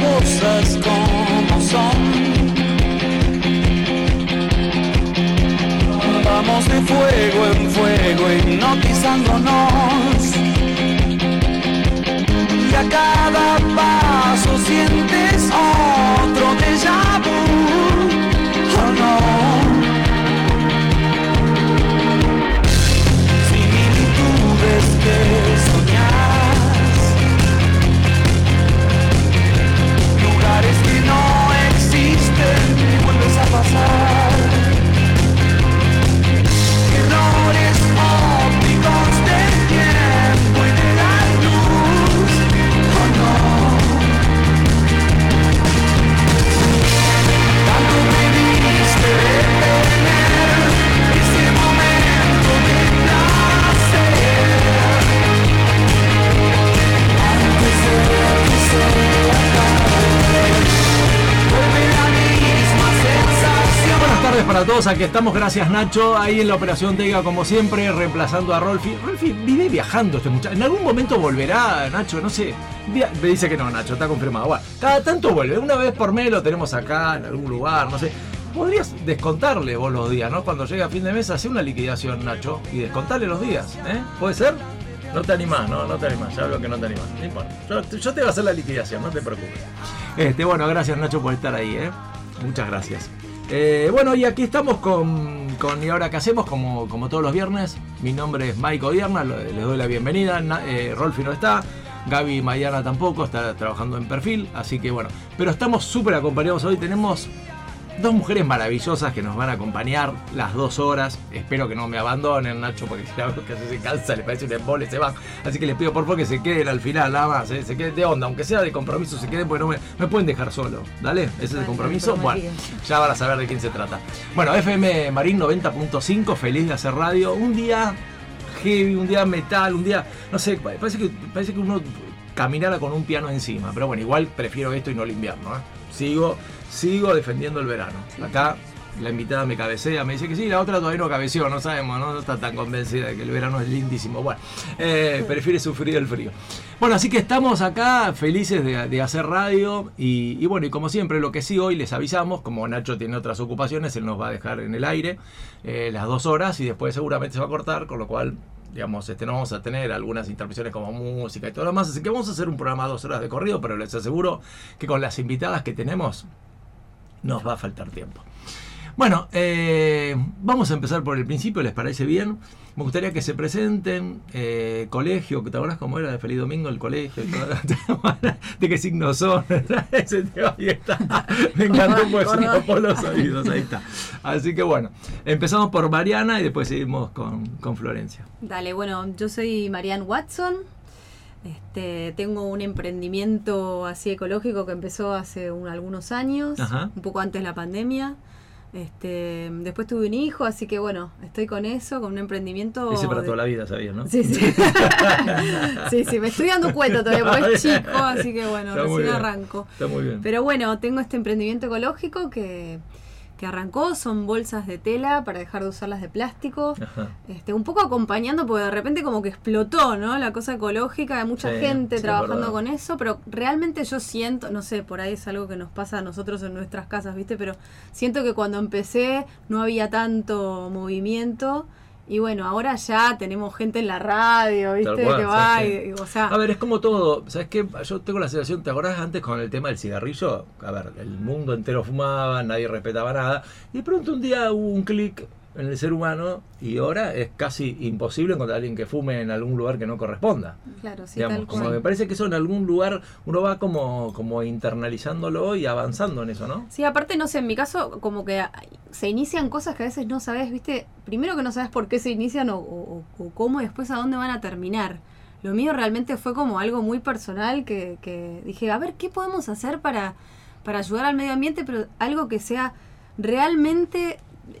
cosas como son. Vamos de fuego en fuego hipnotizándonos. Tardes para todos, aquí estamos, gracias Nacho, ahí en la Operación Tega como siempre, reemplazando a Rolfi. Rolfi vive viajando este muchacho, en algún momento volverá Nacho, no sé, me dice que no Nacho, está confirmado. Bueno, cada tanto vuelve, una vez por mes lo tenemos acá, en algún lugar, no sé. Podrías descontarle vos los días, ¿no? Cuando llega a fin de mes, hacer una liquidación, Nacho, y descontarle los días, ¿eh? ¿Puede ser? No te animás, no, no te animás, ya veo que no te animás. No importa. Yo, yo te voy a hacer la liquidación, no te preocupes. Este, bueno, gracias Nacho por estar ahí, ¿eh? Muchas gracias. Eh, bueno, y aquí estamos con, ¿Y ahora qué hacemos? Como, como todos los viernes. Mi nombre es Mike Odierna, les doy la bienvenida. Eh, Rolfi no está, Gaby Mayana tampoco, está trabajando en perfil. Así que bueno, pero estamos súper acompañados hoy. Tenemos dos mujeres maravillosas que nos van a acompañar las dos horas. Espero que no me abandonen, Nacho, porque si la veo que se cansa, le parece un embole, se van. Así que les pido por favor que se queden al final, nada más. ¿eh? Se queden de onda, aunque sea de compromiso, se queden porque no me, me pueden dejar solo. ¿Dale? Ese es el compromiso. Bueno, ya van a saber de quién se trata. Bueno, FM Marín 90.5, feliz de hacer radio. Un día heavy, un día metal, un día. No sé, parece que, parece que uno caminara con un piano encima. Pero bueno, igual prefiero esto y no el invierno. ¿eh? Sigo, sigo defendiendo el verano. Acá la invitada me cabecea, me dice que sí, la otra todavía no cabeceó, no sabemos, no, No está tan convencida de que el verano es lindísimo. Bueno, eh, prefiere sufrir el frío. Bueno, así que estamos acá felices de, de hacer radio y, y bueno, y como siempre, lo que sí hoy les avisamos, como Nacho tiene otras ocupaciones, él nos va a dejar en el aire eh, las dos horas y después seguramente se va a cortar, con lo cual digamos, este, no vamos a tener algunas intervenciones como música y todo lo demás, así que vamos a hacer un programa dos horas de corrido, pero les aseguro que con las invitadas que tenemos nos va a faltar tiempo. Bueno, eh, vamos a empezar por el principio, ¿les parece bien? Me gustaría que se presenten, eh, colegio, que te acuerdas cómo era de Feliz Domingo el colegio, de qué signos son, ese ahí está. Me encantó pues se me por los oídos, ahí está. Así que bueno, empezamos por Mariana y después seguimos con, con Florencia. Dale, bueno, yo soy Marianne Watson. Este, tengo un emprendimiento así ecológico que empezó hace un- algunos años, Ajá. un poco antes de la pandemia. Este, después tuve un hijo, así que bueno, estoy con eso, con un emprendimiento. Ese para de- toda la vida, sabías, ¿no? Sí, sí. sí, sí, me estoy dando cuenta todavía, porque es chico, así que bueno, recién arranco. Está muy bien. Pero bueno, tengo este emprendimiento ecológico que, que arrancó, son bolsas de tela para dejar de usarlas de plástico. Ajá. Este, un poco acompañando, porque de repente como que explotó, ¿no? La cosa ecológica, hay mucha Sí, gente sí, trabajando con eso, pero realmente yo siento, no sé, por ahí es algo que nos pasa a nosotros en nuestras casas, ¿viste? Pero siento que cuando empecé no había tanto movimiento. Y bueno, ahora ya tenemos gente en la radio, ¿viste? Cual, que va y, o sea, A ver, es como todo. ¿Sabes qué? Yo tengo la sensación, ¿te acordás antes con el tema del cigarrillo? A ver, el mundo entero fumaba, nadie respetaba nada. Y de pronto un día hubo un clic en el ser humano y ahora es casi imposible encontrar a alguien que fume en algún lugar que no corresponda. claro, sí, Digamos, tal como cual. me parece que eso en algún lugar uno va como, como internalizándolo y avanzando en eso, ¿no? Sí, aparte, no sé, en mi caso, como que se inician cosas que a veces no sabes, viste, primero que no sabes por qué se inician o, o- o cómo y después a dónde van a terminar. Lo mío realmente fue como algo muy personal que, que dije, a ver, ¿qué podemos hacer para, para ayudar al medio ambiente, pero algo que sea realmente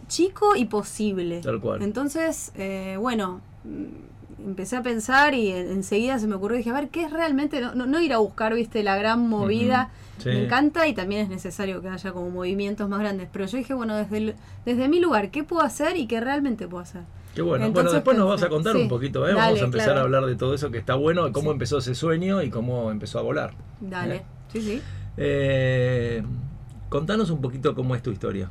chico y posible? Tal cual. Entonces, eh, bueno, mm, empecé a pensar y en- enseguida se me ocurrió, dije, a ver, ¿qué es realmente? No, no, no ir a buscar, viste, la gran movida. Sí. Me encanta y también es necesario que haya como movimientos más grandes. Pero yo dije, bueno, desde, el- desde mi lugar, ¿qué puedo hacer y qué realmente puedo hacer? Qué bueno. Entonces bueno, después nos vas a contar sí, un poquito, ¿eh? dale, Vamos a empezar claro. a hablar de todo eso que está bueno, de cómo Sí. empezó ese sueño y cómo empezó a volar. Dale. ¿Eh? Sí, sí. Eh, contanos un poquito cómo es tu historia.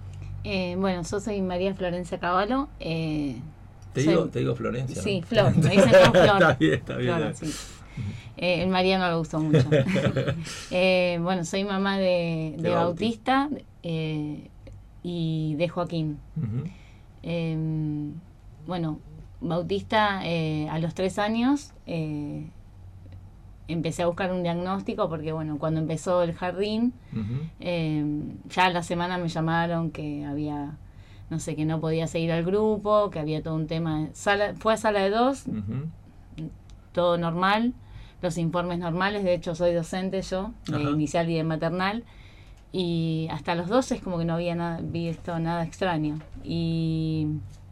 Eh, bueno, yo soy María Florencia Cavallo. eh, Te soy- digo, te digo Florencia. ¿no? Sí, Flor, me dicen Flor. está bien, está bien. Flor, sí. Eh, el María no lo gustó mucho. Bueno, soy mamá de, de De Bauti. Bautista y de Joaquín. Eh, bueno, Bautista a los tres años empecé a buscar un diagnóstico porque, bueno, cuando empezó el jardín, eh, ya a la semana me llamaron que había, no sé, que no podía seguir al grupo, que había todo un tema. Sala, fue a sala de dos, todo normal, los informes normales, de hecho soy docente yo, de inicial y de maternal, y hasta los dos es como que no había nada, visto nada extraño. Y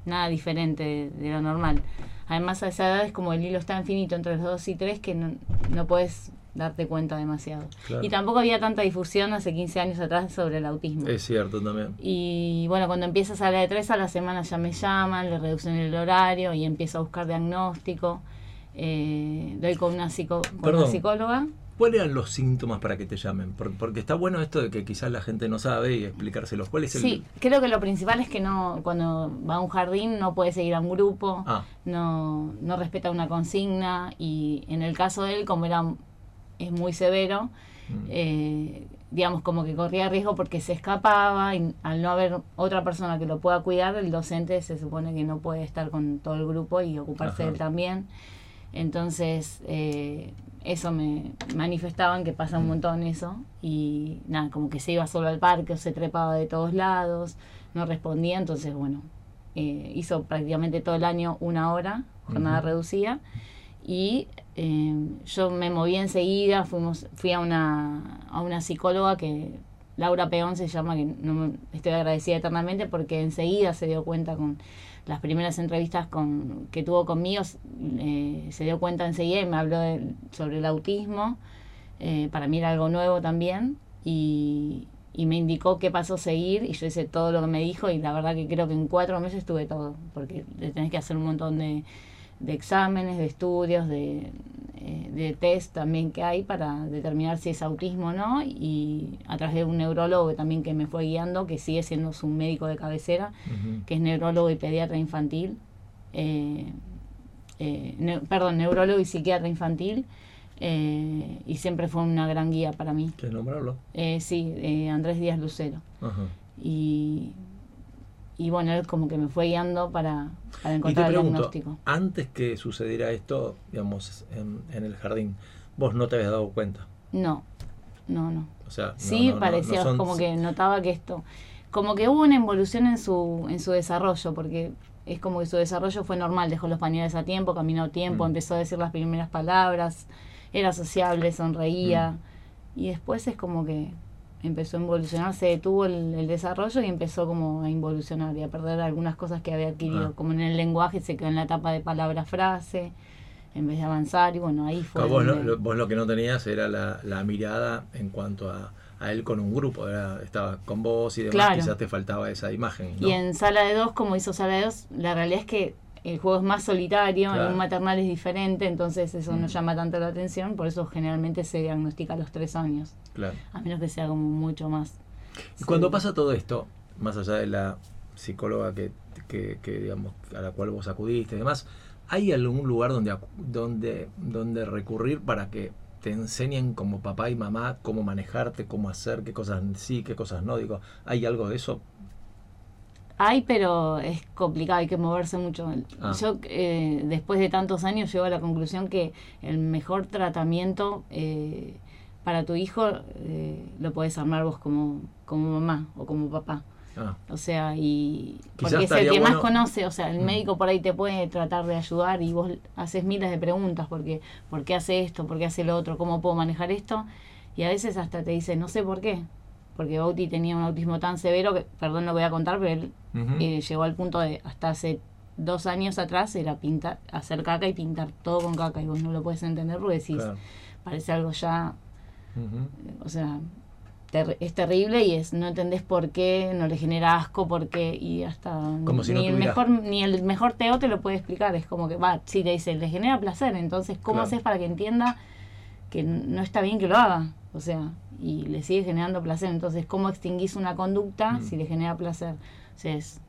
nada diferente de, de lo normal. Además a esa edad es como el hilo es tan finito entre los dos y tres que no, no puedes darte cuenta demasiado. Claro. Y tampoco había tanta difusión hace 15 años atrás sobre el autismo. Es cierto también. Y bueno, cuando empiezas a la de tres a la semana ya me llaman, le reducen el horario y empiezo a buscar diagnóstico. Eh, doy con una, psico- con una psicóloga. ¿Cuáles eran los síntomas para que te llamen? Por- Porque está bueno esto de que quizás la gente no sabe y explicárselos. ¿Cuál es el...? Sí, creo que lo principal es que no cuando va a un jardín no puede seguir a un grupo, Ah, no, no respeta una consigna y en el caso de él, como era es muy severo, mm, eh, digamos como que corría riesgo porque se escapaba y al no haber otra persona que lo pueda cuidar, el docente se supone que no puede estar con todo el grupo y ocuparse de él también. Entonces, eh, eso me manifestaban que pasa un montón eso. Y nada, como que se iba solo al parque o se trepaba de todos lados, no respondía, entonces bueno, eh, hizo prácticamente todo el año una hora, jornada reducida. Y eh, yo me moví enseguida, fuimos, fui a una, a una psicóloga que Laura Peón se llama, que no me- estoy agradecida eternamente porque enseguida se dio cuenta con las primeras entrevistas con, que tuvo conmigo, eh, se dio cuenta enseguida y me habló de- sobre el autismo, eh, para mí era algo nuevo también y, me indicó qué paso seguir y yo hice todo lo que me dijo y la verdad que creo que en cuatro meses tuve todo, porque tenés que hacer un montón de, de exámenes, de estudios, de, eh, de test también que hay para determinar si es autismo o no y a través de un neurólogo también que me fue guiando, que sigue siendo su médico de cabecera, que es neurólogo y pediatra infantil, eh, eh, ne- perdón, neurólogo y psiquiatra infantil, eh, y siempre fue una gran guía para mí. ¿Quieres nombrarlo? Eh, sí, Andrés Díaz Lucero. Ajá. Y, y bueno, él como que me fue guiando para, para Y te encontrar el diagnóstico. antes que sucediera esto, digamos, en, en el jardín, vos no te habías dado cuenta. No, no, no. O sea, Sí, no- no- parecía no son- como que notaba que esto, como que hubo una involución en su, en su desarrollo, porque es como que su desarrollo fue normal, dejó los pañales a tiempo, caminó a tiempo, Mm. empezó a decir las primeras palabras, era sociable, sonreía, Mm. y después es como que empezó a involucionar, se detuvo el, el desarrollo y empezó como a involucionar y a perder algunas cosas que había adquirido, Ah. como en el lenguaje se quedó en la etapa de palabra-frase, en vez de avanzar, y bueno, ahí fue... Vos, lo, donde- lo- vos lo que no tenías era la, la mirada en cuanto a, a él con un grupo, era- estaba con vos y demás, Claro. quizás te faltaba esa imagen. ¿no? Y en sala de dos, como hizo sala de dos, la realidad es que el juego es más solitario, Claro. en un maternal es diferente, entonces eso no Mm. llama tanto la atención, por eso generalmente se diagnostica a los tres años, Claro. a menos que sea como mucho más. Y cuando pasa todo esto, más allá de la psicóloga que, que, que, digamos, a la cual vos acudiste y demás, ¿hay algún lugar donde, donde, donde recurrir para que te enseñen como papá y mamá cómo manejarte, cómo hacer, qué cosas sí, qué cosas no? Digo, ¿hay algo de eso? Hay, pero es complicado, hay que moverse mucho. Ah. Yo, eh, después de tantos años, llego a la conclusión que el mejor tratamiento eh, para tu hijo eh, lo podés armar vos como, como mamá o como papá. Ah, O sea, y Quizás porque es el que más conoce, o sea, el Mm. médico por ahí te puede tratar de ayudar y vos haces miles de preguntas porque ¿por qué hace esto? ¿Por qué hace lo otro? ¿Cómo puedo manejar esto? Y a veces hasta te dice, no sé por qué. Porque Bauti tenía un autismo tan severo que, perdón, lo voy a contar, pero él eh, llegó al punto de hasta hace dos años atrás era pintar, hacer caca y pintar todo con caca y vos no lo puedes entender porque decís, Claro. parece algo ya Ujú. o sea, ter- es terrible y es no entendés por qué, no le genera asco, por qué, y hasta Como si no ni el tuviera- mejor ni el mejor Teo te lo puede explicar, es como que va, si te dice, le genera placer, entonces ¿cómo Claro. haces para que entienda que no está bien que lo haga, o sea, y le sigue generando placer. Entonces, ¿cómo extinguís una conducta Mm. si le genera placer? O sea, es-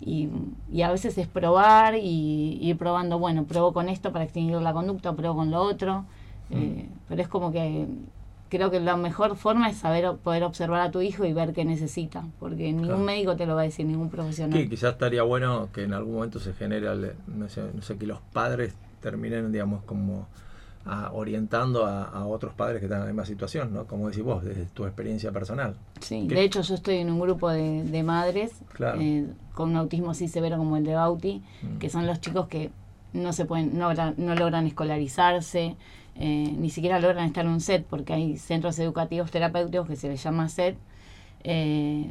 y, y a veces es probar y ir probando, bueno, pruebo con esto para extinguir la conducta, pruebo con lo otro, eh, pero es como que creo que la mejor forma es saber poder observar a tu hijo y ver qué necesita, porque ningún Claro. médico te lo va a decir, ningún profesional. Que quizás estaría bueno que en algún momento se genere, no sé, no sé, que los padres terminen, digamos, como a- orientando a, a otros padres que están en la misma situación, ¿no? Como decís vos, desde tu experiencia personal. Sí, ¿Qué? de hecho yo estoy en un grupo de, de madres Claro. eh, con un autismo así severo como el de Bauti, Mm. que son los chicos que no se pueden, no, logran- no logran escolarizarse, eh, ni siquiera logran estar en un set, porque hay centros educativos terapéuticos que se les llama set, eh,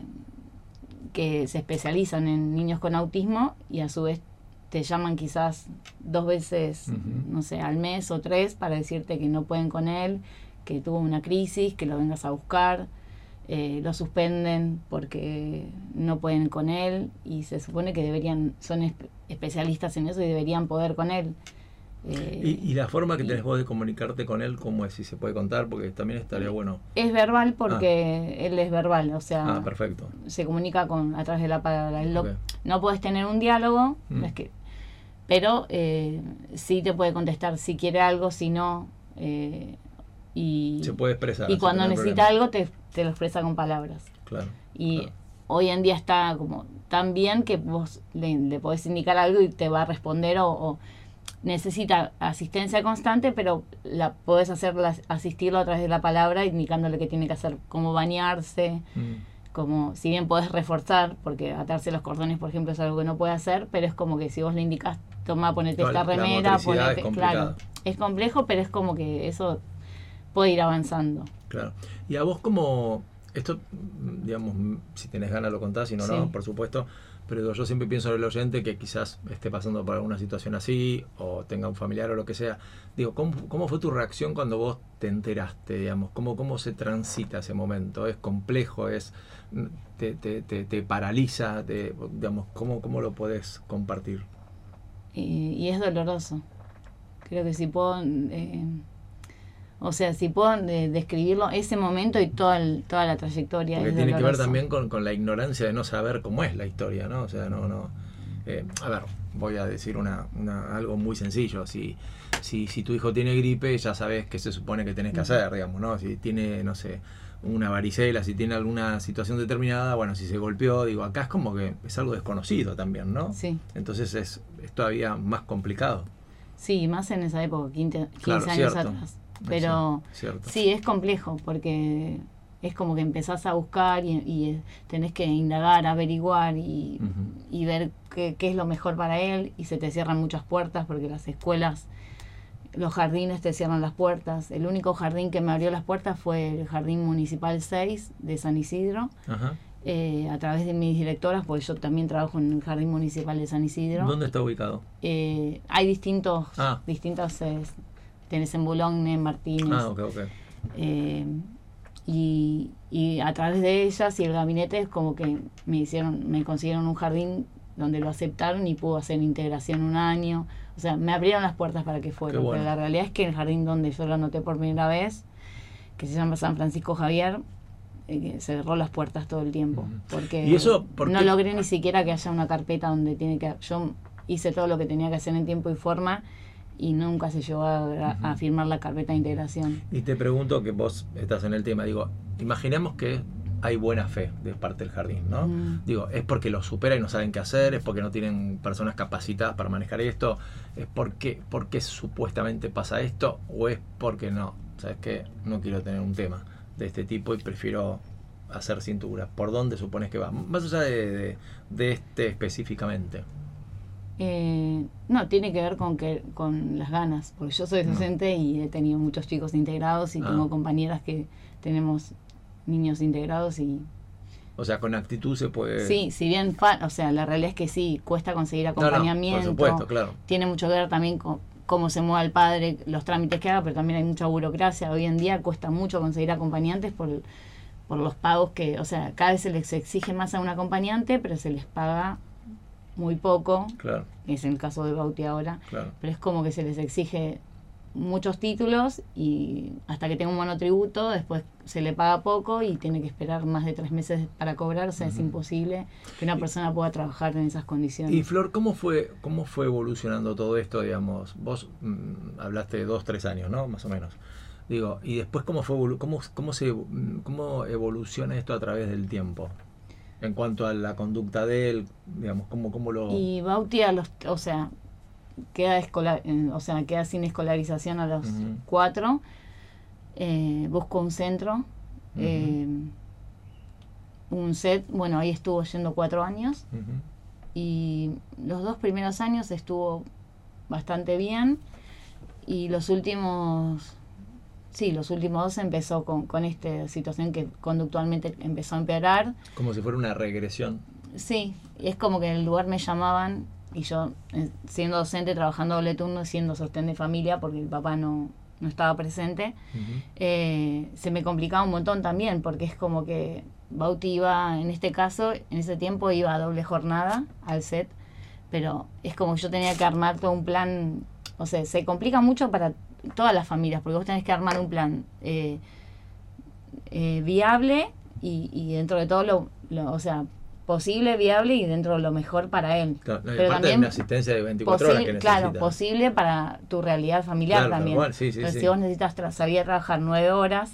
que se especializan en niños con autismo y a su vez te llaman quizás dos veces, no sé, al mes o tres para decirte que no pueden con él, que tuvo una crisis, que lo vengas a buscar, eh, lo suspenden porque no pueden con él y se supone que deberían, son espe- especialistas en eso y deberían poder con él. Eh, Y, y la forma que y- tenés vos de comunicarte con él, ¿cómo es? Si se puede contar, porque también estaría bueno. es verbal porque él es verbal, o sea, Ah, perfecto. se comunica con a través de la palabra. Él lo- Ok. No puedes tener un diálogo, Mm. no es que, pero eh, sí te puede contestar si quiere algo, si no. eh, y, Se puede expresar. y cuando necesita algo te, te lo expresa con palabras. Claro. Y claro. hoy en día está como tan bien que vos le, le podés indicar algo y te va a responder o, o necesita asistencia constante, pero la podés hacerla, asistirlo a través de la palabra, indicándole qué tiene que hacer, cómo bañarse, Mm. como si bien podés reforzar, porque atarse los cordones, por ejemplo, es algo que no puede hacer, pero es como que si vos le indicas, toma, ponete No, esta remera, ponete, es claro, es complejo, pero es como que eso puede ir avanzando. Claro. Y a vos como, esto, digamos, si tenés ganas lo contás, si no, Sí. no, por supuesto, pero yo siempre pienso en el oyente que quizás esté pasando por alguna situación así, o tenga un familiar o lo que sea. Digo, ¿cómo, cómo fue tu reacción cuando vos te enteraste, digamos? ¿Cómo, cómo se transita ese momento? ¿Es complejo? ¿Es te, te, te, te paraliza? Te, digamos, ¿cómo, ¿Cómo lo podés compartir? Y, y es doloroso. Creo que si puedo, eh, o sea, si puedo eh, describirlo, ese momento y toda, el- toda la trayectoria Porque es tiene que ver también con, con la ignorancia de no saber cómo es la historia, ¿no? O sea, no, no. eh, a ver, voy a decir una, una- algo muy sencillo. Si, si, si tu hijo tiene gripe, ya sabes qué se supone que tenés que hacer, digamos, ¿no? Si tiene, no sé, una varicela, si tiene alguna situación determinada, bueno, si se golpeó, digo, acá es como que es algo desconocido también, ¿no? Sí, Entonces es, es todavía más complicado. sí, más en esa época, 15, 15 Claro, años cierto. atrás. Pero Sí, es complejo porque es como que empezás a buscar y, y, eh, tenés que indagar, averiguar y, y ver qué, qué es lo mejor para él y se te cierran muchas puertas porque las escuelas, los jardines te cierran las puertas. El único jardín que me abrió las puertas fue el Jardín Municipal 6 de San Isidro, Ajá. eh, a través de mis directoras, porque yo también trabajo en el Jardín Municipal de San Isidro. ¿Dónde está ubicado? Eh, hay distintos, Ah. distintos, eh, tenés en Boulogne, en Martínez. Ah, ok, ok. Eh, y, y a través de ellas y el gabinete es como que me hicieron, me consiguieron un jardín donde lo aceptaron y pudo hacer integración un año. O sea, me abrieron las puertas para que fuera. Bueno. Pero la realidad es que el jardín donde yo lo anoté por primera vez, que se llama San Francisco Javier, eh, cerró las puertas todo el tiempo. Porque ¿Y eso por no logré ni siquiera que haya una carpeta donde tiene que... Yo hice todo lo que tenía que hacer en tiempo y forma y nunca se llegó a, firmar la carpeta de integración. Y te pregunto que vos estás en el tema, digo, imaginemos que hay buena fe de parte del jardín, ¿no? Mm. Digo, es porque lo supera y no saben qué hacer, es porque no tienen personas capacitadas para manejar esto, es porque, porque supuestamente pasa esto, o es porque no, sabes que no quiero tener un tema de este tipo y prefiero hacer cintura. ¿Por dónde supones que va? Más allá de, de- de este específicamente. Eh, no, tiene que ver con que con las ganas, porque yo soy No. docente y he tenido muchos chicos integrados y Ah. tengo compañeras que tenemos niños integrados y O sea, con actitud se puede... sí, si bien, o sea, la realidad es que sí, cuesta conseguir No, no, acompañamiento. por supuesto, claro. Tiene mucho que ver también con cómo se mueva el padre, los trámites que haga, pero también hay mucha burocracia. Hoy en día cuesta mucho conseguir acompañantes por, por los pagos que, o sea, cada vez se les exige más a un acompañante, pero se les paga muy poco, Claro, es el caso de Bauti ahora, claro. pero es como que se les exige muchos títulos y hasta que tenga un monotributo, después se le paga poco y tiene que esperar más de tres meses para cobrar, o sea, es imposible que una persona pueda trabajar en esas condiciones. Y Flor, ¿cómo fue, cómo fue evolucionando todo esto, digamos? Vos mm, hablaste de dos, tres años, ¿no? Más o menos. Digo, y después cómo fue cómo, cómo se mm, cómo evoluciona esto a través del tiempo. En cuanto a la conducta de él, digamos, cómo, cómo lo Y Bauti a los, o sea, queda escolar, o sea, queda sin escolarización a los cuatro. Eh, busco un centro. eh, un set, bueno, ahí estuvo yendo cuatro años. Y los dos primeros años estuvo bastante bien. Y los últimos, sí, los últimos dos empezó con, con esta situación que conductualmente empezó a empeorar. como si fuera una regresión. Sí, es como que en el lugar me llamaban y yo, eh, siendo docente, trabajando doble turno, siendo sostén de familia, porque el papá no, no estaba presente, eh, se me complicaba un montón también, porque es como que Bauti iba, en este caso, en ese tiempo iba a doble jornada al set, pero es como que yo tenía que armar todo un plan, o sea, se complica mucho para todas las familias, porque vos tenés que armar un plan eh, eh, viable y, y dentro de todo lo, lo- o sea, posible, viable y dentro de lo mejor para él. Claro, no, Pero también una asistencia de 24 horas que Posi- necesita. claro, posible para tu realidad familiar Claro, también. cual, sí, sí, Entonces, sí. si vos necesitas tra- salir a trabajar nueve horas,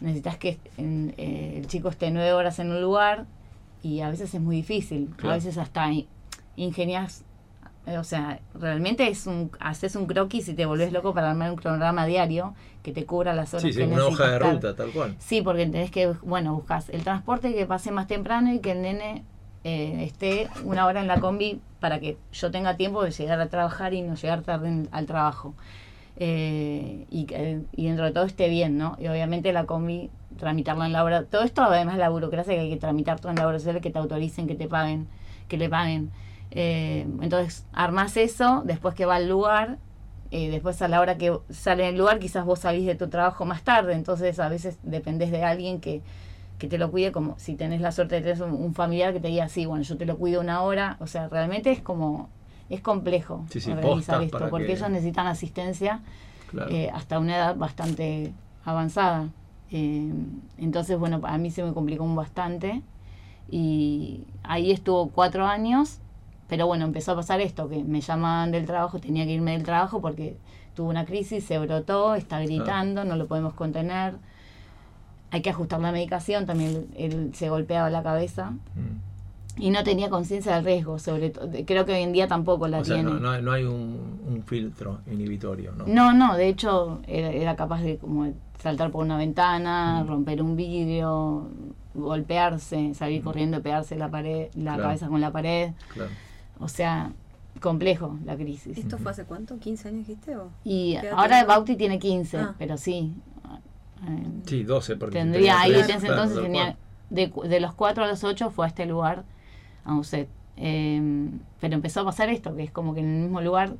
necesitas que en- eh, el chico esté nueve horas en un lugar y a veces es muy difícil. Claro. A veces hasta in- ingenias, o sea, realmente es un haces un croquis y te volvés loco para armar un cronograma diario que te cubra las horas Sí, sí, que una hoja de estar. ruta, tal cual. Sí, porque tenés que, bueno, buscas el transporte que pase más temprano y que el nene eh, esté una hora en la combi para que yo tenga tiempo de llegar a trabajar y no llegar tarde en- al trabajo. Eh, y, dentro de todo esté bien, ¿no? Y obviamente la combi, tramitarla en la hora. Todo esto, además, la burocracia que hay que tramitar todo en la obra social, que te autoricen, que te paguen, que le paguen. Eh, entonces, armas eso, después que va al lugar, eh, después a la hora que sale del lugar, quizás vos salís de tu trabajo más tarde, entonces a veces dependés de alguien que, que te lo cuide, como si tenés la suerte de tener un, un familiar que te diga, sí, bueno, yo te lo cuido una hora, o sea, realmente es como, es complejo Sí, sí, organizar esto, porque que- ellos necesitan asistencia Claro. eh, hasta una edad bastante avanzada. Eh, entonces, bueno, a mí se me complicó un bastante y ahí estuvo cuatro años, pero bueno, empezó a pasar esto, que me llamaban del trabajo, tenía que irme del trabajo porque tuvo una crisis, se brotó, está gritando, no lo podemos contener. Hay que ajustar la medicación, también él, él se golpeaba la cabeza Mm. y no tenía conciencia del riesgo, sobre todo. Creo que hoy en día tampoco la O sea, tiene. no, no, no hay un, un filtro inhibitorio, ¿no? No, no, de hecho era, era capaz de como saltar por una ventana, Mm. romper un vidrio, golpearse, salir Mm. corriendo y pegarse la pared, la Claro. cabeza con la pared. Claro. O sea, complejo la crisis. ¿Esto fue hace cuánto? ¿15 años dijiste? O? Y ¿Qué edad ahora tenía? Bauti tiene 15, Ah. pero sí. eh, Sí, 12, porque tendría ahí en ese entonces tenía de, cu- de los 4 a los 8 fue a este lugar a un set Eh, pero empezó a pasar esto que es como que en el mismo lugar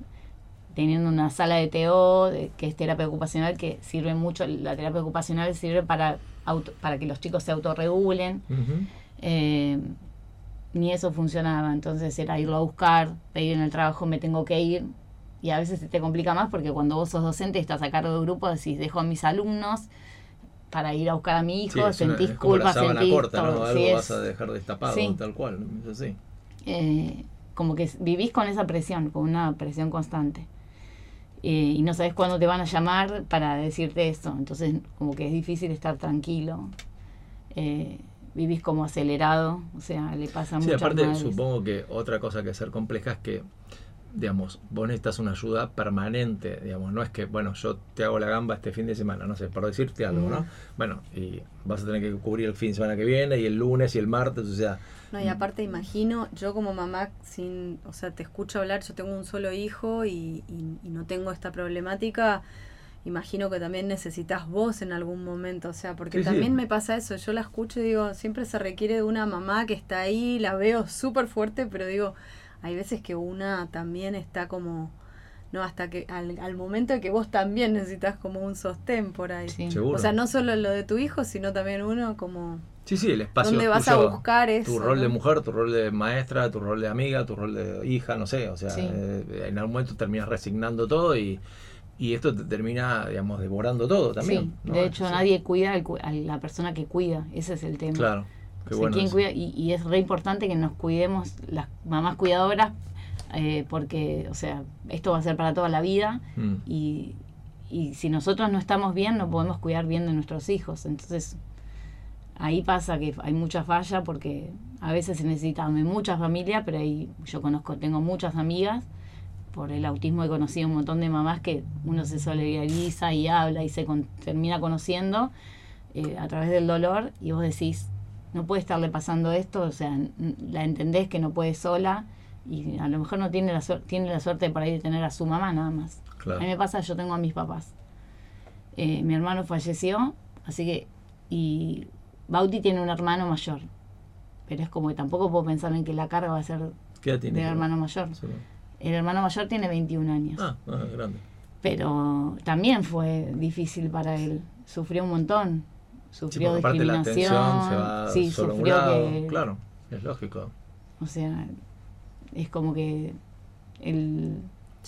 teniendo una sala de TO de- que es terapia ocupacional que sirve mucho la terapia ocupacional sirve para auto- para que los chicos se autorregulen eh, ni eso funcionaba. Entonces era irlo a buscar, pedir en el trabajo, me tengo que ir. Y a veces se te complica más porque cuando vos sos docente estás a cargo de grupo, decís, dejo a mis alumnos para ir a buscar a mi hijo, Sí, es una- sentís es como la culpa, sentís corta, ¿no? Algo Sí, vas a dejar destapado, sí. tal cual, es así. eh, como que vivís con esa presión, con una presión constante. Eh, y no sabes cuándo te van a llamar para decirte eso. Entonces, como que es difícil estar tranquilo. Eh, vivís como acelerado, o sea, le pasa a Sí, aparte madres. supongo que otra cosa que ser compleja es que, digamos, vos necesitas una ayuda permanente, digamos, no es que, bueno, yo te hago la gamba este fin de semana, no sé, por decirte algo, ¿no? Bueno, y vas a tener que cubrir el fin de semana que viene y el lunes y el martes, o sea, No, y aparte imagino, yo como mamá, sin, o sea, te escucho hablar, yo tengo un solo hijo y, y- y no tengo esta problemática, imagino que también necesitas vos en algún momento, o sea, porque Sí, sí. también me pasa eso, yo la escucho y digo, siempre se requiere de una mamá que está ahí, la veo súper fuerte, pero digo, hay veces que una también está como, no, hasta que al, al momento de que vos también necesitas como un sostén por ahí. Sí. seguro. O sea, no solo lo de tu hijo, sino también uno como... Sí, sí, el espacio ¿Dónde vas a buscar eso? Tu rol de no? mujer, tu rol de maestra, tu rol de amiga, tu rol de hija, no sé, o sea, Sí. eh, en algún momento terminas resignando todo y, y esto te termina, digamos, devorando todo también. sí, ¿no? de hecho Sí. nadie cuida al a la persona que cuida, ese es el tema. Claro, qué O sea, bueno. ¿quién eso. cuida? Y, y es re importante que nos cuidemos las mamás cuidadoras, eh, porque, o sea, esto va a ser para toda la vida Mm. y, y si nosotros no estamos bien, no podemos cuidar bien de nuestros hijos. Entonces, ahí pasa que hay mucha falla porque a veces se necesita mucha familia, pero ahí yo conozco, tengo muchas amigas. Por el autismo he conocido un montón de mamás que uno se solidariza y habla y se con- termina conociendo eh, a través del dolor y vos decís, no puede estarle pasando esto, o sea, la entendés que no puede sola y a lo mejor no tiene la, tiene la suerte por ahí de tener a su mamá nada más. Claro. A mí me pasa, yo tengo a mis papás. Eh, mi hermano falleció, así que, y Bauti tiene un hermano mayor, pero es como que tampoco puedo pensar en que la carga va a ser del hermano mayor. Sí. El hermano mayor tiene 21 años Ah, ah, grande. pero también fue difícil para él. Sufrió un montón. Sí, Sufrió la discriminación. se va sí, solo a un sufrió lado. que. Claro, es lógico. O sea, es como que. El,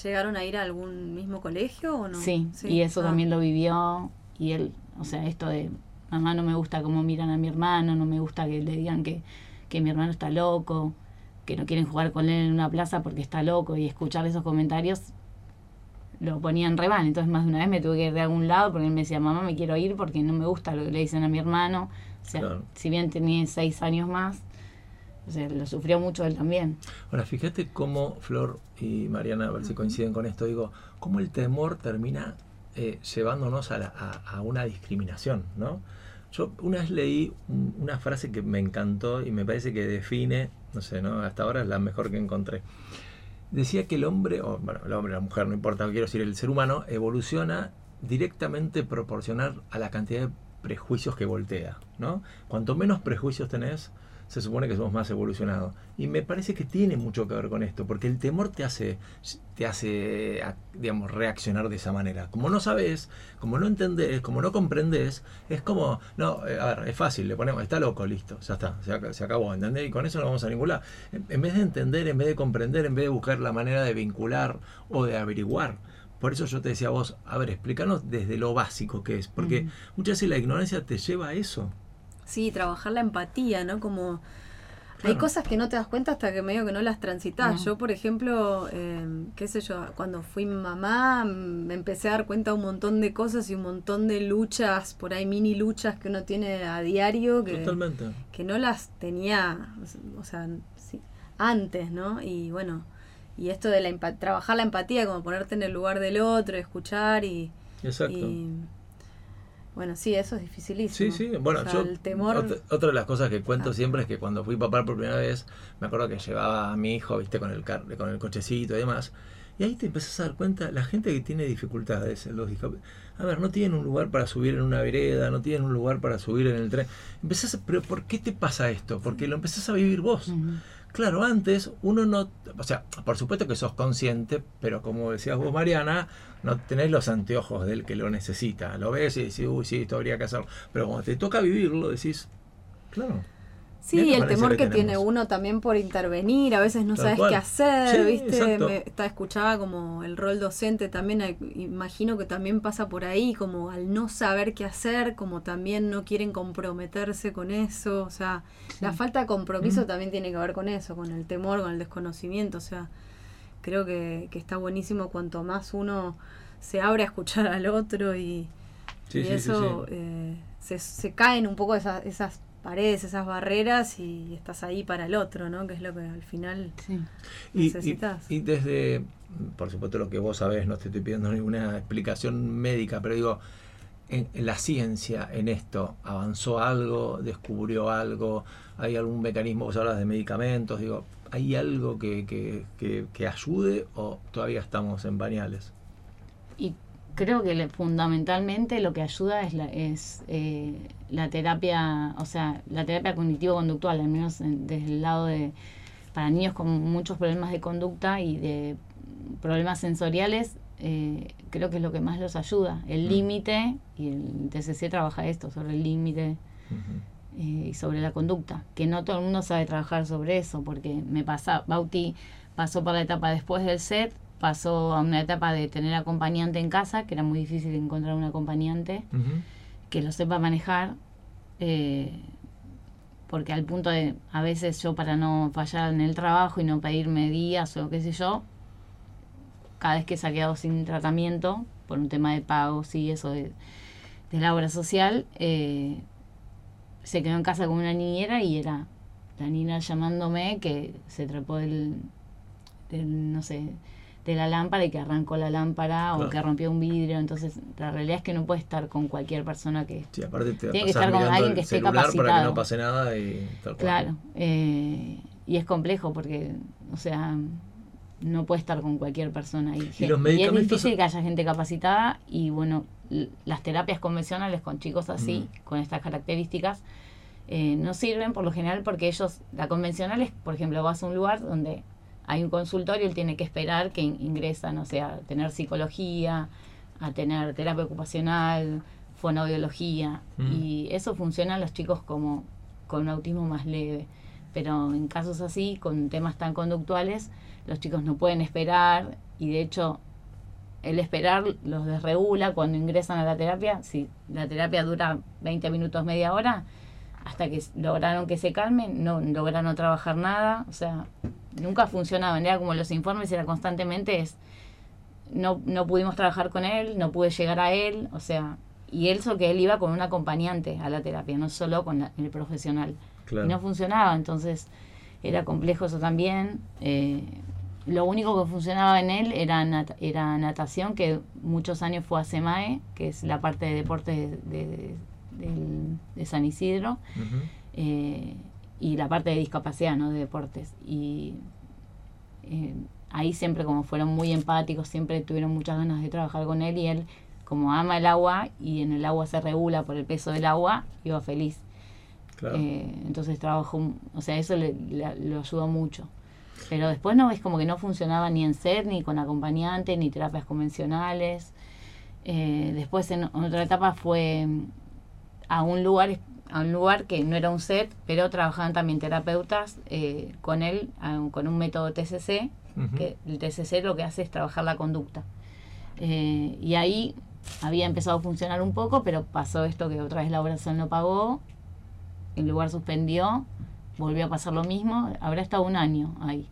¿Llegaron a ir a algún mismo colegio o no? sí, y eso Ah. también lo vivió. Y él, o sea, esto de. Mamá, no me gusta cómo miran a mi hermano, no me gusta que le digan que, que mi hermano está loco, que no quieren jugar con él en una plaza porque está loco. Y escuchar esos comentarios lo ponían re mal. Entonces, más de una vez me tuve que ir de algún lado porque él me decía, mamá, me quiero ir porque no me gusta lo que le dicen a mi hermano. O sea, Claro. si bien tenía seis años más, o sea, lo sufrió mucho él también. Ahora, fíjate cómo Flor y Mariana, a ver si coinciden con esto, digo, cómo el temor termina eh, llevándonos a, la- a- a una discriminación, ¿no? Yo una vez leí un- una frase que me encantó y me parece que define, no sé, ¿no? Hasta ahora es la mejor que encontré. Decía que el hombre, o bueno, el hombre, la mujer, no importa, quiero decir, el ser humano evoluciona directamente proporcional a la cantidad de prejuicios que voltea, ¿no? Cuanto menos prejuicios tenés, se supone que somos más evolucionados. Y me parece que tiene mucho que ver con esto, porque el temor te hace, te hace digamos, reaccionar de esa manera. Como no sabes, como no entendés, como no comprendes, es como, no, eh, a ver, es fácil, le ponemos, está loco, listo, ya está, se, se acabó, ¿entendés? Y con eso no vamos a ningún lado. En, en vez de entender, en vez de comprender, en vez de buscar la manera de vincular o de averiguar. Por eso yo te decía a vos, a ver, explícanos desde lo básico que es, porque Ujú. muchas veces la ignorancia te lleva a eso. Sí, trabajar la empatía, ¿no? Como hay cosas que no te das cuenta hasta que medio que no las transitas. No. Yo, por ejemplo, eh, qué sé yo, cuando fui mamá, mm, me empecé a dar cuenta de un montón de cosas y un montón de luchas, por ahí mini luchas que uno tiene a diario que, Totalmente. que no las tenía, o sea, sí, antes, ¿no? Y bueno, y esto de la trabajar la empatía, como ponerte en el lugar del otro, escuchar y, Exacto. y bueno, sí, eso es Sí, dificilísimo. sí, bueno, O sea, yo el temor otra, otra de las cosas que cuento Ah. siempre es que cuando fui papá por primera vez, me acuerdo que llevaba a mi hijo, viste, con el car con el cochecito y demás. Y ahí te empezás a dar cuenta, la gente que tiene dificultades, los a ver, no tienen un lugar para subir en una vereda, no tienen un lugar para subir en el tren. Empezás a, pero ¿por qué te pasa esto? Porque lo empezás a vivir vos. Claro, antes uno no, o sea, por supuesto que sos consciente, pero como decías vos, Mariana, no tenés los anteojos del que lo necesita. Lo ves y decís, uy, sí, esto habría que hacerlo. Pero cuando te toca vivirlo, decís, claro. Sí, el temor que que tiene uno también por intervenir, a veces no Tal sabes cual. qué hacer, Sí, ¿viste? Me, está, escuchaba como el rol docente también, eh, imagino que también pasa por ahí, como al no saber qué hacer, como también no quieren comprometerse con eso, o sea, la falta de compromiso Mm. también tiene que ver con eso, con el temor, con el desconocimiento, o sea, creo que, que está buenísimo cuanto más uno se abre a escuchar al otro y, Sí, eso eh, se, se caen un poco esas, esas paredes, esas barreras y estás ahí para el otro, ¿no? Que es lo que al final Sí. Y, y, necesitas. y desde, por supuesto lo que vos sabés, no te estoy pidiendo ninguna explicación médica, pero digo, en, en la ciencia en esto avanzó algo, descubrió algo, hay algún mecanismo, vos hablas de medicamentos, digo, ¿hay algo que, que, que, que ayude o todavía estamos en pañales? Y creo que le- fundamentalmente lo que ayuda es la, es eh, la terapia, o sea, la terapia cognitivo-conductual, al menos en- desde el lado de, para niños con muchos problemas de conducta y de problemas sensoriales, eh, creo que es lo que más los ayuda. El Mm. límite, y el TCC trabaja esto, sobre el límite eh, y sobre la conducta, que no todo el mundo sabe trabajar sobre eso, porque me pasa, Bauti pasó por la etapa después del set, pasó a una etapa de tener acompañante en casa, que era muy difícil encontrar un acompañante que lo sepa manejar, eh, porque al punto de, a veces yo para no fallar en el trabajo y no pedirme días o qué sé yo, cada vez que quedado sin tratamiento, por un tema de pagos y eso de, de la obra social, eh, se quedó en casa con una niñera y era la niña llamándome que se trepó del, del, no sé, de la lámpara y que arrancó la lámpara Claro. o que rompió un vidrio. Entonces, la realidad es que no puede estar con cualquier persona que... Sí, aparte te Tiene que estar con alguien que esté celular para que capacitado. no pase nada y tal cual. Claro. eh, y es complejo porque, o sea, no puede estar con cualquier persona. Y, gen- los y es medicamentos- difícil que haya gente capacitada y, bueno, las terapias convencionales con chicos así, Mm. con estas características, eh, no sirven por lo general porque ellos, la convencional es, por ejemplo, vas a un lugar donde hay un consultorio, él tiene que esperar que in- ingresan, o sea, a tener psicología, a tener terapia ocupacional, fonoaudiología, Mm. y eso funciona a los chicos como con un autismo más leve. Pero en casos así, con temas tan conductuales, los chicos no pueden esperar y de hecho el esperar los desregula cuando ingresan a la terapia. Si la terapia dura 20 minutos, media hora, hasta que lograron que se calmen, no lograron trabajar nada. O sea, nunca funcionaban. Era como los informes, era constantemente es, no, no pudimos trabajar con él, no pude llegar a él, o sea, y eso que él iba con un acompañante a la terapia, no solo con la- el profesional. Claro. Y no funcionaba, entonces era complejo eso también. Eh, lo único que funcionaba en él era, nat- era natación, que muchos años fue a SEMAE, que es la parte de deportes de, de- San Isidro, eh, y la parte de discapacidad, ¿no? De deportes. Y eh, ahí siempre como fueron muy empáticos, siempre tuvieron muchas ganas de trabajar con él y él como ama el agua y en el agua se regula por el peso del agua, iba feliz. Claro. Eh, entonces trabajó, o sea, eso le, le- lo ayudó mucho. Pero después no es como que no funcionaba ni en ser, ni con acompañante, ni terapias convencionales. Eh, después en, otra etapa fue a un lugar a un lugar que no era un set, pero trabajaban también terapeutas eh, con él, con un método TCC, Ujú. que el TCC lo que hace es trabajar la conducta. Eh, y ahí había empezado a funcionar un poco, pero pasó esto que otra vez la obra social no pagó, el lugar suspendió, volvió a pasar lo mismo, habrá estado un año ahí.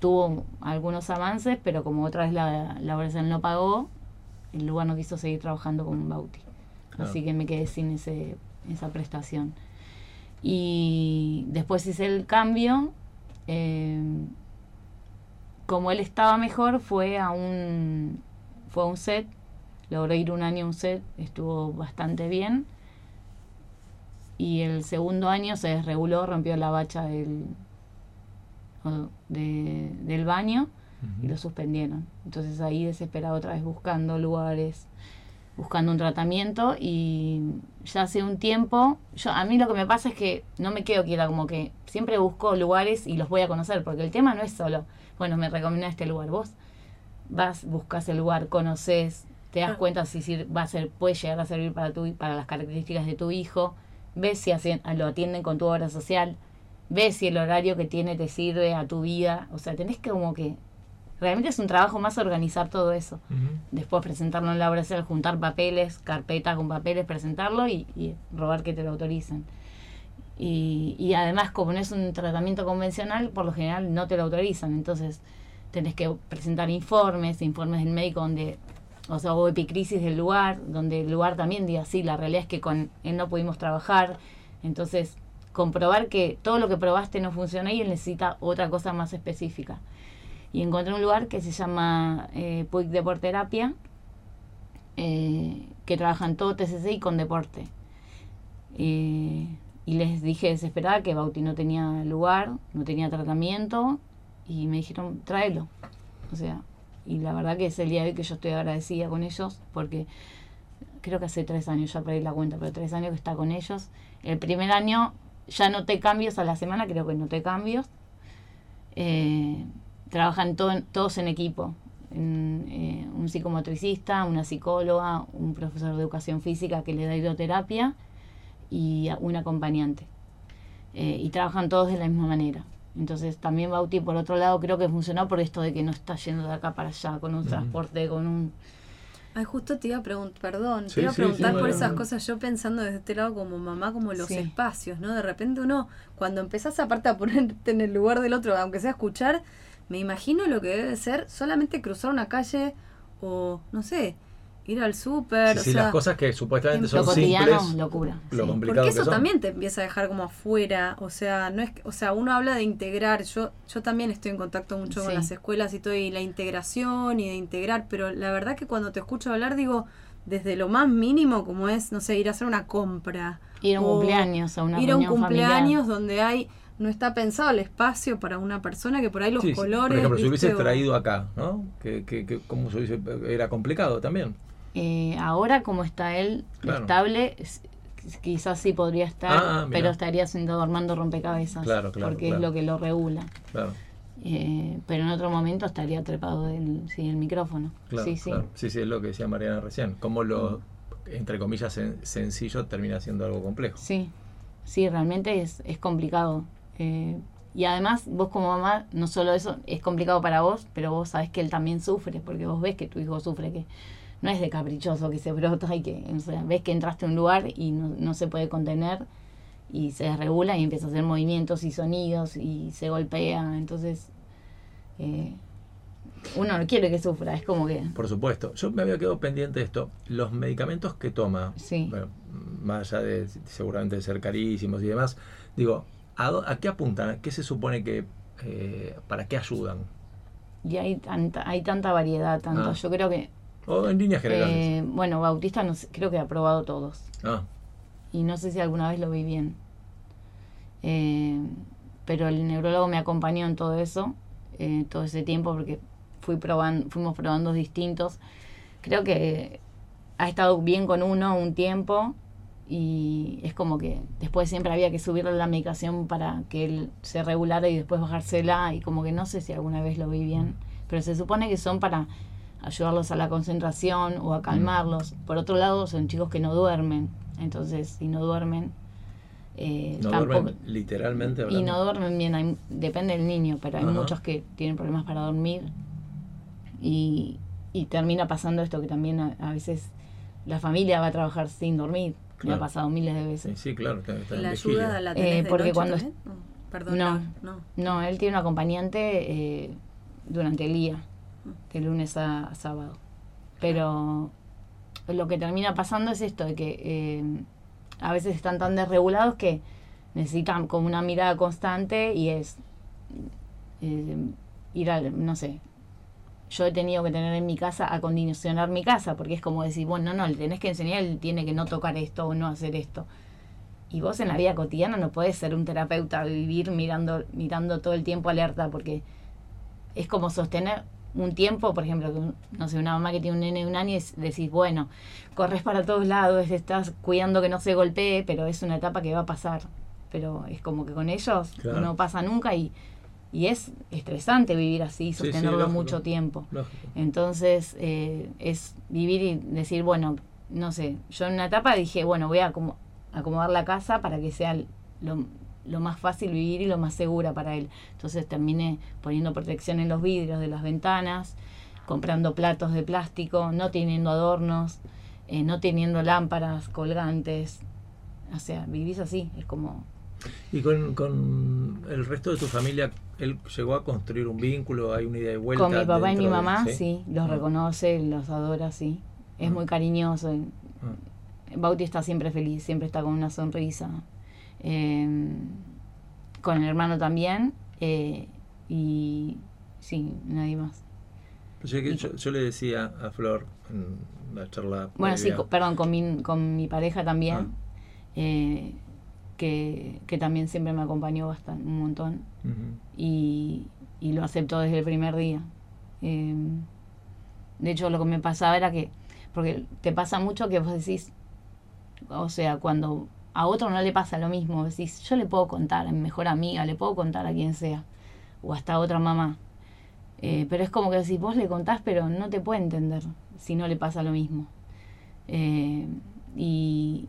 Tuvo algunos avances, pero como otra vez la, la obra social no pagó, el lugar no quiso seguir trabajando con Bauti. Claro. Así que me quedé sin ese, esa prestación. Y después hice el cambio. eh, como él estaba mejor, fue a un, fue a un set. Logró ir un año a un set, estuvo bastante bien. Y el segundo año se desreguló, rompió la bacha del, de- del baño y lo suspendieron. Entonces ahí desesperado otra vez buscando lugares, buscando un tratamiento y ya hace un tiempo, yo a mí lo que me pasa es que no me quedo quieta, como que siempre busco lugares y los voy a conocer, porque el tema no es solo, bueno, me recomienda este lugar, vos vas, buscas el lugar, conoces, te das Ah. cuenta si sir- va a ser, puede llegar a servir para tu para las características de tu hijo, ves si hacen- lo atienden con tu obra social, ves si el horario que tiene te sirve a tu vida, o sea, tenés que como que realmente es un trabajo más organizar todo eso. Después presentarlo en la obra social, juntar papeles, carpetas con papeles, presentarlo y, y robar que te lo autoricen. Y, y además, como no es un tratamiento convencional, por lo general no te lo autorizan. Entonces, tenés que presentar informes, informes del médico donde, o sea, o epicrisis del lugar, donde el lugar también diga, sí, la realidad es que con él no pudimos trabajar. Entonces, comprobar que todo lo que probaste no funciona y él necesita otra cosa más específica y encontré un lugar que se llama eh, Puig Deporterapia, eh, que trabajan todo TCC y con deporte. Eh, y les dije desesperada que Bauti no tenía lugar, no tenía tratamiento, y me dijeron, tráelo. O sea, y la verdad que es el día de hoy que yo estoy agradecida con ellos, porque creo que hace tres años, ya perdí la cuenta, pero tres años que está con ellos. El primer año ya noté cambios a la semana, creo que noté cambios. Eh, trabajan todo- todos en equipo. En, eh, un psicomotricista, una psicóloga, un profesor de educación física que le da hidroterapia y un acompañante. Eh, y trabajan todos de la misma manera. Entonces también Bauti, por otro lado, creo que funcionó por esto de que no está yendo de acá para allá, con un transporte, con un... Ay, justo te iba a preguntar, perdón, Sí, te iba a preguntar sí, por bueno, esas cosas, yo pensando desde este lado como mamá, como los Sí. espacios, ¿no? De repente uno, cuando empezás aparte a ponerte en el lugar del otro, aunque sea escuchar, me imagino lo que debe ser solamente cruzar una calle o, no sé, ir al súper, Sí, o sí, sea, las cosas que supuestamente en son Lo cotidiano, simples, locura. lo sí. complicado porque que eso son. también te empieza a dejar como afuera, o sea, no es, que- o sea, uno habla de integrar, yo yo también estoy en contacto mucho con las escuelas y todo y la integración y de integrar, pero la verdad que cuando te escucho hablar digo desde lo más mínimo como es, no sé, ir a hacer una compra, Ir a un cumpleaños, a una ir a un familiar. cumpleaños donde hay no está pensado el espacio para una persona que por ahí los Sí, colores, Por ejemplo, si o- traído acá, ¿no? Que, que, que, ¿Cómo se hubiese- Era complicado también. Eh, ahora, como está él Claro. estable, es- quizás sí podría estar, Ah, mira. pero estaría siendo armando rompecabezas. Claro, claro, Porque claro. es lo que lo regula. Claro, Eh, pero en otro momento estaría trepado del sí, el micrófono. claro. sí, sí. claro. sí, sí, es lo que decía Mariana recién. Cómo lo, entre comillas, sen- sencillo termina siendo algo complejo. Sí, sí, realmente es, es complicado. Eh, y además, vos como mamá, no solo eso, es complicado para vos, pero vos sabés que él también sufre, porque vos ves que tu hijo sufre, que no es de caprichoso que se brota y que, o sea, ves que entraste a un lugar y no, no se puede contener y se desregula y empieza a hacer movimientos y sonidos y se golpea. Entonces, eh, uno no quiere que sufra, es como que... Por supuesto. Yo me había quedado pendiente de esto. Los medicamentos que toma, Sí. bueno, más allá de seguramente de ser carísimos y demás, digo, ¿a, qué apuntan? ¿A qué se supone que... eh, ¿Para qué ayudan? Y hay tanta, hay tanta variedad, tanto. Ah. Yo creo que O en líneas generales. Eh, bueno, Bautista no sé, creo que ha probado todos. Ah, Y no sé si alguna vez lo vi bien. Eh, pero el neurólogo me acompañó en todo eso, todo ese tiempo, porque fui probando, fuimos probando distintos. Creo que ha estado bien con uno un tiempo y es como que después siempre había que subirle la medicación para que él se regulara y después bajársela y como que no sé si alguna vez lo vi bien, pero se supone que son para ayudarlos a la concentración o a calmarlos. Por otro lado, son chicos que no duermen, entonces si no duermen, eh, no tampoco- duermen literalmente y hablando. no duermen bien, hay- depende del niño, pero hay muchos que tienen problemas para dormir y, y termina pasando esto que también a, a veces la familia va a trabajar sin dormir. Me Claro. ha pasado miles de veces. Sí, sí, claro. Está, está la ayuda la tenés Eh, de porque noche cuando también? No, perdón, No. no. No, él tiene un acompañante eh, durante el día, de lunes a, a sábado. Pero lo que termina pasando es esto, de que eh, a veces están tan desregulados que necesitan como una mirada constante y es eh, ir al, no sé, yo he tenido que tener en mi casa, acondicionar mi casa, porque es como decir, bueno, no, no, le tenés que enseñar, él tiene que no tocar esto o no hacer esto. Y vos en la vida cotidiana no podés ser un terapeuta, vivir mirando, mirando todo el tiempo alerta, porque es como sostener un tiempo, por ejemplo, que un- no sé, una mamá que tiene un nene de un año y es- decís, bueno, corres para todos lados, estás cuidando que no se golpee, pero es una etapa que va a pasar. Pero es como que con ellos Claro. no pasa nunca y, y es estresante vivir así, Sí, sí, sostenerlo lógico. mucho tiempo. Lógico. Entonces, eh, es vivir y decir, bueno, no sé, yo en una etapa dije, bueno, voy a acomo- acomodar la casa para que sea lo, lo más fácil vivir y lo más segura para él. Entonces terminé poniendo protección en los vidrios de las ventanas, comprando platos de plástico, no teniendo adornos, eh, no teniendo lámparas colgantes. O sea, vivís así, es como... Y con, con el resto de tu familia, ¿él llegó a construir un vínculo? ¿Hay una idea de vuelta? Con mi papá y mi de- mamá, sí, los Ah. reconoce, los adora, sí. Es Ah. muy cariñoso. Ah. Bauti está siempre feliz, siempre está con una sonrisa. Eh, con el hermano también. eh, y sí, nadie más. Yo, yo- yo le decía a Flor en la charla. Bueno, sí, previa, perdón, con mi, con mi pareja también. Ah. eh, que, que también siempre me acompañó bastante, un montón. Y, y lo aceptó desde el primer día. Eh, de hecho, lo que me pasaba era que, porque te pasa mucho que vos decís, o sea, cuando a otro no le pasa lo mismo, decís, yo le puedo contar a mi mejor amiga, le puedo contar a quien sea, o hasta a otra mamá. Eh, pero es como que decís, vos le contás, pero no te puede entender si no le pasa lo mismo. Eh, y,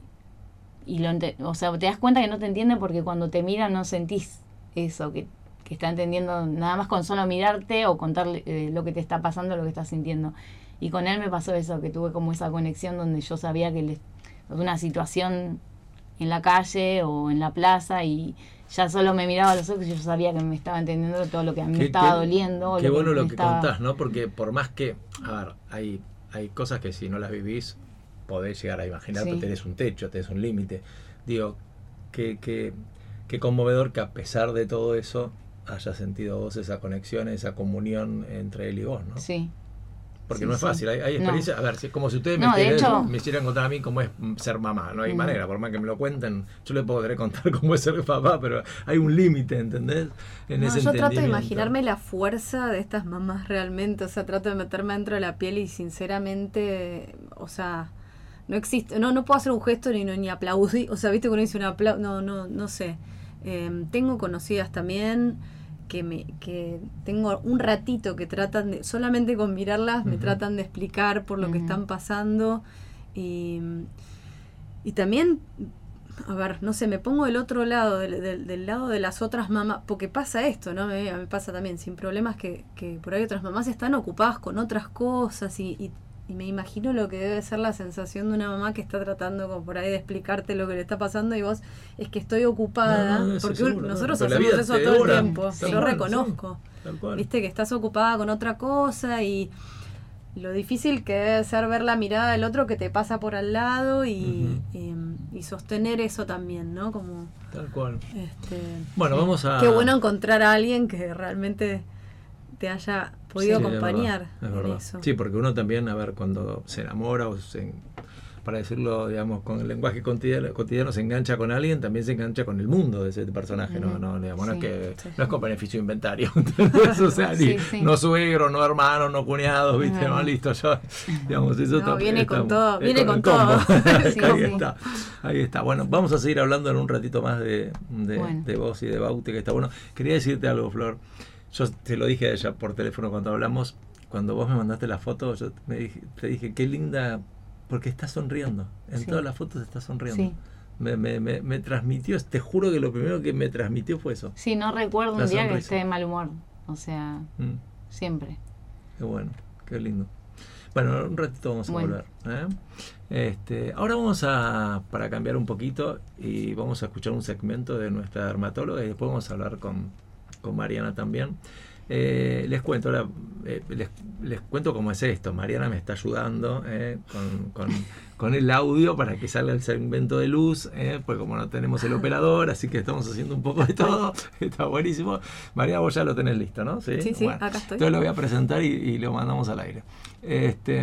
y lo o sea, te das cuenta que no te entiende porque cuando te mira no sentís eso, que, que está entendiendo nada más con solo mirarte o contarle eh, lo que te está pasando, lo que estás sintiendo. Y con él me pasó eso, que tuve como esa conexión donde yo sabía que le, una situación en la calle o en la plaza y ya solo me miraba a los ojos y yo sabía que me estaba entendiendo todo lo que a mí me estaba doliendo. Qué bueno lo que estaba- contás, ¿no? Porque por más que, a ver, hay, hay cosas que si no las vivís podés llegar a imaginar, Sí. pero tenés un techo, tenés un límite. Digo, qué, qué, qué conmovedor que a pesar de todo eso hayas sentido vos esa conexión, esa comunión entre él y vos, ¿no? Sí, Porque Sí, no es sí. fácil, hay, hay No. experiencias, a ver, si- como si ustedes No, me, quieren- hecho- me hicieran contar a mí cómo es ser mamá, no hay Mm. manera, por más que me lo cuenten, yo le podré contar cómo es ser papá, pero hay un límite, ¿entendés? En No, ese yo trato de imaginarme la fuerza de estas mamás realmente, o sea, trato de meterme dentro de la piel y sinceramente, o sea, no existe, no, no puedo hacer un gesto ni, ni aplaudir, o sea, viste cuando dice un aplauso, no, no, no sé. Eh, tengo conocidas también que me, que tengo un ratito que tratan de, solamente con mirarlas me tratan de explicar por lo que están pasando y, y también a ver, no sé, me pongo del otro lado, del, del- del lado de las otras mamás, porque pasa esto, ¿no? Me, me pasa también, sin problemas, que, que por ahí otras mamás están ocupadas con otras cosas y, y- y me imagino lo que debe ser la sensación de una mamá que está tratando como por ahí de explicarte lo que le está pasando y vos es que estoy ocupada, No, no, porque seguro, no, nosotros la hacemos eso todo el tiempo, tal yo reconozco. Tal cual. Viste que estás ocupada con otra cosa y lo difícil que debe ser ver la mirada del otro que te pasa por al lado y, y, y sostener eso también, ¿no? Como, Tal cual. este, Bueno, vamos a. qué bueno encontrar a alguien que realmente te haya podido Sí, es acompañar verdad, es en verdad. eso. Sí, porque uno también, a ver, cuando se enamora o se, para decirlo, digamos, con el lenguaje cotidiano, cotidiano, se engancha con alguien, también se engancha con el mundo de ese personaje, ¿no? No, digamos, no es que sí. no es con beneficio inventario, ¿entendés? O sea, ni- no suegro, no hermano, no cuñados, ¿viste? No, listo, yo, digamos, eso No, está- viene con todo, es viene con todo. Ahí está, ahí está. Bueno, vamos a seguir hablando en un ratito más de, de, Bueno. de vos y de Baute, que está bueno. Quería decirte algo, Flor. Yo te lo dije a ella por teléfono cuando hablamos. Cuando vos me mandaste la foto, yo me dije- te dije, qué linda, porque está sonriendo. En Sí. todas las fotos está sonriendo. Sí. Me, me, me, me transmitió, te juro que lo primero que me transmitió fue eso. Sí, no recuerdo un día que esté de mal humor. O sea, Mm, siempre. qué bueno, qué lindo. Bueno, en un ratito vamos a Bueno. volver. ¿eh? Este, ahora vamos a, para cambiar un poquito, y vamos a escuchar un segmento de nuestra dermatóloga y después vamos a hablar con, con Mariana también. Eh, les cuento ahora, eh, les, les cuento cómo es esto. Mariana me está ayudando eh, con, con- con el audio para que salga el segmento de luz, pues como no tenemos el operador, así que estamos haciendo un poco de todo. Está buenísimo. Mariana, vos ya lo tenés listo, ¿no? Sí, sí, acá estoy. Entonces lo voy a presentar y, y lo mandamos al aire. Este,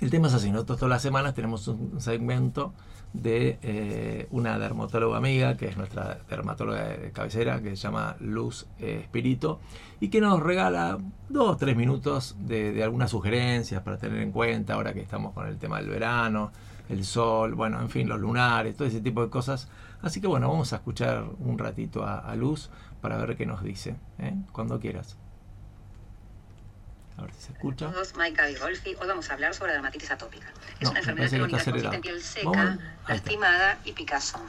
el tema es así, nosotros todas las semanas tenemos un segmento de eh, una dermatóloga amiga, que es nuestra dermatóloga de cabecera, que se llama Luz Espirito, y que nos regala dos, tres minutos de, algunas sugerencias para tener en cuenta ahora que estamos con el tema del verano, el sol, bueno, en fin, los lunares, todo ese tipo de cosas. Así que bueno, vamos a escuchar un ratito a, a Luz para ver qué nos dice, ¿eh? cuando quieras. A ver si se escucha. Maika. Hoy vamos a hablar sobre dermatitis atópica. Es No, una me enfermedad crónica que consiste en piel seca, Vamos, lastimada y picazón.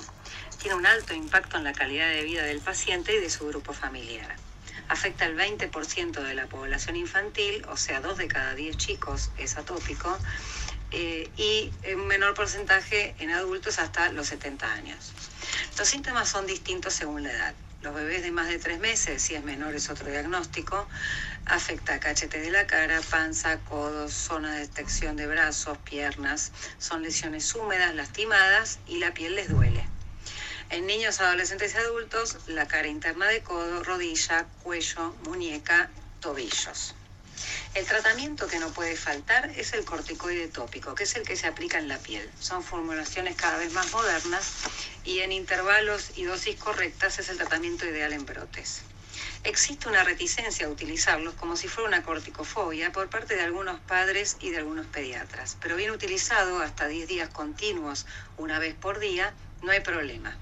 Tiene un alto impacto en la calidad de vida del paciente y de su grupo familiar. Afecta al 20% de la población infantil, o sea, 2 de cada 10 chicos es atópico, eh, y un menor porcentaje en adultos hasta los 70 años. Los síntomas son distintos según la edad. Los bebés de más de tres meses, si es menor es otro diagnóstico, afecta cachete de la cara, panza, codos, zona de detección de brazos, piernas. Son lesiones húmedas, lastimadas y la piel les duele. En niños, adolescentes y adultos, la cara interna de codo, rodilla, cuello, muñeca, tobillos. El tratamiento que no puede faltar es el corticoide tópico, que es el que se aplica en la piel. Son formulaciones cada vez más modernas y en intervalos y dosis correctas es el tratamiento ideal en brotes. Existe una reticencia a utilizarlos como si fuera una corticofobia por parte de algunos padres y de algunos pediatras, pero bien utilizado hasta 10 días continuos, una vez por día, no hay problema.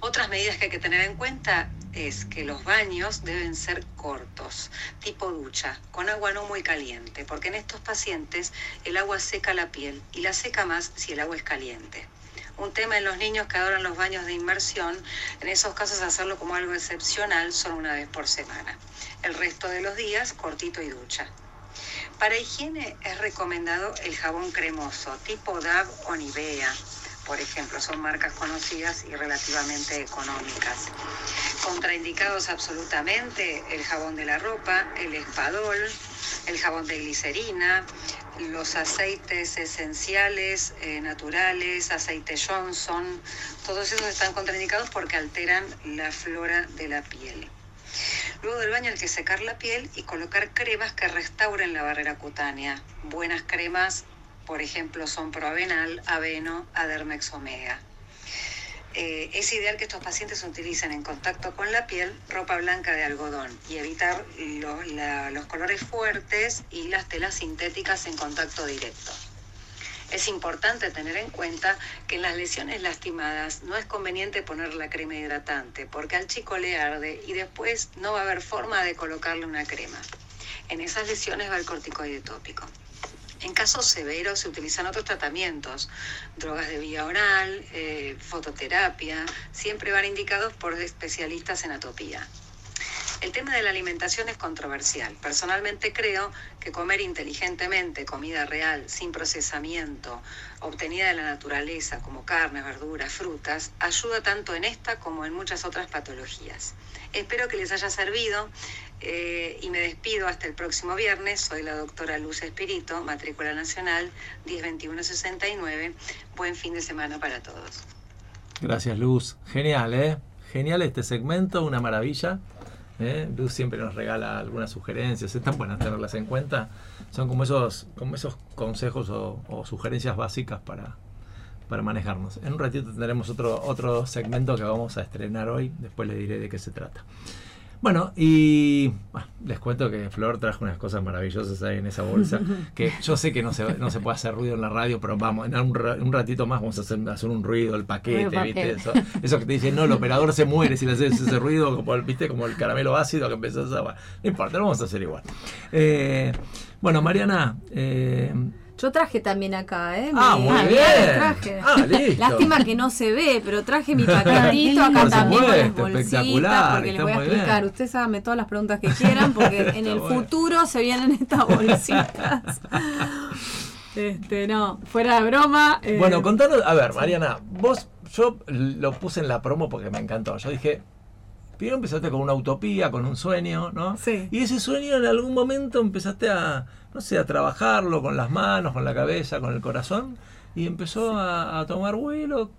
Otras medidas que hay que tener en cuenta es que los baños deben ser cortos, tipo ducha, con agua no muy caliente, porque en estos pacientes el agua seca la piel y la seca más si el agua es caliente. Un tema en los niños que adoran los baños de inmersión, en esos casos hacerlo como algo excepcional, solo una vez por semana. El resto de los días, cortito y ducha. Para higiene es recomendado el jabón cremoso, tipo DAV o Nivea, por ejemplo, son marcas conocidas y relativamente económicas. Contraindicados absolutamente el jabón de la ropa, el espadol, el jabón de glicerina, los aceites esenciales, eh, naturales, aceite Johnson, todos esos están contraindicados porque alteran la flora de la piel. Luego del baño hay que secar la piel y colocar cremas que restauren la barrera cutánea. Buenas cremas, por ejemplo, son Proavenal, Aveno, Adermex Omega. Eh, es ideal que estos pacientes utilicen en contacto con la piel ropa blanca de algodón y evitar lo- los colores fuertes y las telas sintéticas en contacto directo. Es importante tener en cuenta que en las lesiones lastimadas no es conveniente poner la crema hidratante porque al chico le arde y después no va a haber forma de colocarle una crema. En esas lesiones va el corticoide tópico. En casos severos se utilizan otros tratamientos, drogas de vía oral, eh, fototerapia, siempre van indicados por especialistas en atopía. El tema de la alimentación es controversial. Personalmente creo que comer inteligentemente comida real, sin procesamiento, obtenida de la naturaleza, como carnes, verduras, frutas, ayuda tanto en esta como en muchas otras patologías. Espero que les haya servido eh, y me despido hasta el próximo viernes. Soy la doctora Luz Espirito, matrícula nacional 102169. Buen fin de semana para todos. Gracias, Luz. Genial, ¿eh? Genial este segmento, una maravilla. ¿eh? Luz siempre nos regala algunas sugerencias, están buenas tenerlas en cuenta. Son como esos, como esos consejos o, o sugerencias básicas para, para manejarnos. En un ratito tendremos otro, otro segmento que vamos a estrenar hoy, después les diré de qué se trata. Bueno, y bueno, les cuento que Flor trajo unas cosas maravillosas ahí en esa bolsa. Que yo sé que no se, no se puede hacer ruido en la radio, pero vamos, en un, un ratito más vamos a hacer, hacer un ruido, el paquete, ¿viste? Eso, eso que te dicen, no, el operador se muere si le haces ese ruido, como el, ¿viste? Como el caramelo ácido que empezás a. no importa, lo vamos a hacer igual. Eh, bueno, Mariana. eh, Yo traje también acá, ¿eh? ah, muy bien. Traje. Ah, listo. Lástima que no se ve, pero traje mi paquetito acá Por también con las bolsitas espectacular, porque les voy a explicar. Ustedes háganme todas las preguntas que quieran porque en el bueno. futuro se vienen estas bolsitas. Este, no, fuera de broma. eh, Bueno, contanos, a ver, Mariana, vos, yo lo puse en la promo porque me encantó. Yo dije, primero empezaste con una utopía, con un sueño, ¿no? Sí. Y ese sueño en algún momento empezaste a, no sé, a trabajarlo con las manos, con la cabeza, con el corazón. Y empezó a, a tomar vuelo,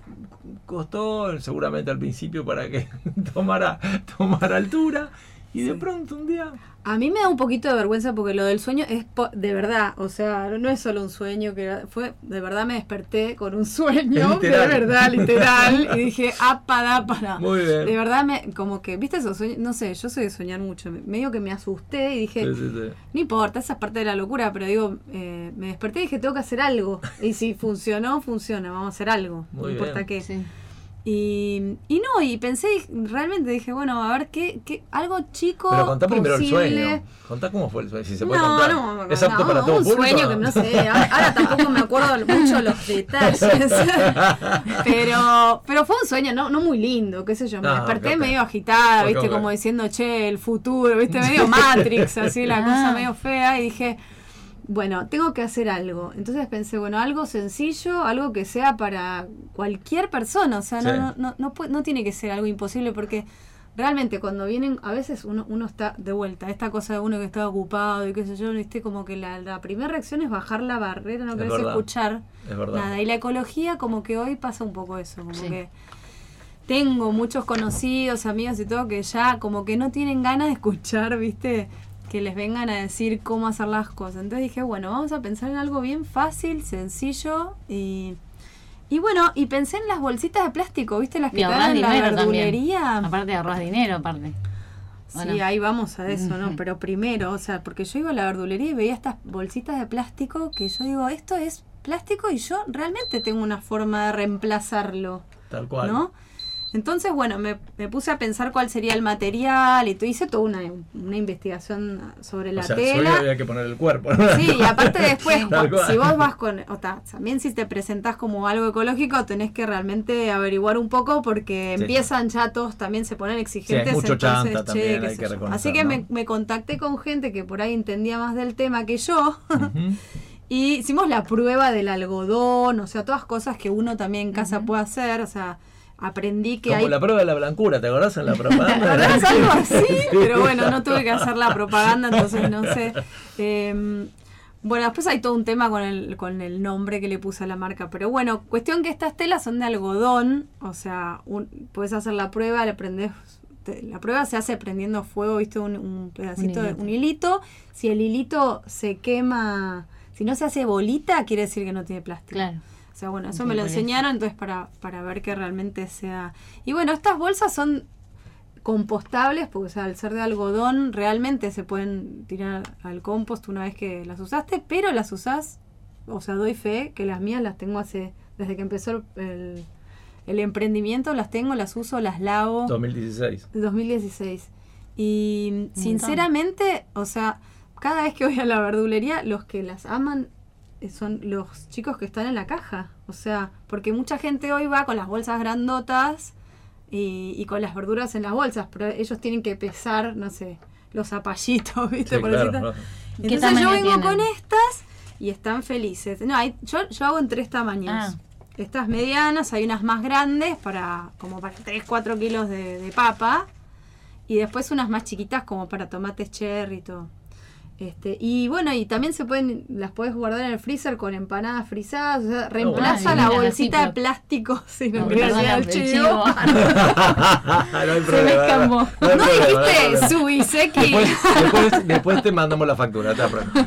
costó seguramente al principio para que tomara, tomara altura. Y de pronto un día A mí me da un poquito de vergüenza porque lo del sueño es po- de verdad, o sea, no es solo un sueño, que era- fue de verdad me desperté con un sueño, de Literal. verdad, literal, y dije, apa, da, para. Muy bien. De verdad, me, como que, viste esos sueños, no sé, yo soy de soñar mucho, me- medio que me asusté y dije, Sí, sí, sí. no importa, esa es parte de la locura, pero digo, eh, me desperté y dije, tengo que hacer algo, y si funcionó, funciona, vamos a hacer algo, no importa qué. Y, y no, y pensé, realmente dije, bueno, a ver, qué, qué algo chico. Pero contá primero el sueño. Contá cómo fue el sueño, si se puede no, contar. no, ¿Es no, apto no, para todo un público? sueño que no sé, ahora, ahora tampoco me acuerdo mucho los detalles, pero pero fue un sueño no, no muy lindo, qué sé yo, me Ah, desperté medio agitada, viste, como diciendo, che, el futuro, viste, medio Matrix, así, la cosa Ah. medio fea, y dije, bueno, tengo que hacer algo. Entonces pensé, bueno, algo sencillo, algo que sea para cualquier persona. O sea, no, Sí. no, no, no, tiene que ser algo imposible porque realmente cuando vienen, a veces uno, uno está de vuelta, esta cosa de uno que está ocupado y qué sé yo, viste, como que la, la primera reacción es bajar la barrera, no Es querés verdad. escuchar Es nada. Y la ecología como que hoy pasa un poco eso, como Sí. que tengo muchos conocidos, amigos y todo que ya como que no tienen ganas de escuchar, ¿viste? Que les vengan a decir cómo hacer las cosas. Entonces dije, bueno, vamos a pensar en algo bien fácil, sencillo y... Y bueno, y pensé en las bolsitas de plástico, ¿viste? Las que te dan en la dinero también. verdulería. Aparte ahorras dinero, aparte. Sí, ahí vamos a eso, ¿no? Pero primero, o sea, porque yo iba a la verdulería y veía estas bolsitas de plástico que yo digo, esto es plástico y yo realmente tengo una forma de reemplazarlo. Tal cual. ¿no? Entonces, bueno, me, me puse a pensar cuál sería el material y todo. Hice toda una, una investigación sobre la o sea, tela. había que poner el cuerpo. Sí, y aparte después, si vos vas con, o ta, también si te presentás como algo ecológico, tenés que realmente averiguar un poco porque Sí. empiezan ya todos, también se ponen exigentes. mucho entonces, chanta también, hay que yo. reconocer, Así que ¿no? me, me contacté con gente que por ahí entendía más del tema que yo. Y hicimos la prueba del algodón, o sea, todas cosas que uno también en casa puede hacer, o sea, aprendí que Como hay... la prueba de la blancura, ¿te acordás en la propaganda? Verdad es algo así, pero bueno, no tuve que hacer la propaganda, entonces no sé. Eh, bueno, después hay todo un tema con el, con el nombre que le puse a la marca, pero bueno, cuestión que estas telas son de algodón, o sea, un, puedes hacer la prueba, le prendes... te- La prueba se hace prendiendo fuego, viste, un, un pedacito de hilito. un hilito. Si el hilito se quema, si no se hace bolita, quiere decir que no tiene plástico. Claro. O sea, bueno, eso me lo enseñaron, entonces para, para ver que realmente sea... Y bueno, estas bolsas son compostables, porque o sea, al ser de algodón, realmente se pueden tirar al compost una vez que las usaste, pero las usás, o sea, doy fe que las mías las tengo hace, desde que empezó el, el, emprendimiento, las tengo, las uso, las lavo. 2016. 2016. Y sinceramente, o sea, cada vez que voy a la verdulería, los que las aman son los chicos que están en la caja. O sea, porque mucha gente hoy va con las bolsas grandotas y, y con las verduras en las bolsas, pero ellos tienen que pesar, no sé, los zapallitos, ¿viste? Sí, Por claro, decirte. ¿no? ¿Qué Entonces yo vengo tienen? con estas y están felices. No, hay, yo, yo hago en tres tamaños. Ah. Estas medianas, hay unas más grandes para como para 3, 4 kilos de, de papa. Y después unas más chiquitas como para tomates cherry y todo. Este, y bueno, y también se pueden, las puedes guardar en el freezer con empanadas frisadas, o sea, reemplaza la bolsita de plástico, si no, No, el chivo. no hay Se problema. No, hay ¿No problema, dijiste. Subiseki? Después, después, después te mandamos la factura.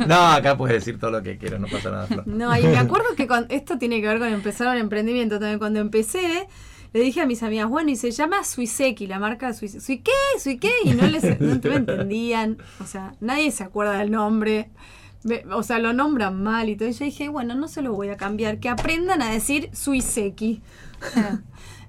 No, acá puedes decir todo lo que quieras, no pasa nada. Flor. No, y me acuerdo que cuando, esto tiene que ver con empezar el emprendimiento también. Cuando empecé, le dije a mis amigas, bueno, y se llama Suiseki, la marca de Suiseki. ¿Sui qué? ¿Sui qué? Y no les no me entendían. O sea, nadie se acuerda del nombre. O sea, lo nombran mal y todo. Y yo dije, bueno, no se lo voy a cambiar. Que aprendan a decir Suiseki.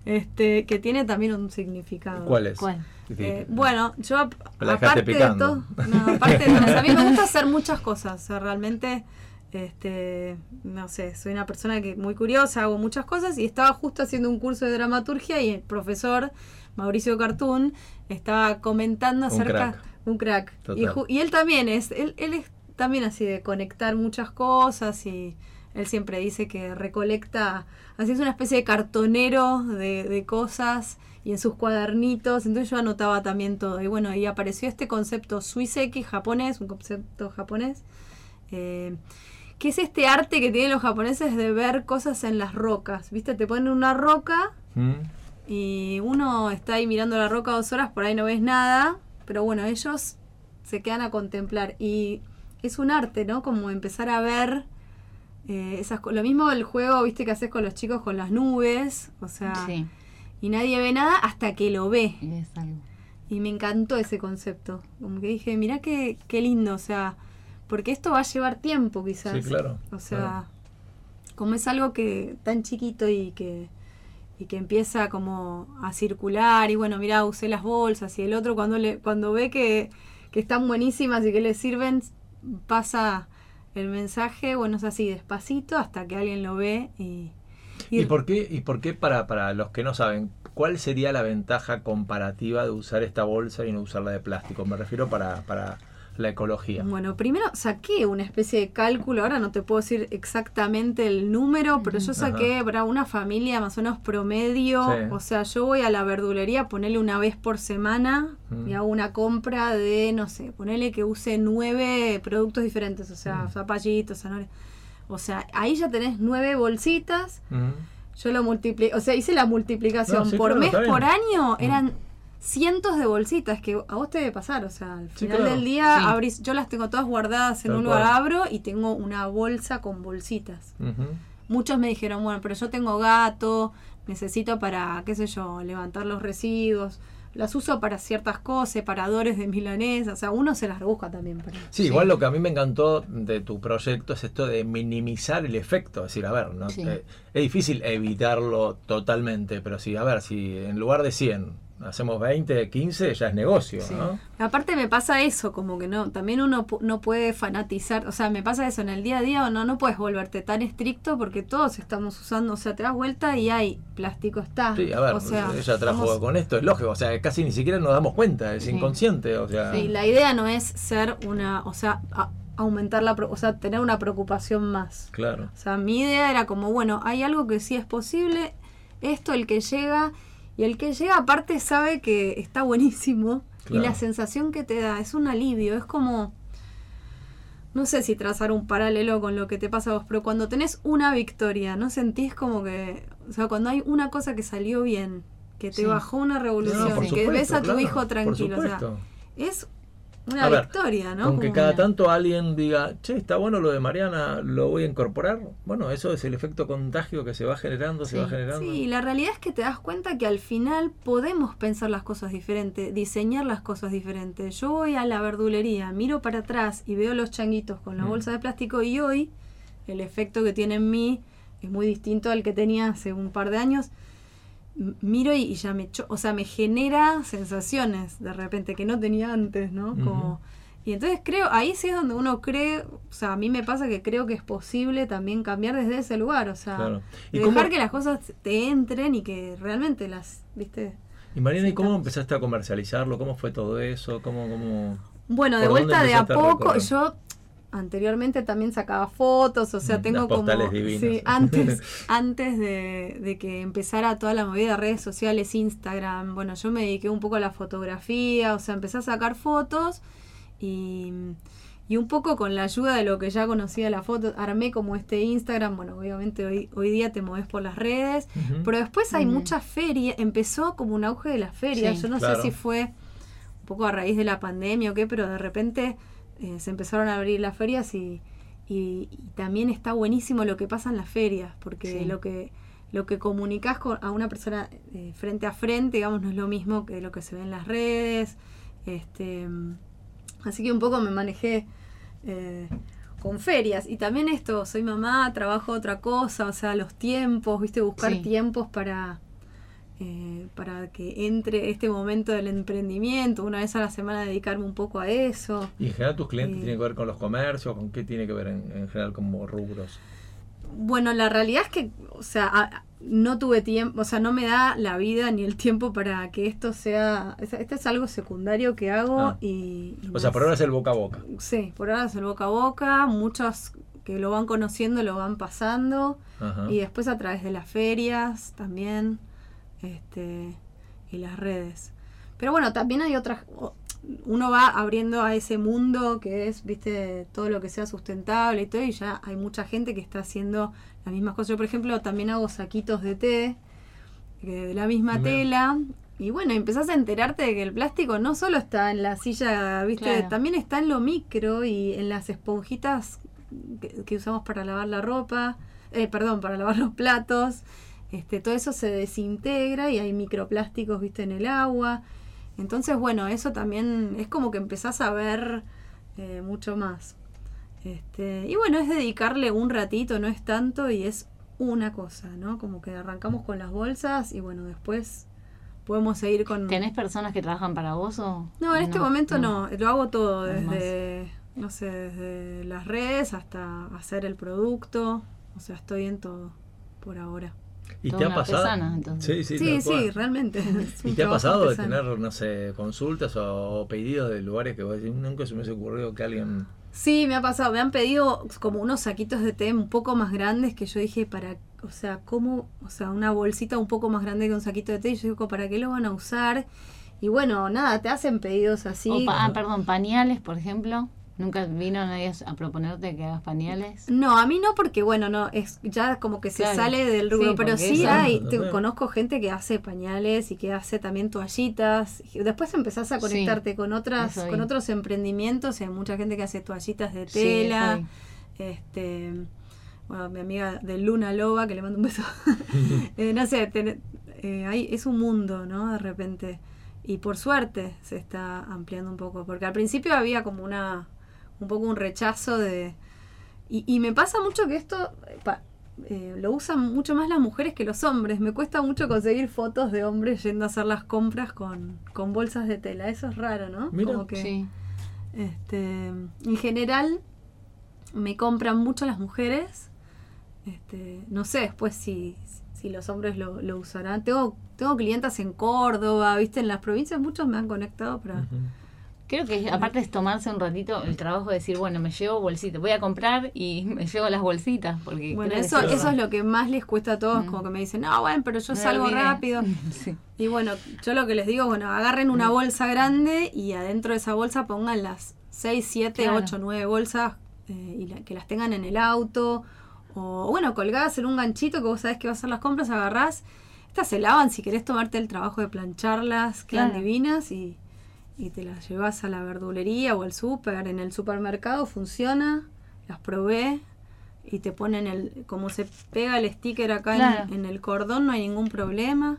este, que tiene también un significado. ¿Cuál es? ¿Cuál? Eh, bueno, yo aparte de todo, no, aparte de todo, a mí me gusta hacer muchas cosas, o sea, realmente, este, no sé, soy una persona que muy curiosa, hago muchas cosas y estaba justo haciendo un curso de dramaturgia y el profesor Mauricio Cartoon estaba comentando Un acerca crack. un crack y, él también es, él, él es también así de conectar muchas cosas y él siempre dice que recolecta, así es una especie de cartonero de, de cosas y en sus cuadernitos, entonces yo anotaba también todo. Y bueno, y apareció este concepto suiseki japonés, un concepto japonés, eh, que es este arte que tienen los japoneses de ver cosas en las rocas. ¿Viste? Te ponen una roca ¿Mm? y uno está ahí mirando la roca dos horas, por ahí no ves nada, pero bueno, ellos se quedan a contemplar y es un arte, ¿no? Como empezar a ver eh, esas Lo mismo el juego, viste, que haces con los chicos con las nubes, o sea, Sí, y nadie ve nada hasta que lo ve. es algo. Y me encantó ese concepto. Como que dije, mirá qué, qué lindo, o sea, porque esto va a llevar tiempo quizás. Sí, claro, O sea, claro. como es algo que tan chiquito y que y que empieza como a circular y bueno, mirá, usé las bolsas y el otro cuando le cuando ve que, que están buenísimas y que le sirven, pasa el mensaje, bueno, es así, despacito hasta que alguien lo ve y... ¿Y por qué, y por qué para, para los que no saben, cuál sería la ventaja comparativa de usar esta bolsa y no usarla de plástico? Me refiero para, para la ecología. Bueno, primero saqué una especie de cálculo, ahora no te puedo decir exactamente el número, pero yo saqué para una familia más o menos promedio, Sí. o sea, yo voy a la verdulería, ponerle una vez por semana Mm. y hago una compra de, no sé, ponerle que use nueve productos diferentes, o sea, Mm. zapallitos, zanahorias. O sea, ahí ya tenés nueve bolsitas, ¿Mm? yo lo multipliqué, o sea, hice la multiplicación No, sí, por claro, mes, por año, eran cientos de bolsitas que a vos te debe pasar, o sea, al Sí, final claro. del día Sí. abrís, yo las tengo todas guardadas en Tal un cual. lugar, abro y tengo una bolsa con bolsitas. Muchos me dijeron, bueno, pero yo tengo gato, necesito para, qué sé yo, levantar los residuos. las uso para ciertas cosas, separadores de milanesa, o sea, uno se las rebusca también. Sí, igual lo que a mí me encantó de tu proyecto es esto de minimizar el efecto. Es decir, a ver, ¿no? Eh, es difícil evitarlo totalmente, pero sí, a ver, si en lugar de 100 hacemos 20, 15, ya es negocio, Sí. ¿no? Aparte me pasa eso, como que no, también uno no puede fanatizar, o sea, me pasa eso en el día a día, no, no puedes volverte tan estricto porque todos estamos usando, o sea, te das vuelta y hay plástico está. Sí, a ver, o sea, ella trajo con esto, es lógico, o sea, casi ni siquiera nos damos cuenta, es Sí. inconsciente, o sea. Sí, la idea no es ser una, o sea, a- aumentar la, o sea, tener una preocupación más. Claro. O sea, mi idea era como, bueno, hay algo que sí es posible, esto el que llega, y el que llega aparte sabe que está buenísimo, Claro. y la sensación que te da es un alivio, es como, no sé si trazar un paralelo con lo que te pasa a vos, pero cuando tenés una victoria, ¿no sentís como que, o sea, cuando hay una cosa que salió bien, que te Sí. bajó una revolución, No, que ves a tu claro, hijo tranquilo, o sea, es una A ver, victoria, ¿no? Aunque cada una- tanto alguien diga, che, está bueno lo de Mariana, lo voy a incorporar. Bueno, eso es el efecto contagio que se va generando, se Sí. va generando. Sí, la realidad es que te das cuenta que al final podemos pensar las cosas diferentes, diseñar las cosas diferentes. Yo voy a la verdulería, miro para atrás y veo los changuitos con la Mm. bolsa de plástico y hoy el efecto que tiene en mí es muy distinto al que tenía hace un par de años. Miro y, y ya me cho- o sea, me genera sensaciones de repente que no tenía antes, ¿no? Como y entonces creo, ahí sí es donde uno cree, o sea, a mí me pasa que creo que es posible también cambiar desde ese lugar, o sea, Claro. ¿Y cómo- dejar que las cosas te entren y que realmente las, ¿viste? Y Mariana, ¿y cómo empezaste a comercializarlo? ¿Cómo fue todo eso? ¿Cómo, cómo... Bueno, de ¿Por dónde vuelta de a poco, yo anteriormente también sacaba fotos, o sea, Mm, tengo las como postales divinas. sí, antes antes de, de que empezara toda la movida de redes sociales, Instagram, bueno, yo me dediqué un poco a la fotografía, o sea, empecé a sacar fotos y y un poco con la ayuda de lo que ya conocía la foto, armé como este Instagram, bueno, obviamente hoy, hoy día te mueves por las redes. Pero después hay Ujú. muchas ferias, empezó como un auge de las ferias. Sí, Yo no claro. sé si fue un poco a raíz de la pandemia o qué, pero de repente eh, se empezaron a abrir las ferias y, y- y también está buenísimo lo que pasa en las ferias, porque Sí. lo que lo que comunicas con, a una persona eh, frente a frente, digamos, no es lo mismo que lo que se ve en las redes. Este, así que un poco me manejé eh, con ferias. Y también esto, soy mamá, trabajo otra cosa, o sea, los tiempos, viste, buscar Sí. tiempos para, eh, para que entre este momento del emprendimiento, una vez a la semana dedicarme un poco a eso. ¿Y en general tus clientes Eh, tienen que ver con los comercios? ¿Con qué tiene que ver en, en general como rubros? Bueno, la realidad es que, o sea, a- no tuve tiempo, o sea, no me da la vida ni el tiempo para que esto sea, es- esto es algo secundario que hago Ah. y, y O sea, por ahora es el boca a boca. Sí, por ahora es el boca a boca, muchos que lo van conociendo lo van pasando Ajá. y después a través de las ferias también este y las redes. Pero bueno, también hay otras uno va abriendo a ese mundo que es, viste, todo lo que sea sustentable y todo y ya hay mucha gente que está haciendo las mismas cosas. Yo, por ejemplo, también hago saquitos de té que de la misma tela. Y bueno, empezás a enterarte de que el plástico no solo está en la silla, ¿viste? Claro. También está en lo micro y en las esponjitas que, que usamos para lavar la ropa, eh, perdón, para lavar los platos. Este, todo eso se desintegra y hay microplásticos, ¿viste? En el agua. Entonces, bueno, eso también es como que empezás a ver eh, mucho más. Este, y bueno, es dedicarle un ratito, no es tanto y es una cosa, ¿no? Como que arrancamos con las bolsas y bueno, después podemos seguir con... ¿Tenés personas que trabajan para vos o...? No, en este momento no. lo hago todo, No desde, no sé, desde las redes hasta hacer el producto, o sea, estoy en todo por ahora. ¿Y Toda te ha pasado? entonces. Sí, sí, Sí, sí, realmente. ¿Y te ha pasado de tener, no sé, consultas o pedidos de lugares que vos decís, nunca se me hubiese ocurrido que alguien... Sí, me ha pasado. Me han pedido como unos saquitos de té un poco más grandes que yo dije para, o sea, ¿cómo? O sea, una bolsita un poco más grande que un saquito de té. Y yo digo, ¿para qué lo van a usar? Y bueno, nada, te hacen pedidos así. O pa- ah, perdón, pañales, por ejemplo. ¿Nunca vino nadie a proponerte que hagas pañales? No, a mí no, porque bueno, no, es ya como que se Claro. sale del rubro, Sí, pero sí hay, te- conozco gente que hace pañales y que hace también toallitas. Y Después empezás a Sí, conectarte con otras, con otros emprendimientos, hay mucha gente que hace toallitas de tela. este bueno, mi amiga de Luna Loba, que le mando un beso. Eh, no sé, ten- eh, hay- es un mundo, ¿no? De repente. y por suerte se está ampliando un poco, porque al principio había como una, un poco un rechazo de... Y, y me pasa mucho que esto eh, pa- eh, lo usan mucho más las mujeres que los hombres. Me cuesta mucho conseguir fotos de hombres yendo a hacer las compras con, con bolsas de tela. Eso es raro, ¿no? Mira. Como que, Sí. este, en general me compran mucho las mujeres. Este, no sé después si, si los hombres lo, lo usarán. Tengo, tengo clientas en Córdoba, viste, en las provincias muchos me han conectado para... Creo que aparte es tomarse un ratito el trabajo de decir, bueno, me llevo bolsitas, voy a comprar y me llevo las bolsitas. Porque Bueno, eso, eso es lo que más les cuesta a todos, Mm. como que me dicen, no, bueno, pero yo me salgo olvidé". rápido. Sí. Y bueno, yo lo que les digo, bueno, agarren Mm. una bolsa grande y adentro de esa bolsa pongan las 6, 7, Claro. 8, 9 bolsas eh, y la- que las tengan en el auto. O bueno, colgadas en un ganchito que vos sabés que vas a hacer las compras, agarrás. Estas se lavan si querés tomarte el trabajo de plancharlas, quedan Claro. divinas y, y te las llevas a la verdulería o al súper. En el supermercado funciona, las probé y te ponen el, como se pega el sticker acá en- el cordón, no hay ningún problema.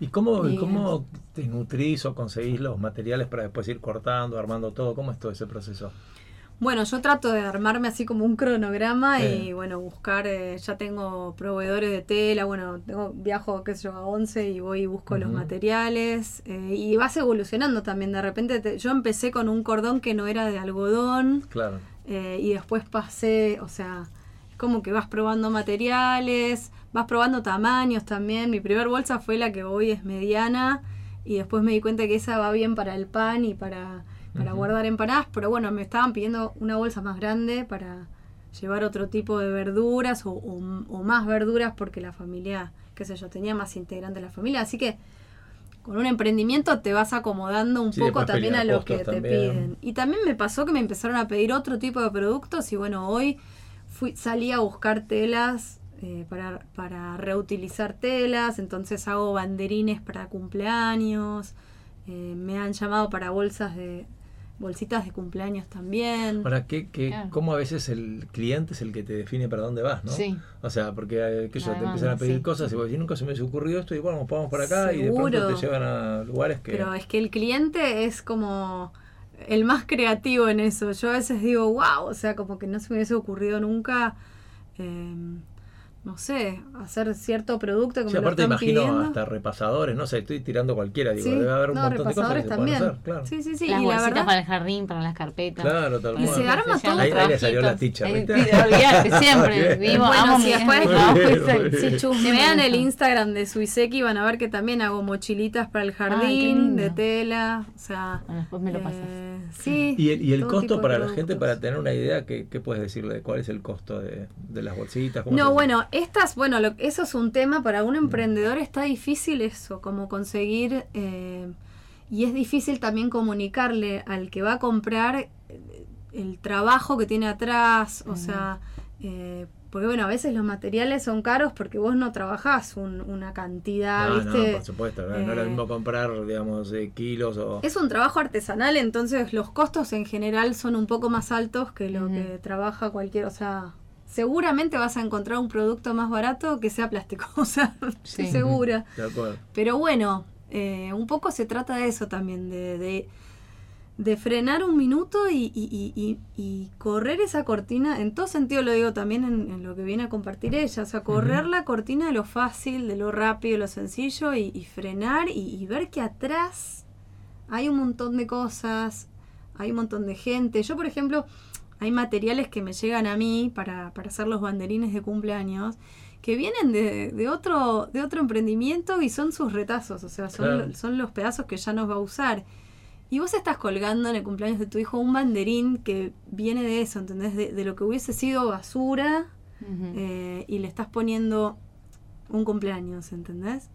¿Y cómo, Y- cómo te nutrís o conseguís los materiales para después ir cortando, armando todo? ¿Cómo es todo ese proceso? Bueno, yo trato de armarme así como un cronograma Eh. y bueno, buscar, eh, ya tengo proveedores de tela, bueno, tengo viajo, qué sé yo, a 11 y voy y busco los materiales eh, y vas evolucionando también, de repente te- yo empecé con un cordón que no era de algodón Claro. eh, y después pasé, o sea, es como que vas probando materiales, vas probando tamaños también, mi primer bolsa fue la que hoy es mediana y después me di cuenta que esa va bien para el pan y para, para guardar empanadas, pero bueno, me estaban pidiendo una bolsa más grande para llevar otro tipo de verduras o, o- o más verduras porque la familia, qué sé yo, tenía más integrantes de la familia, así que con un emprendimiento te vas acomodando un Sí, poco también a lo que te piden. Y también me pasó que me empezaron a pedir otro tipo de productos y bueno, hoy fui, salí a buscar telas eh, para, para reutilizar telas, entonces hago banderines para cumpleaños, eh, me han llamado para bolsas de bolsitas de cumpleaños también. ¿Para qué, qué, Claro. cómo a veces el cliente es el que te define para dónde vas, ¿no? Sí. O sea, porque eh, que yo, te empiezan a pedir sí. cosas y vos decís, nunca se me hubiese ocurrido esto y bueno, nos vamos por acá y de pronto te llevan a lugares que... Pero es que el cliente es como el más creativo en eso. Yo a veces digo, wow, o sea, como que no se me hubiese ocurrido nunca, eh, no sé, hacer cierto producto que Sí, me lo aparte están imagino pidiendo. hasta repasadores, no sé, estoy tirando cualquiera, digo, Sí, debe haber un no, montón de cosas que repasadores se también. pueden hacer, claro. Sí, sí, sí. las y la bolsitas verdad, para el jardín, para las carpetas. Claro, tal Y cual. se arma todo. Ahí- ahí le salió la Ahí- ¿viste? siempre. Vivo, Bueno, amo si después- mi trabajo, Muy bien, ¿viste? muy bien. Sí, Si chusmean vean el. Instagram de Suiseki van a ver que también hago mochilitas para el jardín, de tela, o sea... Bueno, después me lo pasas. eh, sí. Y el, y el costo para la gente, para tener una idea, ¿qué, qué puedes decirle? ¿Cuál es el costo de, de las bolsitas? ¿Cómo se No, bueno, estas, bueno, lo- eso es un tema para un emprendedor, está difícil eso, como conseguir, eh, y es difícil también comunicarle al que va a comprar eh, el trabajo que tiene atrás, o Ujú. sea, eh, porque bueno, a veces los materiales son caros porque vos no trabajás un- una cantidad, No, ¿viste? no, por supuesto, no, no es lo Eh, mismo comprar, digamos, eh, kilos o... Es un trabajo artesanal, entonces los costos en general son un poco más altos que lo que trabaja cualquier, o sea, seguramente vas a encontrar un producto más barato que sea plástico, o sea, estoy segura. De acuerdo. Pero bueno, eh, un poco se trata de eso también, de, de, de frenar un minuto y, y- y- correr esa cortina, en todo sentido lo digo también en, en lo que viene a compartir ella, o sea, correr la cortina de lo fácil, de lo rápido, de lo sencillo y, y frenar y, y ver que atrás hay un montón de cosas, hay un montón de gente. Yo, por ejemplo, hay materiales que me llegan a mí para, para hacer los banderines de cumpleaños que vienen de, de otro de otro emprendimiento y son sus retazos, o sea, son, Claro. son los pedazos que ya no va a usar. Y vos estás colgando en el cumpleaños de tu hijo un banderín que viene de eso, ¿entendés? De, de lo que hubiese sido basura eh, y le estás poniendo un cumpleaños, ¿entendés?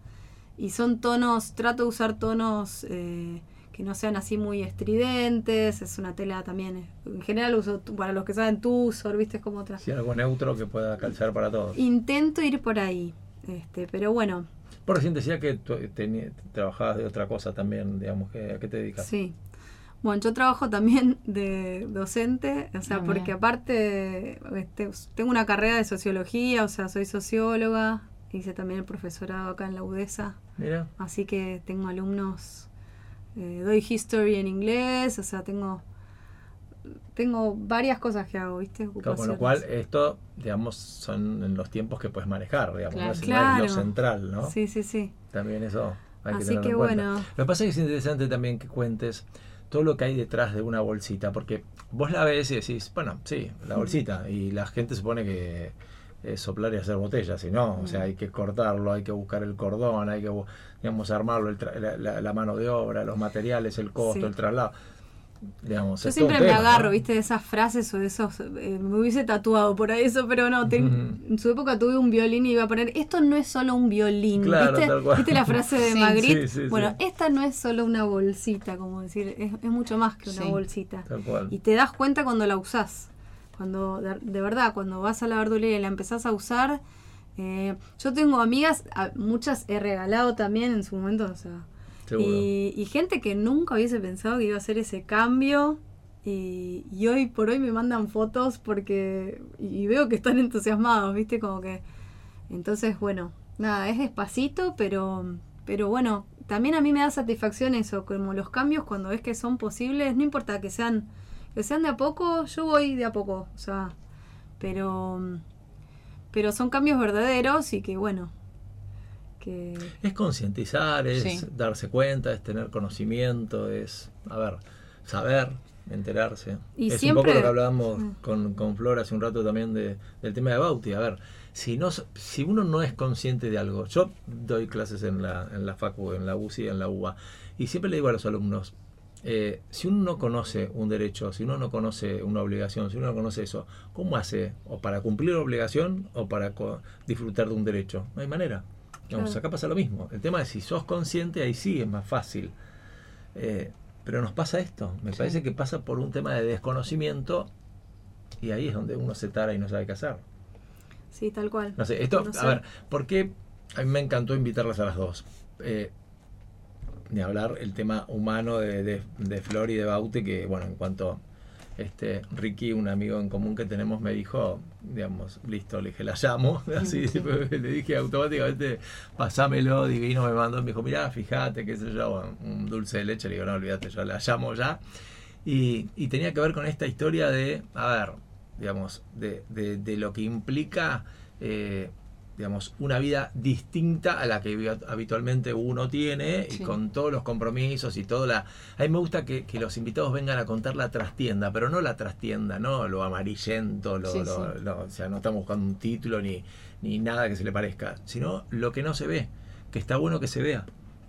Y son tonos, trato de usar tonos eh, que no sean así muy estridentes, es una tela también, en general uso, tu- para los que saben Tussor, viste, es como otra. Sí, algo neutro que pueda calzar para todos. Intento ir por ahí, este, pero bueno, Por recién decía que trabajabas de otra cosa también, digamos, que, ¿a qué te dedicas? sí. Bueno, yo trabajo también de docente, o sea, Ah, porque mira. aparte este, tengo una carrera de sociología, o sea, soy socióloga, hice también el profesorado acá en la UDESA. Mira, Así que tengo alumnos eh, doy history en inglés, o sea, tengo tengo varias cosas que hago, ¿viste? Claro, con lo cual, esto, digamos, son en los tiempos que puedes manejar, digamos, Claro. no Claro. es lo central, ¿no? Sí, sí, sí. También eso hay que Así que cuenta. bueno. Lo que pasa es que es interesante también que cuentes todo lo que hay detrás de una bolsita, porque vos la ves y decís, bueno, sí, la bolsita, y la gente supone que es soplar y hacer botellas, y no, o sea, hay que cortarlo, hay que buscar el cordón, hay que, digamos, armarlo, el tra- la, la- la mano de obra, los materiales, el costo, Sí. el traslado. Digamos, Yo siempre me tema, agarro, ¿no? viste, de esas frases o de esos. eh, me hubiese tatuado por ahí eso, pero no. Ujú. En su época tuve un violín y iba a poner. Esto no es solo un violín. Claro, ¿viste? tal cual. ¿Viste la frase de Sí. Magritte? Sí, sí, bueno, sí. esta no es solo una bolsita, como decir, es, es mucho más que una Sí. bolsita. Tal cual. Y te das cuenta cuando la usás. Cuando, de, de verdad, cuando vas a la verdulería y la empezás a usar. Eh, yo tengo amigas, muchas he regalado también en su momento, o sea. Y, y gente que nunca hubiese pensado que iba a hacer ese cambio. Y, y hoy por hoy me mandan fotos porque. Y veo que están entusiasmados, ¿viste? Como que. Entonces, bueno, nada, es despacito, pero. Pero bueno, también a mí me da satisfacción eso, como los cambios cuando ves que son posibles, no importa que sean. Que sean de a poco, yo voy de a poco, o sea. Pero. Pero son cambios verdaderos y que, bueno. Que. Es concientizar, es Sí. darse cuenta, es tener conocimiento, es, a ver, saber, enterarse. Y es siempre- un poco lo que hablábamos Mm. con, con Flor hace un rato también de, del tema de Bauti. A ver, si, no, si uno no es consciente de algo, yo doy clases en la, en la FACU, en la UCI, en la UBA, y siempre le digo a los alumnos, eh, si uno no conoce un derecho, si uno no conoce una obligación, si uno no conoce eso, ¿cómo hace? ¿O para cumplir la obligación o para disfrutar de un derecho? No hay manera. Acá pasa lo mismo. El tema es si sos consciente, ahí sí es más fácil. Eh, pero nos pasa esto. Me Sí. parece que pasa por un tema de desconocimiento y ahí es donde uno se tara y no sabe qué hacer. Sí, tal cual. No sé, esto, No sé. a ver, ¿por qué a mí me encantó invitarlas a las dos? Eh, ni hablar el tema humano de, de, de Flor y de Baute, que bueno, en cuanto este Ricky, un amigo en común que tenemos, me dijo, digamos, listo, le dije, la llamo, así le dije automáticamente, pasámelo, divino, me mandó, me dijo, mirá, fíjate, qué sé yo, un dulce de leche, le digo, no, olvídate, yo la llamo ya. Y, y tenía que ver con esta historia de, a ver, digamos, de, de- de lo que implica, eh, digamos, una vida distinta a la que habitualmente uno tiene y con todos los compromisos y todo la... A mí me gusta que, que los invitados vengan a contar la trastienda, pero no la trastienda, no lo amarillento, lo, Sí, lo- sí. lo- o sea, no estamos buscando un título ni, ni nada que se le parezca, sino lo que no se ve, que está bueno que se vea.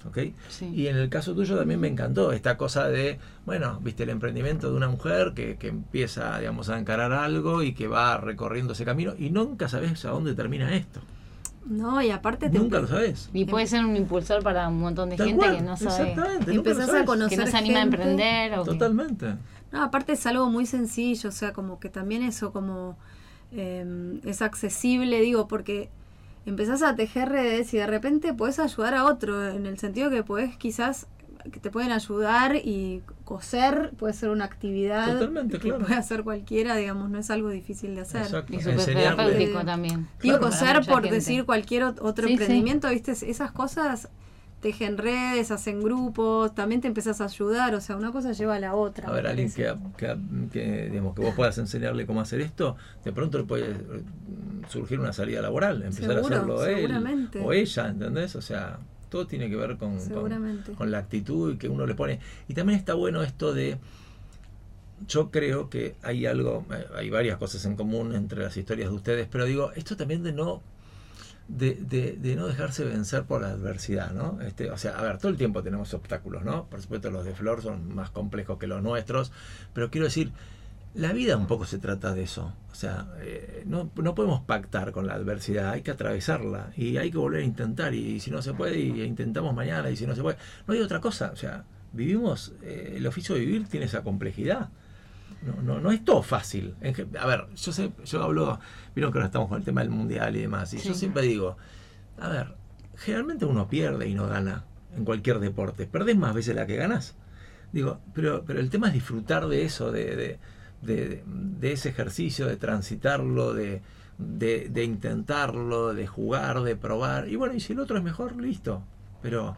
¿ok? Sí. Y en el caso tuyo también me encantó esta cosa de, bueno, viste el emprendimiento de una mujer que, que empieza, digamos, a encarar algo y que va recorriendo ese camino y nunca sabes a dónde termina esto. No, y aparte te Nunca lo sabes. Y puede ser un impulsor para un montón de Tal gente cual, que no sabe, Exactamente, nunca empezás lo a conocer que no se anima a emprender o que- Totalmente. No, aparte es algo muy sencillo, o sea, como que también eso como eh, es accesible, digo, porque empezás a tejer redes y de repente puedes ayudar a otro, en el sentido que puedes quizás, que te pueden ayudar y coser puede ser una actividad Totalmente, que claro. puede hacer cualquiera, digamos, no es algo difícil de hacer. Exacto. y súper terapéutico Eh, también. Digo, Claro. coser por gente. decir cualquier ot- otro Sí, sí. emprendimiento, ¿viste? Esas cosas tejen redes, hacen grupos, también te empezás a ayudar, o sea, una cosa lleva a la otra. A ver, alguien que, que, que, digamos, que vos puedas enseñarle cómo hacer esto, de pronto le puede eh, surgir una salida laboral, empezar Seguro, a hacerlo él o ella, ¿entendés? O sea, todo tiene que ver con, con, la actitud que uno le pone. Y también está bueno esto de, yo creo que hay algo, eh, hay varias cosas en común entre las historias de ustedes, pero digo, esto también de no de, de- de no dejarse vencer por la adversidad, ¿no? Este, o sea, a ver, todo el tiempo tenemos obstáculos, ¿no? Por supuesto los de Flor son más complejos que los nuestros, pero quiero decir, la vida un poco se trata de eso. O sea, eh, no, no podemos pactar con la adversidad, hay que atravesarla y hay que volver a intentar. Y, si no se puede, y intentamos mañana, y si no se puede, no hay otra cosa. O sea, vivimos, eh, el oficio de vivir tiene esa complejidad. No, no, no es todo fácil. A ver, yo sé, yo hablo, vieron que ahora estamos con el tema del mundial y demás, y yo siempre digo, a ver, generalmente uno pierde y no gana en cualquier deporte. Perdés más veces la que ganas. Digo, pero, pero el tema es disfrutar de eso, de, de, de- de ese ejercicio, de transitarlo, de, de, de intentarlo, de jugar, de probar. Y bueno, y si el otro es mejor, listo. Pero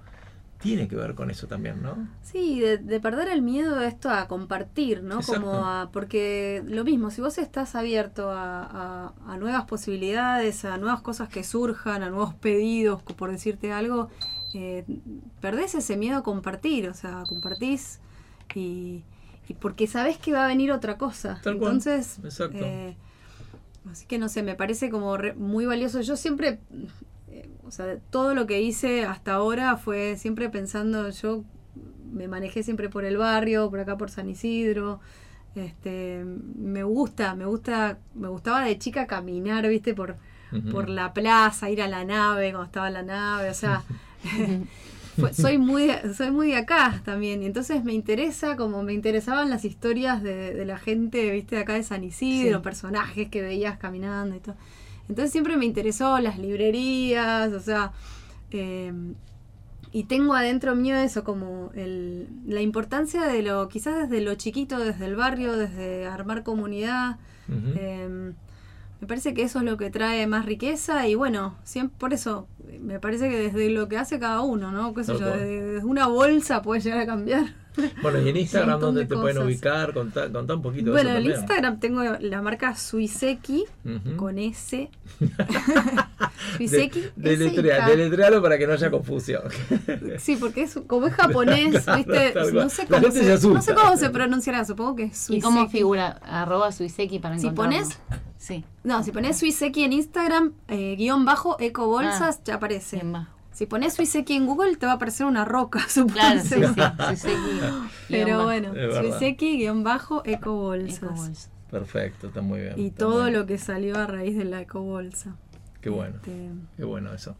tiene que ver con eso también, ¿no? Sí, de, de perder el miedo a esto a compartir, ¿no? Exacto. Como a, porque lo mismo, si vos estás abierto a, a- a nuevas posibilidades, a nuevas cosas que surjan, a nuevos pedidos, por decirte algo, eh, perdés ese miedo a compartir, o sea, compartís y, y porque sabés que va a venir otra cosa. Tal cual. Entonces, Exacto. eh, así que no sé, me parece como re- muy valioso. Yo siempre, eh, o sea, todo lo que hice hasta ahora fue siempre pensando, yo me manejé siempre por el barrio, por acá por San Isidro. Este, me gusta, me gusta, me gustaba de chica caminar, viste, por, por la plaza, ir a la nave cuando estaba la nave, o sea, fue- soy muy soy muy de acá también y entonces me interesa como me interesaban las historias de, de la gente viste de acá de San Isidro Sí. personajes que veías caminando y todo entonces siempre me interesó las librerías o sea eh, y tengo adentro mío eso como el, la importancia de lo quizás desde lo chiquito desde el barrio desde armar comunidad eh, me parece que eso es lo que trae más riqueza y bueno, siempre, por eso me parece que desde lo que hace cada uno, ¿no? ¿Qué sé yo? Desde, desde una bolsa puede llegar a cambiar. Bueno, y en Instagram, ¿dónde de te pueden ubicar? Contá, contá un poquito Bueno, de en eso también. Instagram tengo la marca Suiseki con S. De, Suiseki. Y deletrea- K. deletrealo para que no haya confusión. Sí, porque es, como es japonés, Claro, ¿viste? No sé cómo se se, asusta. no sé cómo se pronunciará, supongo que es ¿Y Suiseki. cómo figura? Arroba Suiseki para Si encontrarlo. pones- Sí, No, si pones Suiseki en Instagram, eh, guion bajo, eco bolsas, ya aparece. Si pones Suiseki en Google te va a aparecer una roca, supongo. Claro, sí, sí. Suiseki. Pero bueno, Es verdad. Suiseki guion bajo bajo, ecobolsas. ecobolsa. Perfecto, está muy bien. Y todo bien. lo que salió a raíz de la ecobolsa. Qué bueno, Este, qué bueno eso.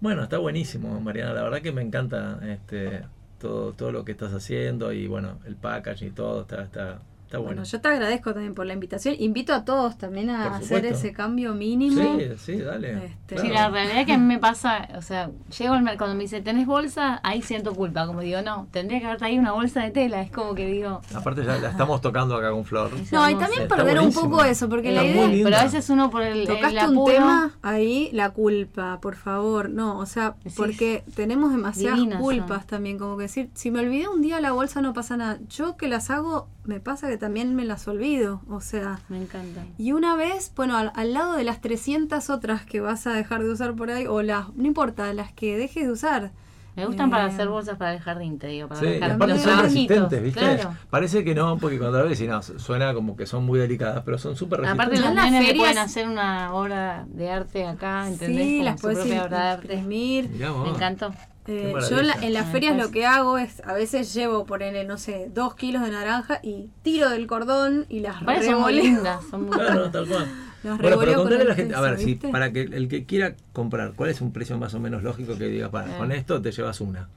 Bueno, está buenísimo, Mariana. La verdad que me encanta este todo, todo lo que estás haciendo y bueno, el packaging y todo está, está, está bueno. bueno, yo te agradezco también por la invitación. Invito a todos también a hacer ese cambio mínimo. Sí, sí, dale. Este, Sí, la realidad que a mí me pasa, o sea, llego al mercado, me dice, ¿tenés bolsa? Ahí siento culpa, como digo, no, tendría que haber traído una bolsa de tela, es como que digo... Aparte ya la estamos tocando acá con Flor. No, y también Está perder un poco eso, porque Está la muy idea lindo. Pero a veces uno por el, el Tocaste un tema ahí, la culpa, por favor. No, o sea, Sí. porque tenemos demasiadas Divinas culpas son. también. Como que decir, si me olvidé un día la bolsa no pasa nada. Yo que las hago, me pasa que también me las olvido. O sea, Me encanta. y una vez, bueno, al, al lado de las 300 otras que vas a dejar de usar por ahí, o las, no importa, las que dejes de usar. Me gustan para Eh, hacer bolsas para el jardín, te digo, para Sí, dejar aparte los son resistentes, ¿viste? Claro. Parece que no, porque cuando la ves, y no, suena como que son muy delicadas, pero son súper Aparte resistentes. Yo los nenes ferias- pueden hacer una obra de arte acá, ¿entendés? Sí, Como las su puedes propia obra de arte. imprimir. Me encantó. Eh, yo en, la- en las Ah, ferias lo que hago es, a veces llevo, ponele, no sé, dos kilos de naranja y tiro del cordón y las Aparte son muy revoleo. lindas, son muy Claro, tal cual. Las Bueno, pero revoleo contale a el la gente, a ver, si para que el que quiera comprar, ¿cuál es un precio más o menos lógico que digas, para, Eh. con esto te llevas una?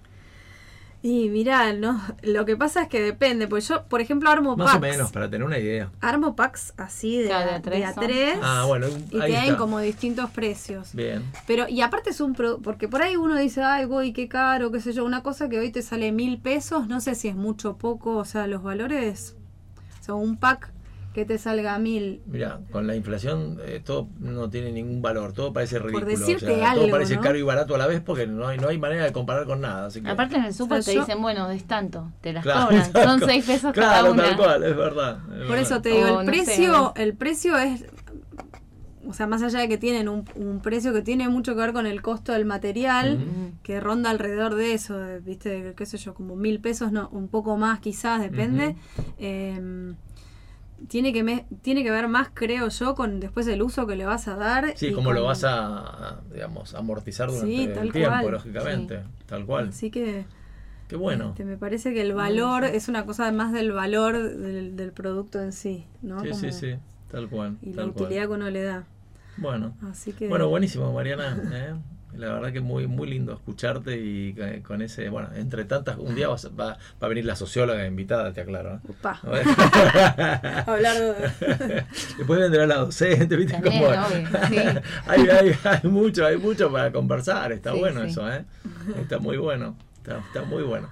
Y mirá, no, lo que pasa es que depende, pues yo, por ejemplo, armo Más packs. o menos, para tener una idea. Armo packs así de, Claro, de a, tres de a son. tres, Ah, bueno, y ahí tienen está. como distintos precios. Bien. Pero, y aparte es un pro- porque por ahí uno dice, ay, voy, qué caro, qué sé yo, una cosa que hoy te sale mil pesos, no sé si es mucho o poco, o sea, los valores, o sea, un pack que te salga mil, Mira, con la inflación eh, todo no tiene ningún valor, todo parece ridículo. decirte todo algo, parece ¿no? caro y barato a la vez porque no hay, no hay manera de comparar con nada. Así que, Aparte en el súper O sea, te yo- dicen, bueno, es tanto, te las Claro, cobran, son seis pesos claro, cada una. tal cual, es verdad. es Por verdad. eso te digo, O el no sé. precio, el precio es, o sea, más allá de que tienen un, un precio que tiene mucho que ver con el costo del material, que ronda alrededor de eso, de, viste, qué sé yo, como mil pesos, no, un poco más quizás, depende. Eh, tiene que me- tiene que ver más, creo yo, con después el uso que le vas a dar. Sí, y como lo vas a, digamos, amortizar durante Sí, el tiempo, cual. lógicamente. Tal cual. Así que Qué bueno. este, me parece que el valor es una cosa más del valor del, del producto en sí, ¿no? Sí, sí, Como- sí. Tal cual. Y la cual. utilidad que uno le da. Bueno. Así que. Bueno, buenísimo, Mariana. ¿eh? La verdad que muy muy lindo escucharte y con ese, bueno, entre tantas, un día vas- va, va a venir la socióloga invitada, te aclaro. ¿eh? Hablar de. Después vendrá la docente, ¿viste También, cómo? sí. hay, hay, hay mucho, hay mucho para conversar, está Sí, bueno sí. eso, ¿eh? Está muy bueno, está, está muy bueno.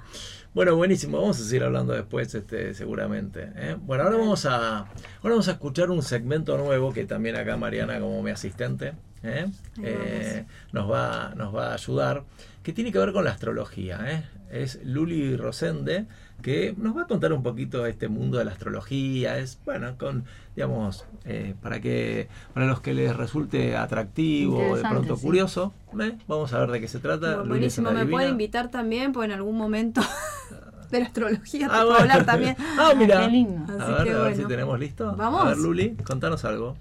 Bueno, buenísimo, vamos a seguir hablando después, este, seguramente. ¿eh? Bueno, ahora vamos a, ahora vamos a escuchar un segmento nuevo que también acá Mariana como mi asistente, ¿eh? Eh, nos, va, nos va a ayudar, que tiene que ver con la astrología. Es Luli Rosende, que nos va a contar un poquito este mundo de la astrología. Es, bueno, con, digamos, eh, para que para los que les resulte atractivo, de pronto sí. curioso, ¿eh? vamos a ver de qué se trata. Bueno, buenísimo, me puede invitar también, pues en algún momento de la astrología te Ah, puedo bueno. hablar también. Ah, mira. Qué lindo. Así A ver, que a ver bueno. si tenemos listo. Vamos. A ver, Luli, contanos algo.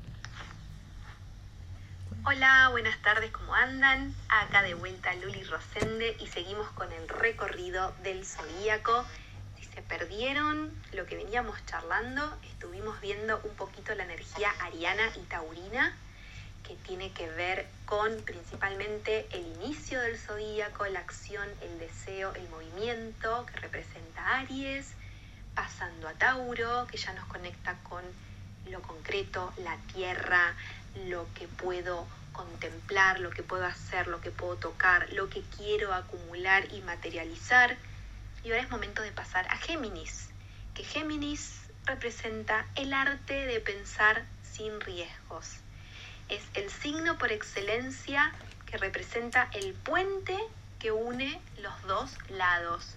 Hola, buenas tardes, ¿cómo andan? Acá de vuelta Luli Rosende y seguimos con el recorrido del zodíaco. Perdieron lo que veníamos charlando, estuvimos viendo un poquito la energía ariana y taurina, que tiene que ver con principalmente el inicio del zodíaco, la acción, el deseo, el movimiento que representa Aries, pasando a Tauro, que ya nos conecta con lo concreto, la tierra, lo que puedo contemplar, lo que puedo hacer, lo que puedo tocar, lo que quiero acumular y materializar. Y ahora es momento de pasar a Géminis, que Géminis representa el arte de pensar sin riesgos. Es el signo por excelencia que representa el puente que une los dos lados.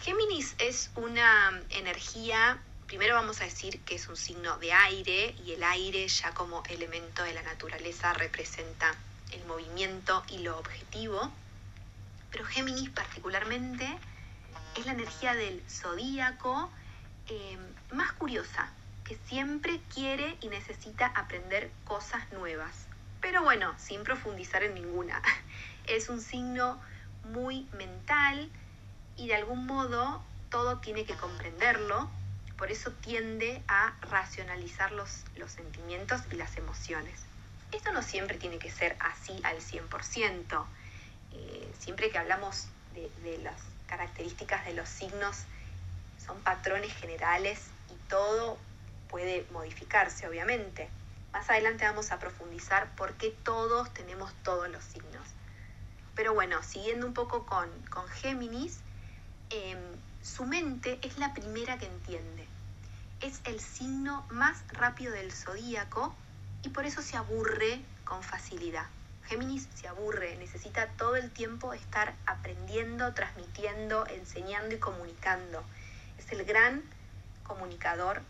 Géminis es una energía, primero vamos a decir que es un signo de aire y el aire ya como elemento de la naturaleza representa el movimiento y lo objetivo, pero Géminis particularmente es la energía del zodíaco eh, más curiosa, que siempre quiere y necesita aprender cosas nuevas, pero bueno, sin profundizar en ninguna. Es un signo muy mental, y de algún modo todo tiene que comprenderlo, por eso tiende a racionalizar los, los sentimientos y las emociones. Esto no siempre tiene que ser así al 100%. Eh, siempre que hablamos de, de las características de los signos, son patrones generales y todo puede modificarse, obviamente. Más adelante vamos a profundizar por qué todos tenemos todos los signos. Pero bueno, siguiendo un poco con, con Géminis, eh, su mente es la primera que entiende. Es el signo más rápido del zodíaco y por eso se aburre con facilidad. Géminis se aburre, necesita todo el tiempo estar aprendiendo, transmitiendo, enseñando y comunicando. Es el gran comunicador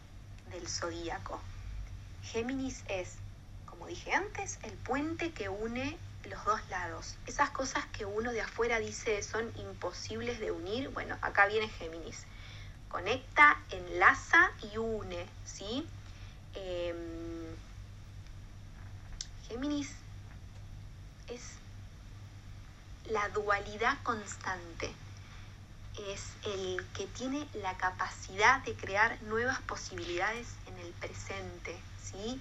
del zodíaco. Géminis es, como dije antes, el puente que une los dos lados. Esas cosas que uno de afuera dice son imposibles de unir, bueno, acá viene Géminis. Conecta, enlaza y une, ¿sí? Eh, Géminis es la dualidad constante. Es el que tiene la capacidad de crear nuevas posibilidades en el presente, ¿sí?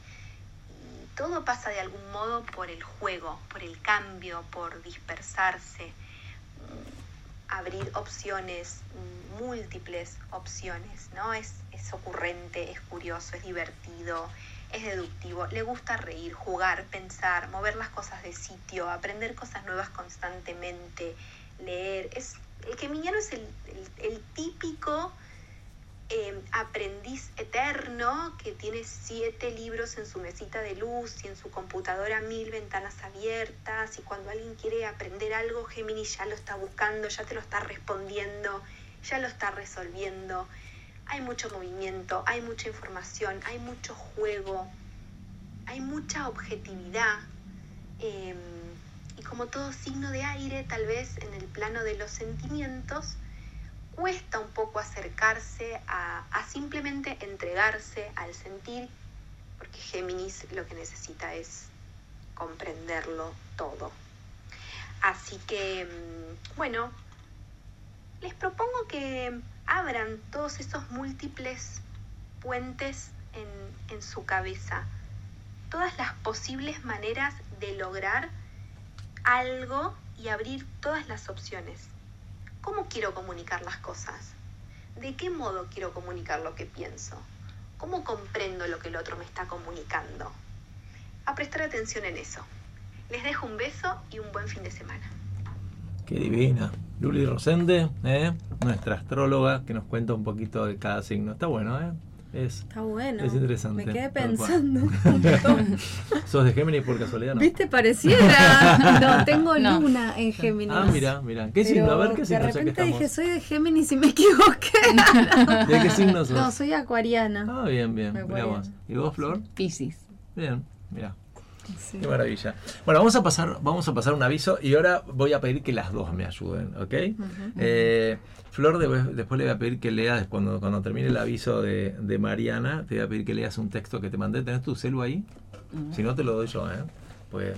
Y todo pasa de algún modo por el juego, por el cambio, por dispersarse, mm, abrir opciones, mm, múltiples opciones, ¿no? Es, es ocurrente, es curioso, es divertido, es deductivo, le gusta reír, jugar, pensar, mover las cosas de sitio, aprender cosas nuevas constantemente, leer. Es, el geminiano es el, el- típico eh, aprendiz eterno que tiene siete libros en su mesita de luz y en su computadora mil ventanas abiertas y cuando alguien quiere aprender algo, Géminis ya lo está buscando, ya te lo está respondiendo, ya lo está resolviendo. Hay mucho movimiento, hay mucha información, hay mucho juego, hay mucha objetividad. eh, y como todo signo de aire, tal vez en el plano de los sentimientos, cuesta un poco acercarse a, a simplemente entregarse al sentir, porque Géminis lo que necesita es comprenderlo todo. Así que, mm, bueno, les propongo que abran todos esos múltiples puentes en, en su cabeza, todas las posibles maneras de lograr algo y abrir todas las opciones. ¿Cómo quiero comunicar las cosas? ¿De qué modo quiero comunicar lo que pienso? ¿Cómo comprendo lo que el otro me está comunicando? A prestar atención en eso. Les dejo un beso y un buen fin de semana. Qué divina. Luli Rosende, ¿eh? nuestra astróloga, que nos cuenta un poquito de cada signo. Está bueno, ¿eh? Es, Está bueno. Es interesante, Me quedé pensando un montón. ¿Sos de Géminis por casualidad? No? ¿Viste? Pareciera. No, tengo No. luna en Géminis. Ah, mira, mira. ¿Qué Pero signo? A ver, ¿qué de signo? Que repente dije, soy de Géminis y me equivoqué. ¿De qué signo sos? No, soy acuariana. Ah, bien, bien. Me Mirá vos. acuerdo. ¿Y vos, Flor? Piscis. Bien, mira. Sí. Qué maravilla. Bueno, vamos a pasar, vamos a pasar un aviso y ahora voy a pedir que las dos me ayuden, ¿ok? Eh, Flor, de- después le voy a pedir que leas, cuando, cuando termine el aviso de, de Mariana, te voy a pedir que leas un texto que te mandé. ¿Tenés tu celu ahí? Si no, te lo doy yo, ¿eh? Pues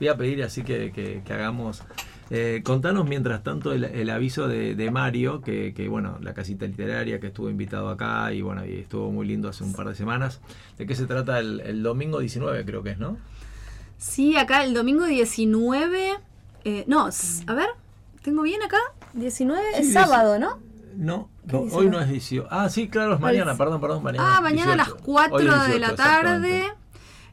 voy a pedir así que, que- que hagamos... Eh, contanos mientras tanto el, el aviso de, de Mario, que, que, bueno, la casita literaria que estuvo invitado acá y bueno, y estuvo muy lindo hace un par de semanas. ¿De qué se trata el, el domingo 19 creo que es, no? Sí, acá el domingo 19. eh, no, a ver, ¿tengo bien acá? 19 Sí, es sábado, ¿no? No, ¿Qué no, dice hoy no es 18. Ah, sí, claro, es mañana, es? perdón, perdón, mañana. Ah, mañana a las 18. 4 Hoy es de 18, la tarde.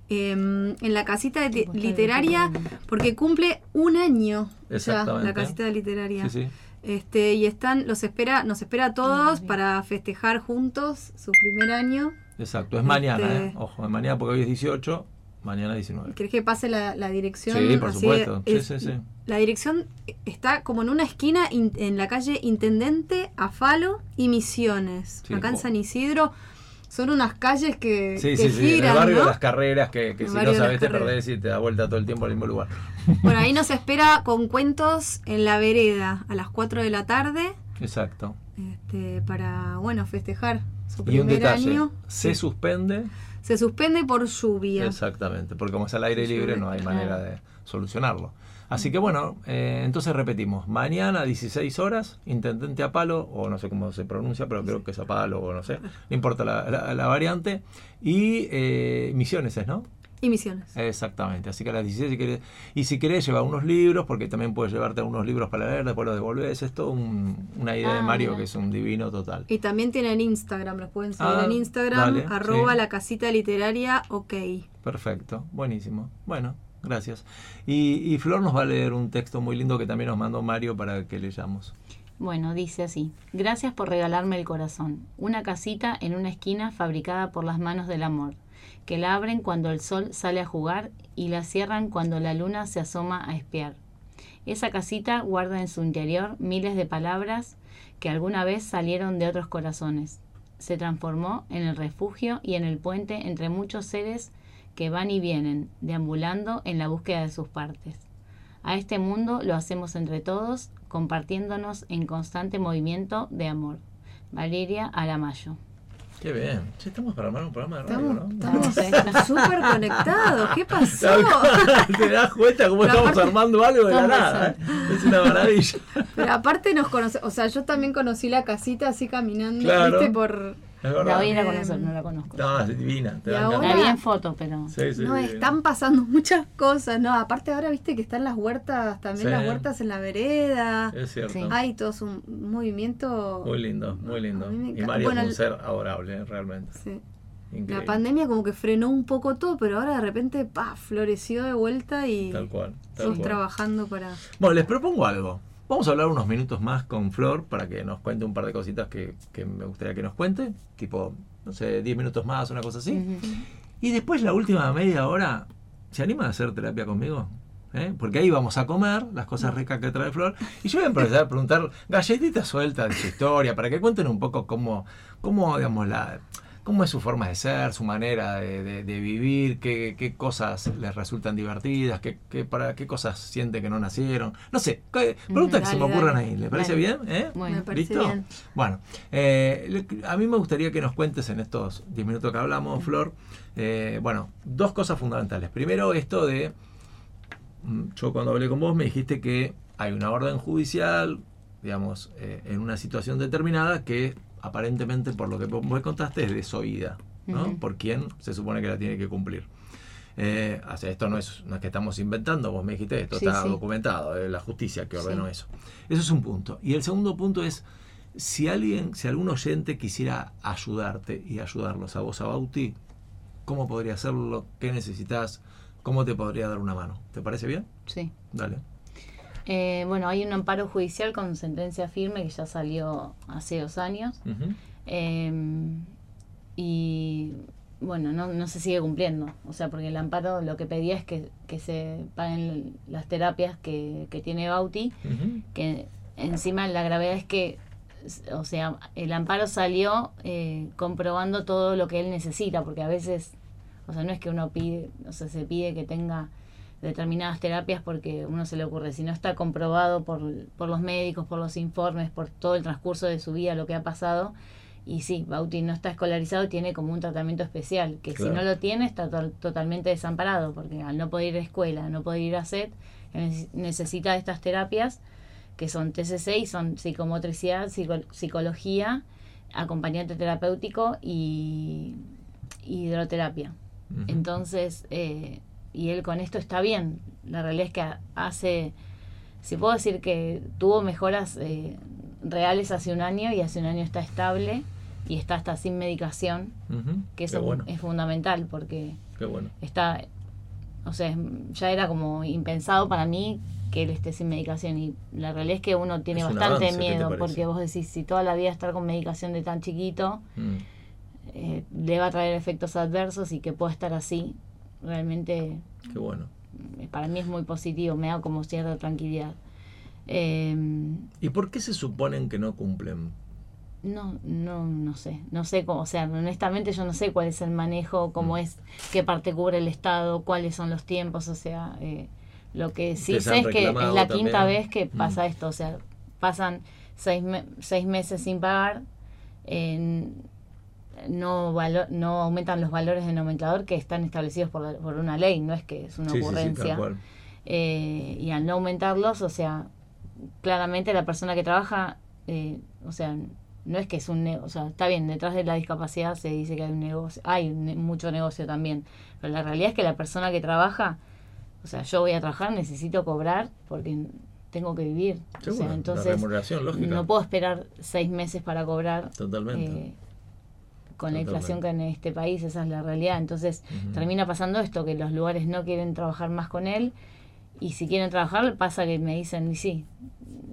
em, en la casita de- literaria, porque cumple un año ya Exactamente. la casita literaria. Sí, sí. Este, y están, los espera, nos espera a todos para festejar juntos su primer año. Exacto, es mañana, Este- ¿eh? Ojo, es mañana porque hoy es 18, mañana 19. ¿Querés que pase la, la dirección? Sí, por supuesto. Sí, es- sí, sí. La dirección está como en una esquina in- en la calle Intendente, Afalo y Misiones, Sí, acá en San Isidro. Son unas calles que, Sí, que sí, sí, en el giran, barrio ¿no? de las carreras que, si no sabes te perdés y te da vuelta todo el tiempo al mismo lugar. Bueno, ahí nos espera con cuentos en la vereda a las 4 de la tarde Exacto. este, para, bueno, festejar su Y un primer detalle, año. se suspende, Se suspende por lluvia. exactamente, porque como es al aire libre no hay manera de solucionarlo. Así que bueno, eh, entonces repetimos, mañana 16 horas, Intendente a palo, o no sé cómo se pronuncia, pero creo que es a palo, o no sé, no importa la, la- la variante, y eh, Misiones es, ¿no? Y Misiones. Exactamente, así que a las 16 si querés, y si querés llevar unos libros, porque también puedes llevarte unos libros para leer, después los devolvés, es todo un- una idea de Ah, Mario mira. que es un divino total. Y también tienen Instagram, los pueden seguir Ah, en Instagram, dale, arroba sí. la casita literaria, ok. Perfecto, buenísimo. Bueno, gracias. Y, y Flor nos va a leer un texto muy lindo que también nos mandó Mario para que leyamos. Bueno, dice así. Gracias por regalarme el corazón. Una casita en una esquina fabricada por las manos del amor, que la abren cuando el sol sale a jugar y la cierran cuando la luna se asoma a espiar. Esa casita guarda en su interior miles de palabras que alguna vez salieron de otros corazones. Se transformó en el refugio y en el puente entre muchos seres que van y vienen, deambulando en la búsqueda de sus partes. A este mundo lo hacemos entre todos, compartiéndonos en constante movimiento de amor. Valeria Aramayo. Qué bien. Sí, estamos para armar un programa de radio, Estamos ¿no? estamos súper conectados. ¿Qué pasó? ¿Te das cuenta cómo Pero estamos aparte- armando algo de la nada? eh? Es una maravilla. Pero aparte nos conoce, o sea, yo también conocí la casita así caminando, Claro. ¿viste? Por... Es La voy a ir a conocer, no la conozco. No, es divina. Te ahora-. La vi en foto, pero... Sí, sí, no, divina. están pasando muchas cosas, ¿no? Aparte ahora, viste que están las huertas, también Sí. las huertas en la vereda. Es cierto. Sí. Hay todo un movimiento... Muy lindo, muy lindo. Y Bueno, es un ser adorable, realmente. Sí. Increíble. La pandemia como que frenó un poco todo, pero ahora de repente, pa, floreció de vuelta y Tal cual. Tal todos cual. trabajando para... Bueno, les propongo algo. Vamos a hablar unos minutos más con Flor para que nos cuente un par de cositas que, que me gustaría que nos cuente. Tipo, no sé, 10 minutos más, una cosa así. Y después la última media hora, ¿se anima a hacer terapia conmigo? ¿Eh? Porque ahí vamos a comer las cosas ricas que trae Flor. Y yo voy a empezar a preguntar galletitas sueltas de su historia para que cuenten un poco cómo, cómo digamos, la, cómo es su forma de ser, su manera de, de- de vivir, qué, qué cosas les resultan divertidas, qué, qué- para qué cosas sienten que no nacieron. No sé, preguntas que se me ocurran ahí. ¿Les parece Dale. bien? ¿Eh? Bueno, Me parece ¿Listo? bien. Bueno, eh, le- a mí me gustaría que nos cuentes en estos 10 minutos que hablamos, Flor, eh, bueno, dos cosas fundamentales. Primero, esto de, mm, yo cuando hablé con vos me dijiste que hay una orden judicial, digamos, eh, en una situación determinada que aparentemente, por lo que vos me contaste, es desoída, ¿no? Por quien se supone que la tiene que cumplir. Eh, o sea, esto no es, no es que estamos inventando, vos me dijiste, esto Sí, está sí. documentado, es la justicia que ordenó Sí. eso. Eso es un punto. Y el segundo punto es, si alguien, si algún oyente quisiera ayudarte y ayudarlos a vos, a Bauti, ¿cómo podría hacerlo? ¿Qué necesitas? ¿Cómo te podría dar una mano? ¿Te parece bien? Sí. Dale. Eh, bueno, hay un amparo judicial con sentencia firme que ya salió hace dos años. Eh, y bueno, no, no se sigue cumpliendo. O sea, porque el amparo lo que pedía es que, que se paguen las terapias que, que tiene Bauti, que encima la gravedad es que, o sea, el amparo salió eh, comprobando todo lo que él necesita, porque a veces, o sea, no es que uno pide, o sea, se pide que tenga determinadas terapias porque uno se le ocurre, si no está comprobado por, por los médicos, por los informes, por todo el transcurso de su vida, lo que ha pasado, y sí, Bauti no está escolarizado, tiene como un tratamiento especial, que Claro. si no lo tiene está to- totalmente desamparado, porque al no poder ir a escuela, no poder ir a SET, neces- necesita estas terapias que son TCC y son psicomotricidad, psico- psicología, acompañante terapéutico y, hidroterapia. Entonces, eh, y él con esto está bien. La realidad es que ha- hace, si puedo decir que tuvo mejoras eh, reales hace un año y hace un año está estable y está hasta sin medicación, que eso bueno, es fundamental porque qué bueno. está, o sea, ya era como impensado para mí que él esté sin medicación y la realidad es que uno tiene Es bastante avance, ¿qué te miedo porque vos decís, si toda la vida estar con medicación de tan chiquito, Mm. eh, le va a traer efectos adversos y que pueda estar así, realmente Qué bueno. eh, para mí es muy positivo, me da como cierta tranquilidad. Eh, ¿Y por qué se suponen que no cumplen? no, no, no sé, no sé cómo, o sea, honestamente yo no sé cuál es el manejo, cómo Mm. es, qué parte cubre el Estado, cuáles son los tiempos, o sea, eh, lo que sí sé es que es la quinta vez que Mm. pasa esto, o sea, pasan seis, me- seis meses sin pagar, en- no, valo- no aumentan los valores de nomenclador que están establecidos por, la- por una ley, no es que es una Sí, sí, sí, ocurrencia. Eh, y al no aumentarlos, o sea, claramente la persona que trabaja, eh, o sea, no es que es un negocio, o sea, está bien, detrás de la discapacidad se dice que hay un negocio, hay mucho negocio también, pero la realidad es que la persona que trabaja, o sea, yo voy a trabajar, necesito cobrar porque tengo que vivir. o sea, entonces no puedo esperar seis meses para cobrar. Totalmente. eh, con la inflación que hay en este país, esa es la realidad. Entonces termina pasando esto, que los lugares no quieren trabajar más con él y si quieren trabajar pasa que me dicen, y sí,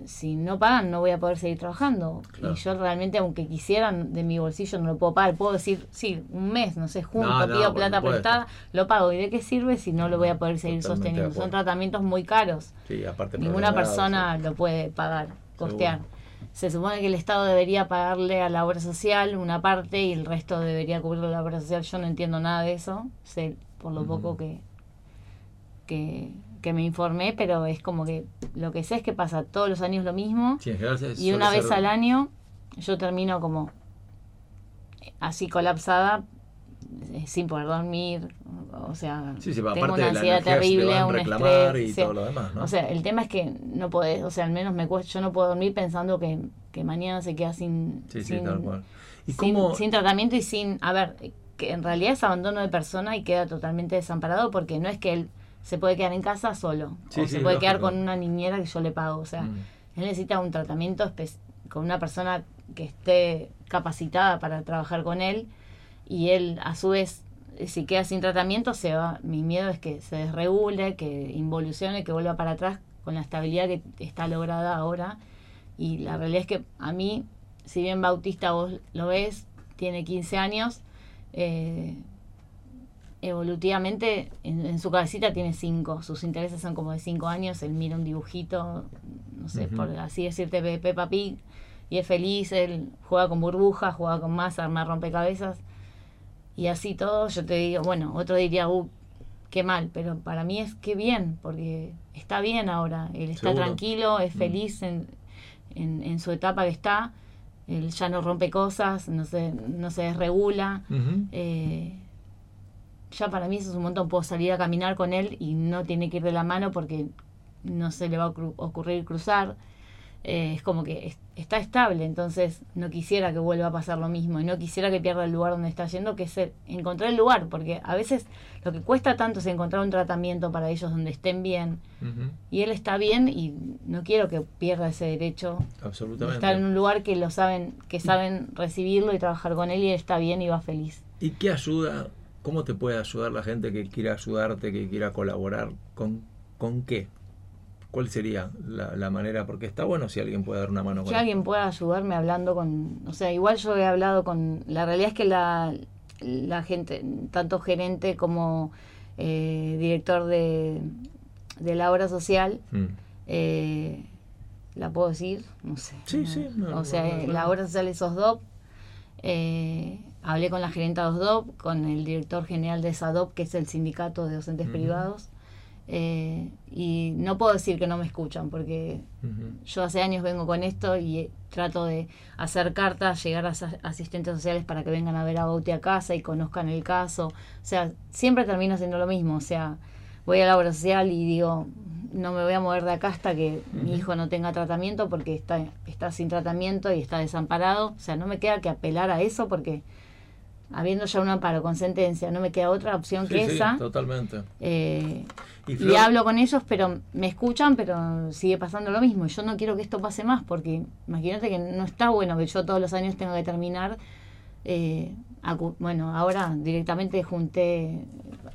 si no pagan no voy a poder seguir trabajando. Claro. Y yo realmente, aunque quisieran de mi bolsillo, no lo puedo pagar. Puedo decir, sí, un mes, no sé, junto, No, no, pido plata prestada, lo pago. ¿Y de qué sirve si no lo voy a poder seguir Totalmente sosteniendo? Son tratamientos muy caros. Sí, aparte Ninguna persona lo puede pagar, costear. Seguro. Se supone que el Estado debería pagarle a la obra social una parte y el resto debería cubrirlo la obra social. Yo no entiendo nada de eso, sé por lo poco que, que, que me informé, pero es como que lo que sé es que pasa todos los años lo mismo Sí, y una vez ser- al año yo termino como así colapsada sin poder dormir, o sea, Sí, sí, aparte tengo una ansiedad terrible, un estrés, y sí. todo lo demás, ¿no? O sea, el tema es que no podés, o sea, al menos me cuesta, yo no puedo dormir pensando que, que mañana se queda sin, sin, tal cual. ¿Y sin, cómo, sin tratamiento y sin, a ver, que en realidad es abandono de persona y queda totalmente desamparado porque no es que él se puede quedar en casa solo o se puede quedar con una niñera que yo le pago, o sea, Mm. él necesita un tratamiento con una persona que esté capacitada para trabajar con él y él a su vez eh, si queda sin tratamiento se va. Mi miedo es que se desregule que involucione que vuelva para atrás con la estabilidad que está lograda ahora. Y la realidad es que a mí si bien Bautista vos lo ves tiene 15 años eh, evolutivamente en, en su cabecita tiene 5 sus intereses son como de 5 años. Él mira un dibujito no sé por así decirte Pe- Peppa Pig y es feliz. Él juega con burbujas juega con masa arma rompecabezas y así todo, yo te digo, bueno, otro diría, uh, qué mal, pero para mí es que bien, porque está bien ahora, él está Seguro. tranquilo, es Mm. feliz en, en, en su etapa que está, él ya no rompe cosas, no se, no se desregula, eh, ya para mí eso es un montón, puedo salir a caminar con él y no tiene que ir de la mano porque no se le va a ocurrir cruzar. Eh, es como que es- está estable, entonces no quisiera que vuelva a pasar lo mismo y no quisiera que pierda el lugar donde está yendo, que es el- encontrar el lugar, porque a veces lo que cuesta tanto es encontrar un tratamiento para ellos donde estén bien y él está bien y no quiero que pierda ese derecho de Absolutamente. estar en un lugar que lo saben, que saben recibirlo y trabajar con él y él está bien y va feliz. ¿Y qué ayuda? ¿Cómo te puede ayudar la gente que quiera ayudarte, que quiera colaborar? ¿Con, con qué? ¿Cuál sería la, la manera? Porque está bueno si alguien puede dar una mano con que alguien pueda ayudarme hablando con, o sea, igual yo he hablado con, la realidad es que la, la gente, tanto gerente como eh, director de, de la obra social, Mm. eh, ¿la puedo decir? No sé. Sí, sí, no, o sea, no, no, no. la obra social es OSDOP. eh, hablé con la gerente de OSDOP, con el director general de SADOP, que es el sindicato de docentes Ujú. privados. Eh, y no puedo decir que no me escuchan, porque yo hace años vengo con esto y eh, trato de hacer cartas, llegar a as- asistentes sociales para que vengan a ver a Bauti a casa y conozcan el caso. O sea, siempre termino haciendo lo mismo. O sea, voy a la obra social y digo, no me voy a mover de acá hasta que mi hijo no tenga tratamiento porque está, está sin tratamiento y está desamparado. O sea, no me queda que apelar a eso porque habiendo ya un amparo con sentencia, no me queda otra opción Sí, que sí, esa. totalmente. Eh, Y hablo con ellos, pero me escuchan, pero sigue pasando lo mismo. Y yo no quiero que esto pase más, porque imagínate que no está bueno que yo todos los años tenga que terminar. eh, acu- bueno, ahora directamente junté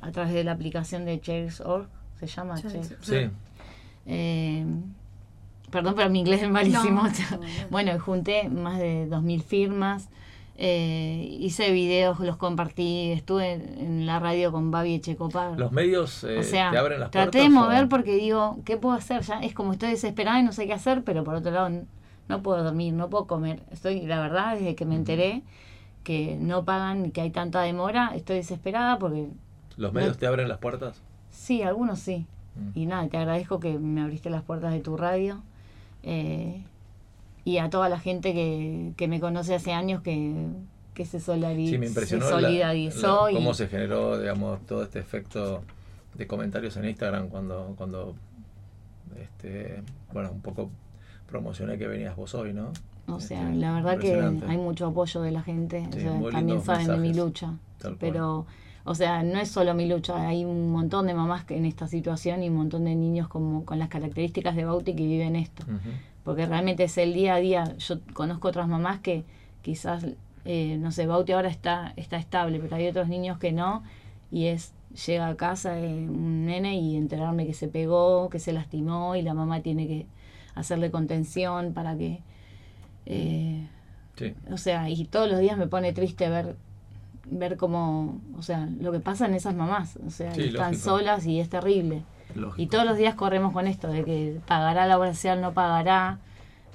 a través de la aplicación de Chairs.org, se llama Chairs. Sí. Eh, perdón, pero mi inglés es malísimo. No, no, no. bueno, junté más de 2.000 firmas. Eh, hice videos, los compartí, estuve en la radio con Babi Echecopar. Los medios eh, O sea, te abren las traté puertas. de o- mover porque digo, ¿qué puedo hacer? Ya es como estoy desesperada y no sé qué hacer, pero por otro lado no puedo dormir, no puedo comer. Estoy, la verdad, desde que me enteré que no pagan y que hay tanta demora, estoy desesperada porque ¿Los medios te abren las puertas? sí, algunos sí. Mm. Y nada, te agradezco que me abriste las puertas de tu radio. eh, y a toda la gente que, que me conoce hace años que, que se, solari- Sí, me impresionó se la- solidarizó. la- y, cómo se generó, digamos, todo este efecto de comentarios en Instagram cuando, cuando este, bueno, un poco promocioné que venías vos hoy, ¿no? O sea, Este, la verdad que hay mucho apoyo de la gente. Sí, o sea, muy también saben de mi lucha. Pero, o sea, no es solo mi lucha. Hay un montón de mamás que en esta situación y un montón de niños como con las características de Bauti que viven esto. Porque realmente es el día a día. Yo conozco otras mamás que quizás, eh, no sé, Bauti ahora está, está estable, pero hay otros niños que no. Y es, llega a casa eh, un nene y enterarme que se pegó, que se lastimó y la mamá tiene que hacerle contención para que... eh, Sí, o sea, y todos los días me pone triste ver ver cómo, o sea, lo que pasa en esas mamás, o sea, Sí, están lógico. solas y es terrible. Lógico. Y todos los días corremos con esto de que pagará la obra social, no pagará.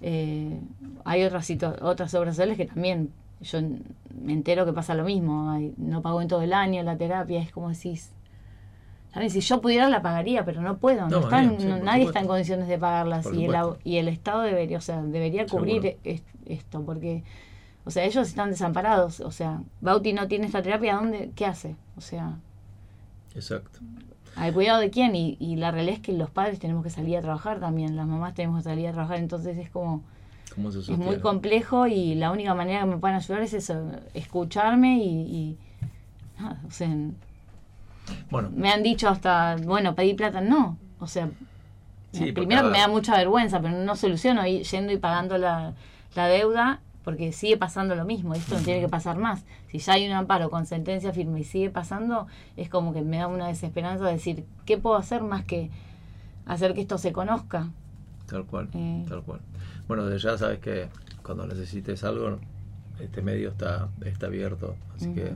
Eh, hay otras otras obras sociales que también yo me entero que pasa lo mismo, hay- no pagó en todo el año la terapia, es como decís, ¿sabes? Si yo pudiera la pagaría, pero no puedo, no No, están- bien, sí, no- nadie supuesto. está en condiciones de pagarlas Por y el, y el Estado debería, o sea, debería cubrir es- esto, porque, o sea, ellos están desamparados, o sea, Bauti no tiene esta terapia, ¿dónde, ¿qué hace? O sea, Exacto. ¿Al cuidado de quién? Y, y la realidad es que los padres tenemos que salir a trabajar también, las mamás tenemos que salir a trabajar, entonces es como, ¿Cómo se es muy complejo y la única manera que me pueden ayudar es eso, escucharme y, y nada, o sea, Bueno, me han dicho hasta, bueno, pedí plata, no, o sea, Sí, primero que me da mucha vergüenza, pero no soluciono y yendo y pagando la, la deuda porque sigue pasando lo mismo, esto no tiene que pasar más. Si ya hay un amparo con sentencia firme y sigue pasando, es como que me da una desesperanza de decir, ¿qué puedo hacer más que hacer que esto se conozca? tal cual, Eh. tal cual. Bueno, desde ya sabes que cuando necesites algo, este medio está, está abierto, así que...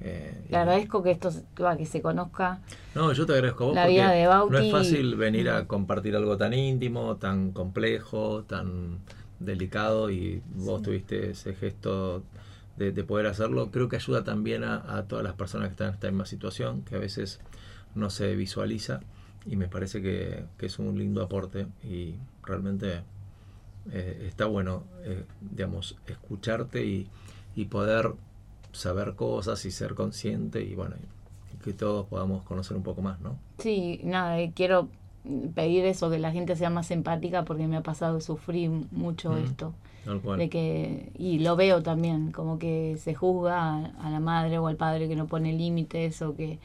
eh, Le agradezco que esto se- que se conozca. No, yo te agradezco a vos La vida de Bauti- no es fácil venir a compartir algo tan íntimo, tan complejo, tan delicado y vos tuviste ese gesto de, de poder hacerlo. Creo que ayuda también a, a todas las personas que están en esta misma situación, que a veces no se visualiza y me parece que, que es un lindo aporte y realmente eh, está bueno, eh, digamos, escucharte y, y poder saber cosas y ser consciente y bueno, y que todos podamos conocer un poco más, ¿no? Sí, nada, quiero pedir eso, que la gente sea más empática porque me ha pasado de sufrir mucho esto. Tal cual. de que y lo veo también como que se juzga a, a la madre o al padre que no pone límites o que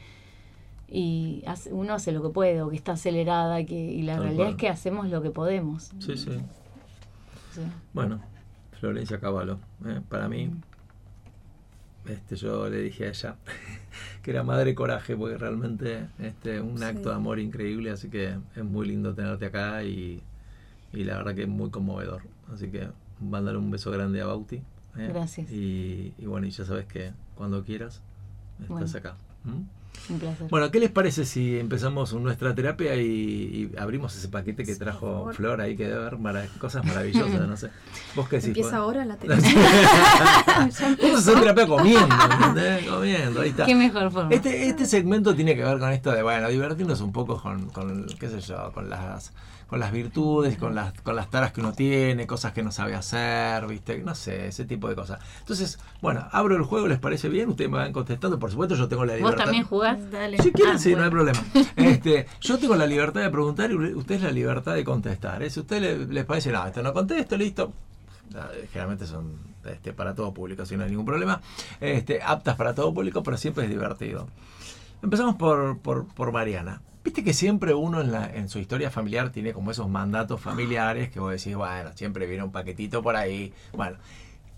y hace- uno hace lo que puede o que está acelerada que, y la Tal realidad cual. es que hacemos lo que podemos Sí, sí. Sí. Bueno, Florencia Cavallo, ¿eh? para mí, Mm. Este, yo le dije a ella que era madre coraje, porque realmente este, un Sí. acto de amor increíble, así que es muy lindo tenerte acá y, y la verdad que es muy conmovedor. Así que mándale un beso grande a Bauti. ¿eh? Gracias. Y, y bueno, y ya sabes que cuando quieras. Estás Bueno. acá. ¿Mm? Un placer. Bueno, ¿qué les parece si empezamos nuestra terapia y, y abrimos ese paquete que Sí, trajo. Flor ahí que debe haber mara- cosas maravillosas, no sé. ¿Vos qué decís? Empieza ahora la terapia. Vamos a hacer terapia comiendo, ¿entendés? Comiendo, ahí está. Qué mejor forma. Este, este segmento tiene que ver con esto de, bueno, divertirnos un poco con, con qué sé yo, con las con las virtudes, con las, con las taras que uno tiene, cosas que no sabe hacer, viste, no sé, ese tipo de cosas. Entonces, bueno, abro el juego, ¿les parece bien? Ustedes me van contestando, por supuesto yo tengo la ¿Vos libertad. también jugás? Dale. Si quieren, Ah, sí, no hay problema. Este, yo tengo la libertad de preguntar y ustedes la libertad de contestar. ¿eh? Si a ustedes les, les parece, no, esto no contesto, listo. Generalmente son este, para todo público, si no hay ningún problema. Este, aptas para todo público, pero siempre es divertido. Empezamos por, por, por Mariana. Viste que siempre uno en, la, en su historia familiar tiene como esos mandatos familiares que vos decís, bueno, siempre viene un paquetito por ahí. Bueno,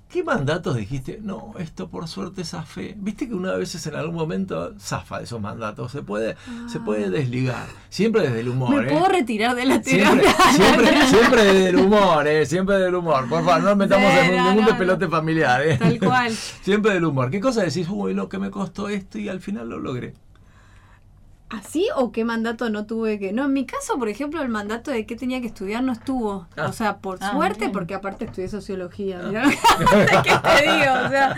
¿qué mandatos dijiste? No, esto por suerte zafé. Viste que una vez en algún momento zafa de esos mandatos. Se puede, se puede desligar. Siempre desde el humor. Ah. ¿Me ¿eh? puedo retirar de la Siempre, terapia? siempre, siempre desde el humor, ¿eh? Siempre del humor. Por favor, no nos metamos Sí, en no, ningún no, despelote no. familiar, ¿eh? Tal cual. Siempre del humor. ¿Qué cosa decís? Uy, lo que me costó esto y al final lo logré. ¿Así o qué mandato no tuve que.? No, en mi caso, por ejemplo, el mandato de qué tenía que estudiar no estuvo. Ah. O sea, por Ah, suerte, bien. porque aparte estudié sociología. Que ¿qué te digo? O sea,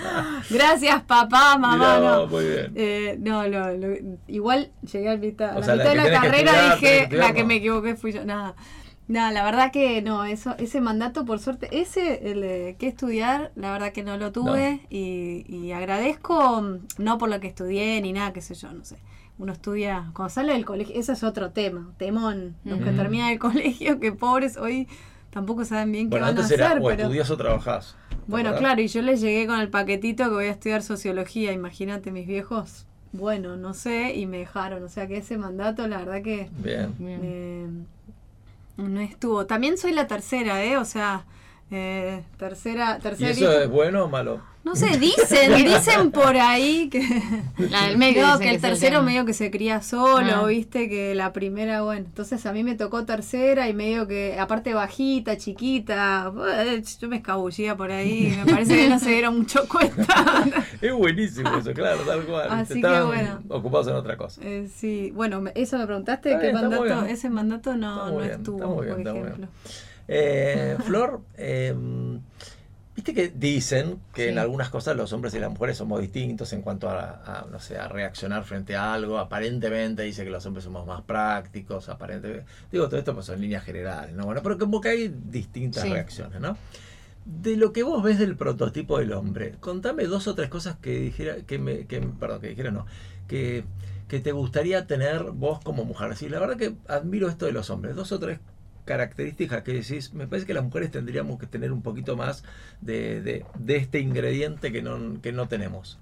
gracias, papá, mamá. Mirá, no. muy bien. Eh, no, lo- lo- igual llegué a, mitad, a la sea, la mitad de que la que carrera estudiar, que dije, estudiar, la que no. me equivoqué fui yo. Nada. Nada, la verdad que no, eso, ese mandato por suerte, ese, el de qué estudiar, la verdad que no lo tuve y, y agradezco, no por lo que estudié ni nada, qué sé yo, no sé. Uno estudia, cuando sale del colegio, ese es otro tema, temón, los que terminan el colegio, que pobres hoy tampoco saben bien Bueno, qué van a antes era hacer, o pero... estudias o trabajás. ¿te Bueno, acordás? claro, y yo les llegué con el paquetito que voy a estudiar sociología, imagínate mis viejos, bueno, no sé, y me dejaron, o sea que ese mandato, la verdad que Bien. Bien. eh, no estuvo. También soy la tercera, ¿eh? O sea, eh, tercera, ¿Y tercera eso es bueno o malo? No sé, dicen, dicen por ahí que... La del medio No, que el tercero medio que se cría solo, Ah. viste, que la primera, bueno, entonces a mí me tocó tercera y medio que, aparte bajita, chiquita, yo me escabullía por ahí, me parece que no se dieron mucho cuenta. Es buenísimo eso, claro, tal cual. Así que bueno. ocupados en otra cosa. Eh, sí, bueno, me- eso me preguntaste, Está ¿qué bien, muy mandato? bien. Ese mandato no, Está muy no bien, estuvo, está muy bien, por está muy ejemplo. Eh, Flor, eh, viste que dicen que en algunas cosas los hombres y las mujeres somos distintos en cuanto a, a, no sé, a reaccionar frente a algo. Aparentemente dice que los hombres somos más prácticos, aparentemente. Digo, todo esto pues son líneas generales, ¿no? Bueno, pero como que hay distintas Sí. reacciones, ¿no? De lo que vos ves del prototipo del hombre, contame dos o tres cosas que dijera, que me, que, perdón, que dijera no, que, que te gustaría tener vos como mujer. Sí, la verdad que admiro esto de los hombres, dos o tres características que decís, me parece que las mujeres tendríamos que tener un poquito más de, de, de este ingrediente que no, que no tenemos.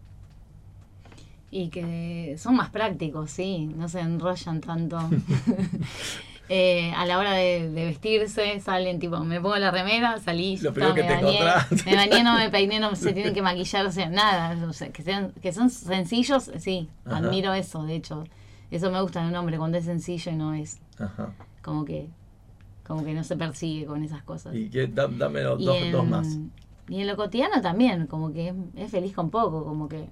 Y que son más prácticos, sí, no se enrollan tanto. Eh, a la hora de, de vestirse, salen tipo, me pongo la remera, salí, Lo primero está, que me te bañé, me bañé, no me peiné, no se tienen que maquillar, o sea, nada, o sea, que sean, que son sencillos, sí, Ajá. admiro eso, de hecho, eso me gusta en un hombre cuando es sencillo y no es Ajá. como que, como que no se persigue con esas cosas. Y que, da- dame dos, en, dos más. y en lo cotidiano también, como que es, es feliz con poco, como que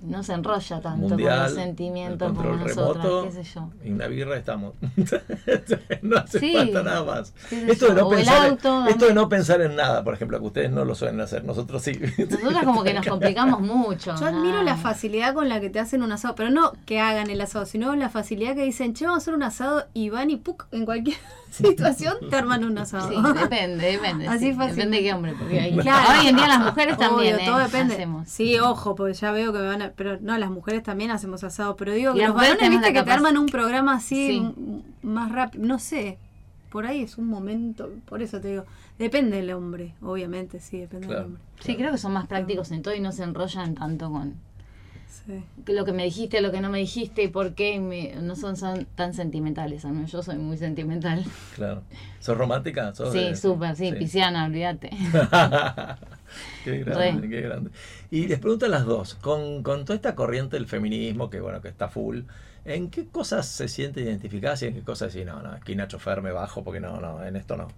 no se enrolla tanto con Mundial, los el sentimientos como nosotras, remoto, qué sé yo. y una birra estamos. no hace Sí. falta nada más. Esto de, no pensar, auto, esto de no pensar en nada, por ejemplo, que ustedes no lo suelen hacer, nosotros sí. Nosotras como que nos complicamos mucho. Yo admiro la facilidad con la que te hacen un asado, pero no que hagan el asado, sino la facilidad que dicen, che, vamos a hacer un asado y van y ¡puc! en cualquier situación te arman un asado. Sí, depende, depende. Así sí, fácil. Depende de qué hombre, porque Claro. hoy en día las mujeres también, Obvio, ¿eh? todo depende. Hacemos. Sí, ojo, porque ya veo que me van a... Pero no, las mujeres también hacemos asado. Pero digo que las los varones, viste, que te arman un programa así Sí. más rápido. No sé, por ahí es un momento. Por eso te digo, depende del hombre, obviamente, sí, depende Claro. del hombre. Sí, creo que son más prácticos en todo y no se enrollan tanto con Sí. lo que me dijiste, lo que no me dijiste y por qué. me- no son, son tan sentimentales. al menos Yo soy muy sentimental. Claro. ¿Sos romántica? ¿Sos Sí, súper, sí, pisciana, olvídate. qué grande, Re. qué grande. Y les pregunto a las dos, con, con toda esta corriente del feminismo, que bueno, que está full, ¿en qué cosas se siente identificada y en qué cosas decís, no, no, esquina chofer me bajo porque no, no, en esto no?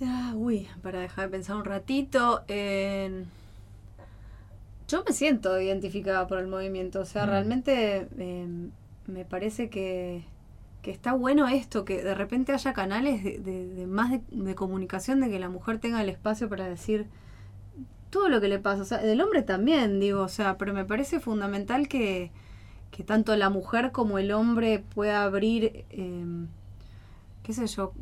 Ah, uy, para dejar de pensar un ratito. en- Yo me siento identificada por el movimiento, o sea, Mm. realmente eh, me parece que, que está bueno esto, que de repente haya canales de, de- de más de, de comunicación, de que la mujer tenga el espacio para decir todo lo que le pasa, o sea, del hombre también, digo, o sea, pero me parece fundamental que, que tanto la mujer como el hombre pueda abrir, eh, qué sé yo,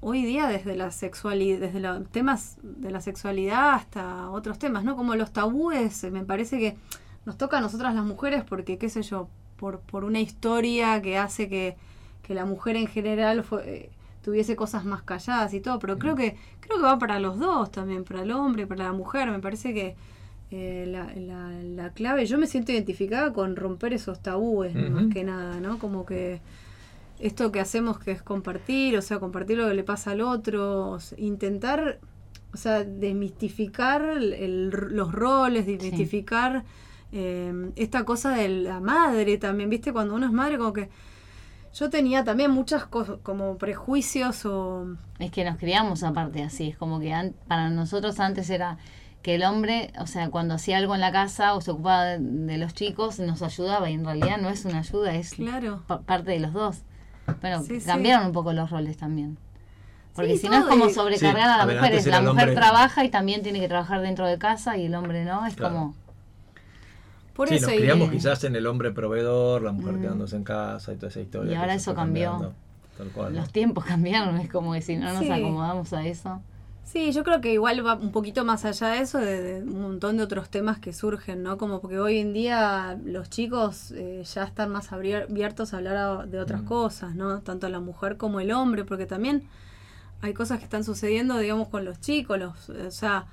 hoy día desde la sexualidad, desde los temas de la sexualidad hasta otros temas, ¿no? Como los tabúes, me parece que nos toca a nosotras las mujeres porque, qué sé yo, por, por una historia que hace que, que la mujer en general fue, eh, tuviese cosas más calladas y todo, pero creo que creo que va para los dos también, para el hombre para la mujer. Me parece que eh, la, la, la clave, yo me siento identificada con romper esos tabúes, más que nada, ¿no? Como que esto que hacemos que es compartir, o sea, compartir lo que le pasa al otro, o sea, intentar, o sea, desmistificar el- los roles, desmistificar eh, esta cosa de la madre también, ¿viste? Cuando uno es madre, como que yo tenía también muchas cosas, como prejuicios o... Es que nos criamos aparte así, es como que an- para nosotros antes era que el hombre, o sea, cuando hacía algo en la casa o se ocupaba de, de los chicos, nos ayudaba y en realidad no es una ayuda, es Claro. parte de los dos. Bueno, Sí, sí. cambiaron un poco los roles también. Porque Sí, si no es como sobrecargar Sí, a la a ver, mujer, la mujer hombre- trabaja y también tiene que trabajar dentro de casa y el hombre no, es Claro. como... Por sí, eso nos y- criamos quizás en el hombre proveedor, la mujer Mm. quedándose en casa y toda esa historia. Y ahora eso cambió. cambiando, Tal cual. ¿no? Los tiempos cambiaron, es como que si no nos Sí. acomodamos a eso. Sí, yo creo que igual va un poquito más allá de eso, de, de un montón de otros temas que surgen, ¿no? Como porque hoy en día los chicos eh, ya están más abiertos a hablar a- de otras Mm. cosas, ¿no? Tanto la mujer como el hombre, porque también hay cosas que están sucediendo, digamos, con los chicos, los, o sea,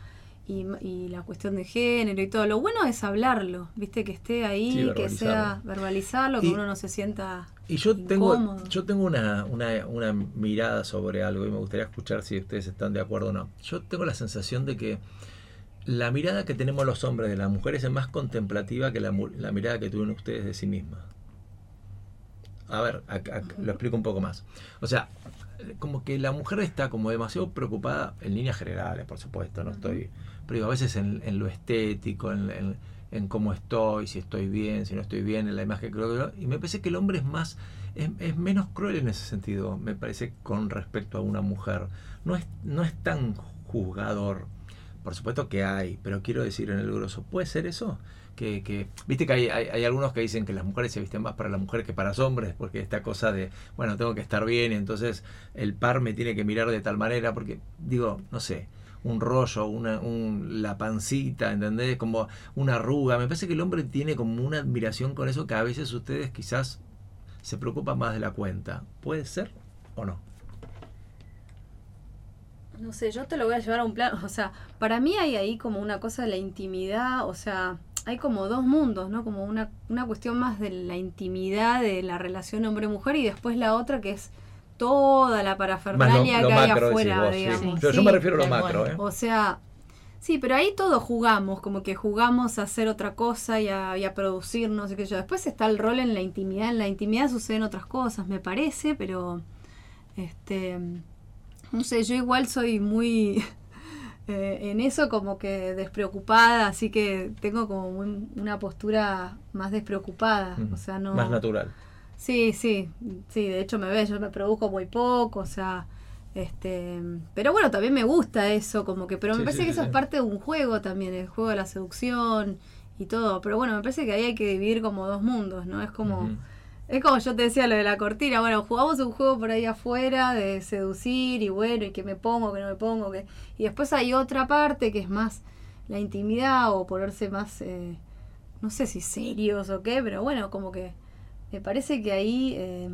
y, y la cuestión de género y todo. Lo bueno es hablarlo, ¿viste? Que esté ahí, Sí, que sea verbalizarlo, que Y- uno no se sienta... Y yo tengo, yo tengo una, una, una mirada sobre algo y me gustaría escuchar si ustedes están de acuerdo o no. Yo tengo la sensación de que la mirada que tenemos los hombres de las mujeres es más contemplativa que la, la mirada que tuvieron ustedes de sí mismas. A ver, a- a- lo explico un poco más. O sea, como que la mujer está como demasiado preocupada en líneas generales, por supuesto, no estoy, digo, a veces en, lo estético, en, en- en cómo estoy, si estoy bien, si no estoy bien, en la imagen que creo que y me parece que el hombre es más, es, es menos cruel en ese sentido, me parece, con respecto a una mujer. No es, no es tan juzgador. Por supuesto que hay, pero quiero decir en el grosso, ¿puede ser eso? Que, que viste que hay, hay, hay algunos que dicen que las mujeres se visten más para la mujer que para los hombres, porque esta cosa de, bueno, tengo que estar bien, y entonces el par me tiene que mirar de tal manera, porque digo, no sé, un rollo, una, un, la pancita, ¿entendés? Como una arruga. Me parece que el hombre tiene como una admiración con eso que a veces ustedes quizás se preocupan más de la cuenta. ¿Puede ser o no? No sé, yo te lo voy a llevar a un plan, o sea, para mí hay ahí como una cosa de la intimidad, o sea, hay como dos mundos, ¿no? Como una, una cuestión más de la intimidad de la relación hombre-mujer y después la otra que es toda la parafernalia que hay afuera, sí. digamos. Yo, yo me refiero a lo macro. ¿eh? O sea, sí, pero ahí todos jugamos, como que jugamos a hacer otra cosa y a, y a producirnos y qué sé yo. Después está el rol en la intimidad. En la intimidad suceden otras cosas, me parece, pero este no sé, yo igual soy muy eh, en eso como que despreocupada, así que tengo como muy- una postura más despreocupada. Mm. O sea, no. Más natural. Sí, sí, sí, de hecho me ves, yo me produzco muy poco, o sea, este, pero bueno, también me gusta eso, como que, pero me Sí, parece sí, que eso es parte de un juego también, el juego de la seducción y todo, pero bueno, me parece que ahí hay que dividir como dos mundos, ¿no? Es como, es como yo te decía lo de la cortina, bueno, jugamos un juego por ahí afuera de seducir y bueno, y que me pongo, que no me pongo, que y después hay otra parte que es más la intimidad o ponerse más, eh, no sé si serios o qué, pero bueno, como que me parece que ahí eh,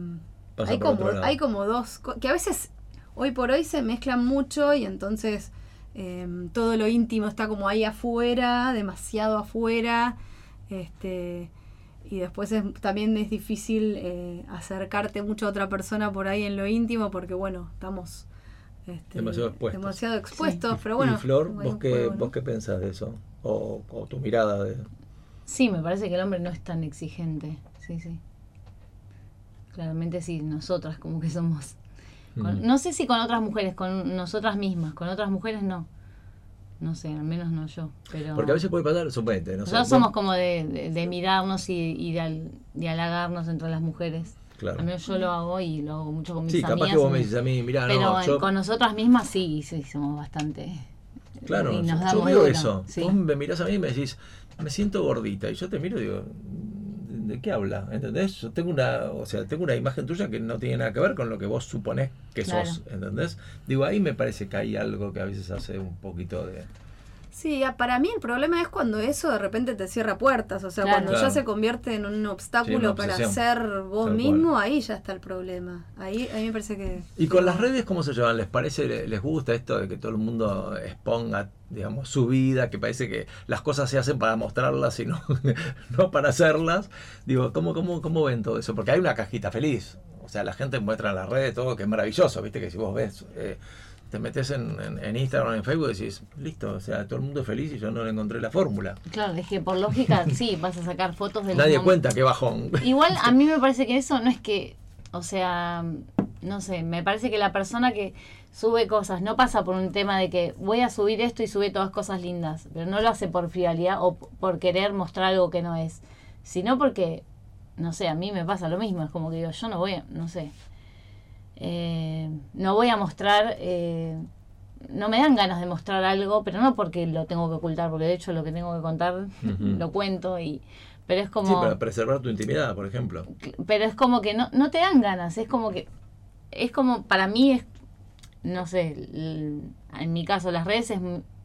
Pasa hay como hay como dos que a veces hoy por hoy se mezclan mucho y entonces eh, todo lo íntimo está como ahí afuera, demasiado afuera, este y después es, también es difícil eh, acercarte mucho a otra persona por ahí en lo íntimo porque bueno estamos este, Demasiado expuestos. demasiado expuestos, pero bueno y Flor, ¿vos qué, juego, ¿no? ¿vos qué pensás de eso? O, o tu mirada de... Sí, me parece que el hombre no es tan exigente. Sí, sí. Claramente sí, nosotras como que somos. con- Mm. no sé si con otras mujeres, con nosotras mismas. Con otras mujeres no. No sé, al menos no yo. Pero Porque a veces puede pasar, suponete, no sé. nosotros vos- somos como de, de- de mirarnos y, y de, al- de halagarnos entre las mujeres. Claro. Al menos yo lo hago y lo hago mucho con mis Sí, capaz amigas. que vos me dices a mí, mirá, pero no, yo... con nosotras mismas sí, sí, somos bastante. Claro, y nos yo damos veo eso. sí. Vos me mirás a mí y me decís, me siento gordita. Y yo te miro y digo, ¿de qué habla? ¿Entendés? Yo tengo una, o sea, tengo una imagen tuya que no tiene nada que ver con lo que vos suponés que Claro. sos. ¿Entendés? Digo, ahí me parece que hay algo que a veces hace un poquito de. Sí, para mí el problema es cuando eso de repente te cierra puertas, o sea, Claro. cuando Claro. ya se convierte en un obstáculo Sí, para ser vos Tal mismo, cual. ahí ya está el problema. Ahí a mí me parece que... ¿Y con las redes cómo se llevan? ¿Les parece, le- les gusta esto de que todo el mundo exponga, digamos, su vida, que parece que las cosas se hacen para mostrarlas y no, no para hacerlas? Digo, ¿cómo, cómo, ¿cómo ven todo eso? Porque hay una cajita feliz. O sea, la gente muestra en las redes todo, que es maravilloso, ¿viste? Que si vos ves, eh, te metes en, en, en Instagram, en Facebook y decís, listo, o sea, todo el mundo es feliz y yo no le encontré la fórmula. Claro, es que por lógica sí, vas a sacar fotos de los Nadie cuenta qué bajón. Igual a mí me parece que eso no es que, o sea, no sé, me parece que la persona que sube cosas no pasa por un tema de que voy a subir esto y sube todas cosas lindas, pero no lo hace por frialdad o por querer mostrar algo que no es, sino porque, no sé, a mí me pasa lo mismo, es como que digo, yo no voy a, no sé, eh, no voy a mostrar, eh, no me dan ganas de mostrar algo, pero no porque lo tengo que ocultar, porque de hecho lo que tengo que contar lo cuento y... Pero es como Sí, para preservar tu intimidad, por ejemplo. pero es como que no, no te dan ganas, es como que, es como, para mí es, no sé, en mi caso las redes es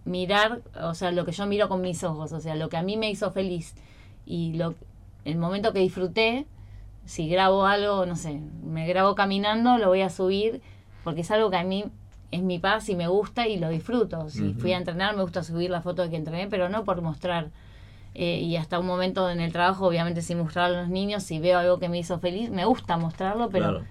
mirar, o sea, lo que yo miro con mis ojos, o sea, lo que a mí me hizo feliz y lo, el momento que disfruté, si grabo algo, no sé, me grabo caminando, lo voy a subir, porque es algo que a mí es mi paz y me gusta y lo disfruto. Si fui a entrenar, me gusta subir la foto de que entrené, pero no por mostrar. Eh, y hasta un momento en el trabajo, obviamente sin mostrar a los niños, si veo algo que me hizo feliz, me gusta mostrarlo, pero Claro.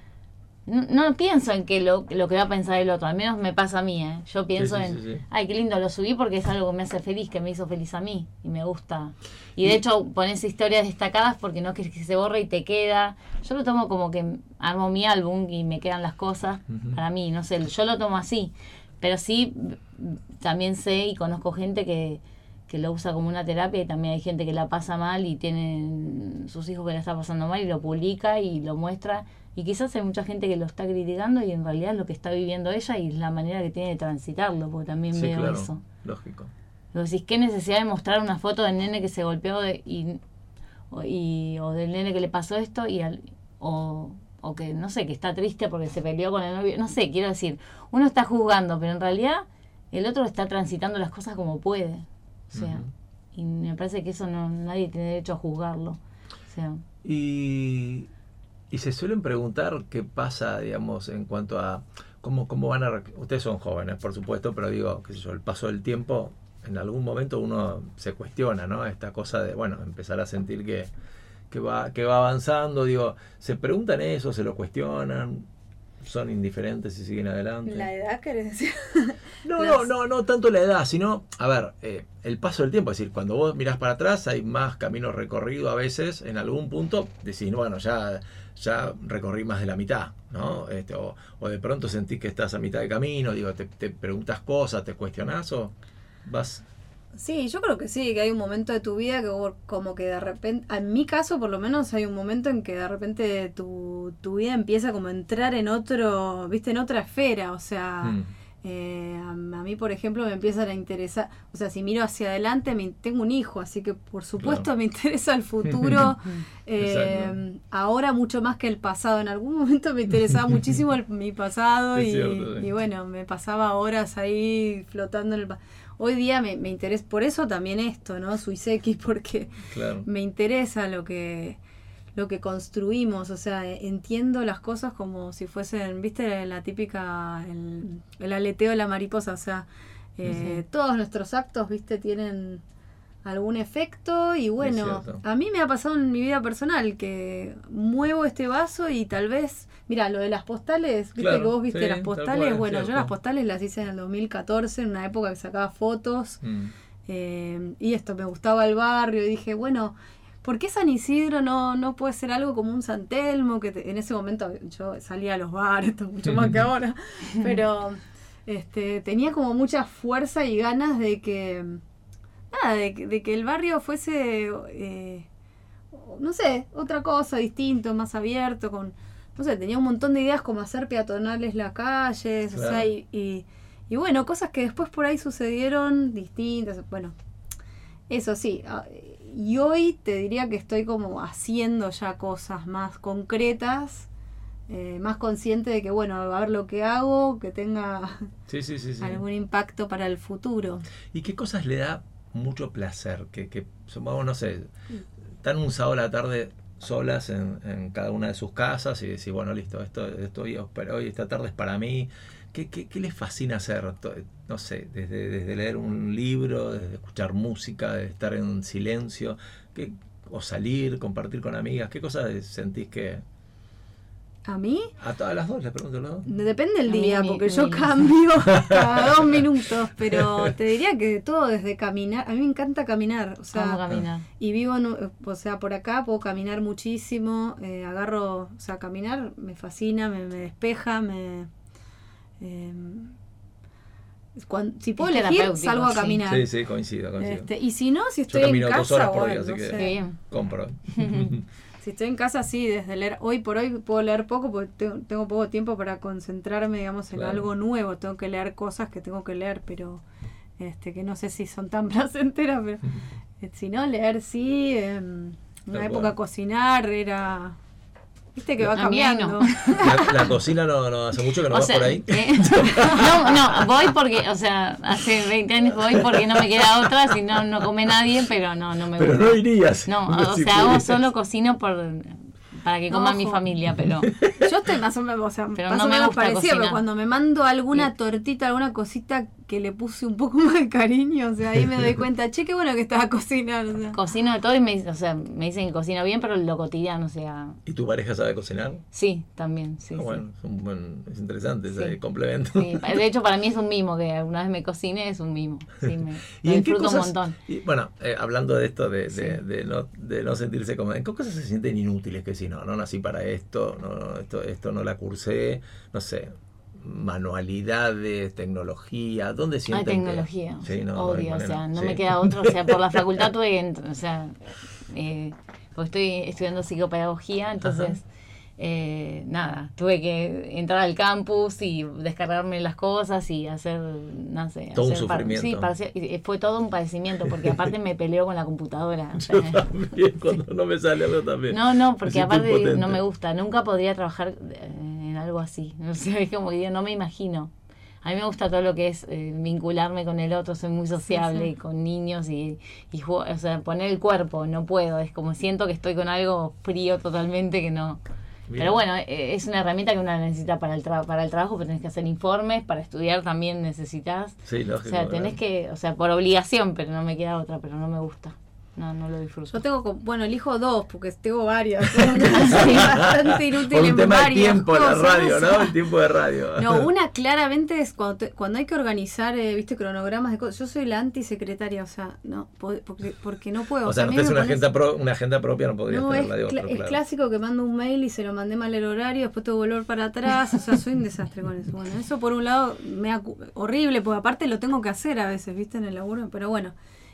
No, no pienso en que lo, lo que va a pensar el otro, al menos me pasa a mí, ¿eh? Yo pienso sí, en, sí, ay, qué lindo, lo subí porque es algo que me hace feliz, que me hizo feliz a mí y me gusta. Y de hecho pones historias destacadas porque no quieres que se borre y te queda. Yo lo tomo como que armo mi álbum y me quedan las cosas para mí, no sé, yo lo tomo así. Pero sí, también sé y conozco gente que, que lo usa como una terapia y también hay gente que la pasa mal y tiene sus hijos que la está pasando mal y lo publica y lo muestra. Y quizás hay mucha gente que lo está criticando y en realidad es lo que está viviendo ella y es la manera que tiene de transitarlo, porque también Sí, veo claro. eso. Lógico. Lo decís, ¿qué necesidad de mostrar una foto del nene que se golpeó de- y, o, y- o del nene que le pasó esto y al- o, o que, no sé, que está triste porque se peleó con el novio? No sé, quiero decir, uno está juzgando, pero en realidad el otro está transitando las cosas como puede. O sea, y me parece que eso no nadie tiene derecho a juzgarlo. O sea, Y, y se suelen preguntar qué pasa, digamos, en cuanto a cómo, cómo van a... Ustedes son jóvenes, por supuesto, pero digo, qué sé yo, el paso del tiempo, en algún momento uno se cuestiona, ¿no? Esta cosa de, bueno, empezar a sentir que, que, va, que va avanzando, digo, ¿se preguntan eso? ¿Se lo cuestionan? ¿Son indiferentes y siguen adelante? La edad, querés decir. No, no, no, no tanto la edad, sino, a ver, eh, el paso del tiempo, es decir, cuando vos mirás para atrás hay más camino recorrido a veces, en algún punto decís, bueno, ya, ya recorrí más de la mitad, ¿no? Este, o, o de pronto sentís que estás a mitad de camino, digo, te, te preguntas cosas, te cuestionás o vas... Sí, yo creo que sí, que hay un momento de tu vida que como que de repente, en mi caso por lo menos hay un momento en que de repente tu, tu vida empieza como a entrar en otro, viste, en otra esfera, o sea, Mm, eh, a, a mí por ejemplo me empiezan a interesar, o sea, si miro hacia adelante, me, tengo un hijo, así que por supuesto Claro. me interesa el futuro, eh, ahora mucho más que el pasado, en algún momento me interesaba muchísimo el- mi pasado y, cierto, sí. y bueno, me pasaba horas ahí flotando en el... Hoy día me, me interesa, por eso también esto, ¿no? Suiseki, porque claro. me interesa lo que lo que construimos, o sea, eh, entiendo las cosas como si fuesen, viste, la típica, el, el aleteo de la mariposa, o sea, eh, todos nuestros actos, viste, tienen algún efecto y bueno, a mí me ha pasado en mi vida personal que muevo este vaso y tal vez, mira, lo de las postales, viste Claro, que vos viste sí, las tal postales, cual, bueno, yo las postales las hice en el 2014, en una época que sacaba fotos. Mm, Eh, y esto, me gustaba el barrio y dije, bueno, ¿por qué San Isidro no, no puede ser algo como un San Telmo? Que te- en ese momento yo salía a los bares, esto mucho más que ahora, pero este, tenía como mucha fuerza y ganas de que, nada, de, que- de que el barrio fuese, eh, no sé, otra cosa, distinto, más abierto, con, no sé, tenía un montón de ideas como hacer peatonales las calles, o sea, y, y, y bueno, cosas que después por ahí sucedieron distintas, bueno, eso sí, ah, y hoy te diría que estoy como haciendo ya cosas más concretas, eh, más consciente de que, bueno, a ver lo que hago, que tenga Sí, sí, sí. algún impacto para el futuro. ¿Y qué cosas le da mucho placer? Que, que supongamos, no sé, están un sábado a la tarde solas en, en cada una de sus casas y decir, bueno, listo, esto, esto hoy, pero hoy esta tarde es para mí. ¿Qué, qué, qué les fascina hacer? No sé, desde, desde leer un libro, desde escuchar música, de estar en silencio, ¿qué- o salir, compartir con amigas. ¿Qué cosas sentís que... ¿A mí? A todas las dos les pregunto, ¿no? Depende del A mí día, porque yo cambio cada dos minutos, pero te diría que todo desde caminar, a mí me encanta caminar, o a sea, caminar. y vivo, en o sea, por acá puedo caminar muchísimo, eh, agarro, o sea, caminar me fascina, me, me despeja, me... eh, cuan- si puedo elegir, salgo a caminar. Sí, sí, coincido, coincido. Este, y si no, si Yo estoy en dos casa, horas por día, bueno, así no que- sé. Qué bien. Compro. Si estoy en casa, sí, desde leer. Hoy por hoy puedo leer poco porque tengo, tengo poco tiempo para concentrarme, digamos, en Claro. algo nuevo. Tengo que leer cosas que tengo que leer, pero este que no sé si son tan placenteras, pero eh, si no, leer sí. En una Tal época cual. cocinar era. Viste que va ahí no. cambiando. La, la cocina no, no hace mucho que no O vas sea, por ahí. eh, no, no, voy porque, o sea, hace 20 años voy porque no me queda otra, si no, no come nadie, pero no, no me Pero gusta. no irías. No, o Si sea, hago solo cocino por para que coma mi familia, pero Yo estoy más o menos, o sea, Pero más no o me menos gusta parecido, pero cuando me mando alguna tortita, alguna cosita que le puse un poco más de cariño, o sea, ahí me doy cuenta, che, qué bueno que estaba cocinando. O sea. cocino de todo y me, o sea, me dicen que cocino bien, pero lo cotidiano, o sea, ¿Y tu pareja sabe cocinar? sí, también, sí. Ah, sí. bueno, es, un buen, es interesante ese Sí. complemento. Sí, de hecho, para mí es un mimo que alguna vez me cocine, es un mimo. Sí, me, ¿Y lo en qué cosas, un montón. y, bueno, eh, hablando de esto de, de, de no, de no sentirse cómodo, ¿en qué cosas se sienten inútiles que si no, no nací para esto, no, no, esto, esto no la cursé, no sé, manualidades, tecnología, ¿dónde Hay sienten que- tecnología, Sí, no, no hay obvio, o manera, sea, no sí. me queda otro, o sea, por la facultad tuve que, o sea, eh, porque estoy estudiando psicopedagogía, entonces, eh, nada, tuve que entrar al campus y descargarme las cosas y hacer, no sé, Todo un hacer par- sufrimiento. sí, y fue todo un padecimiento, porque aparte me peleo con la computadora. o sea, también, cuando no me sale algo también. no, no, porque aparte impotente. no me gusta. Nunca podría trabajar eh, algo así. No sé, es como que yo no me imagino. A mí me gusta todo lo que es eh, vincularme con el otro, soy muy sociable sí. con niños y, y juego- o sea, poner el cuerpo, no puedo. Es como siento que estoy con algo frío totalmente que no. Bien. Pero bueno, eh, es una herramienta que uno necesita para el, tra- para el trabajo, pero tenés que hacer informes, para estudiar también necesitas. Sí, O lógico. sea, tenés ¿verdad? que, o sea, por obligación, pero no me queda otra, pero no me gusta. No, no lo disfruto. Yo tengo, bueno, elijo dos, porque tengo varias. Soy bastante inútil Por un en tema de varias tiempo, la cosas, radio, o sea. ¿no? El tiempo de radio. No, una claramente es cuando, te- cuando hay que organizar, eh, viste, cronogramas de cosas. Yo soy la antisecretaria, o sea, no, po- porque, porque no puedo. O sea, a no mí tenés una pones- agenda, pro- una agenda propia, no podrías No, es, tenerla de es claro. clásico que mando un mail y se lo mandé mal el horario, después tengo que volver para atrás, o sea, soy un desastre con eso. Bueno, eso por un lado me horrible, porque aparte lo tengo que hacer a veces, viste, en el laburo, pero bueno.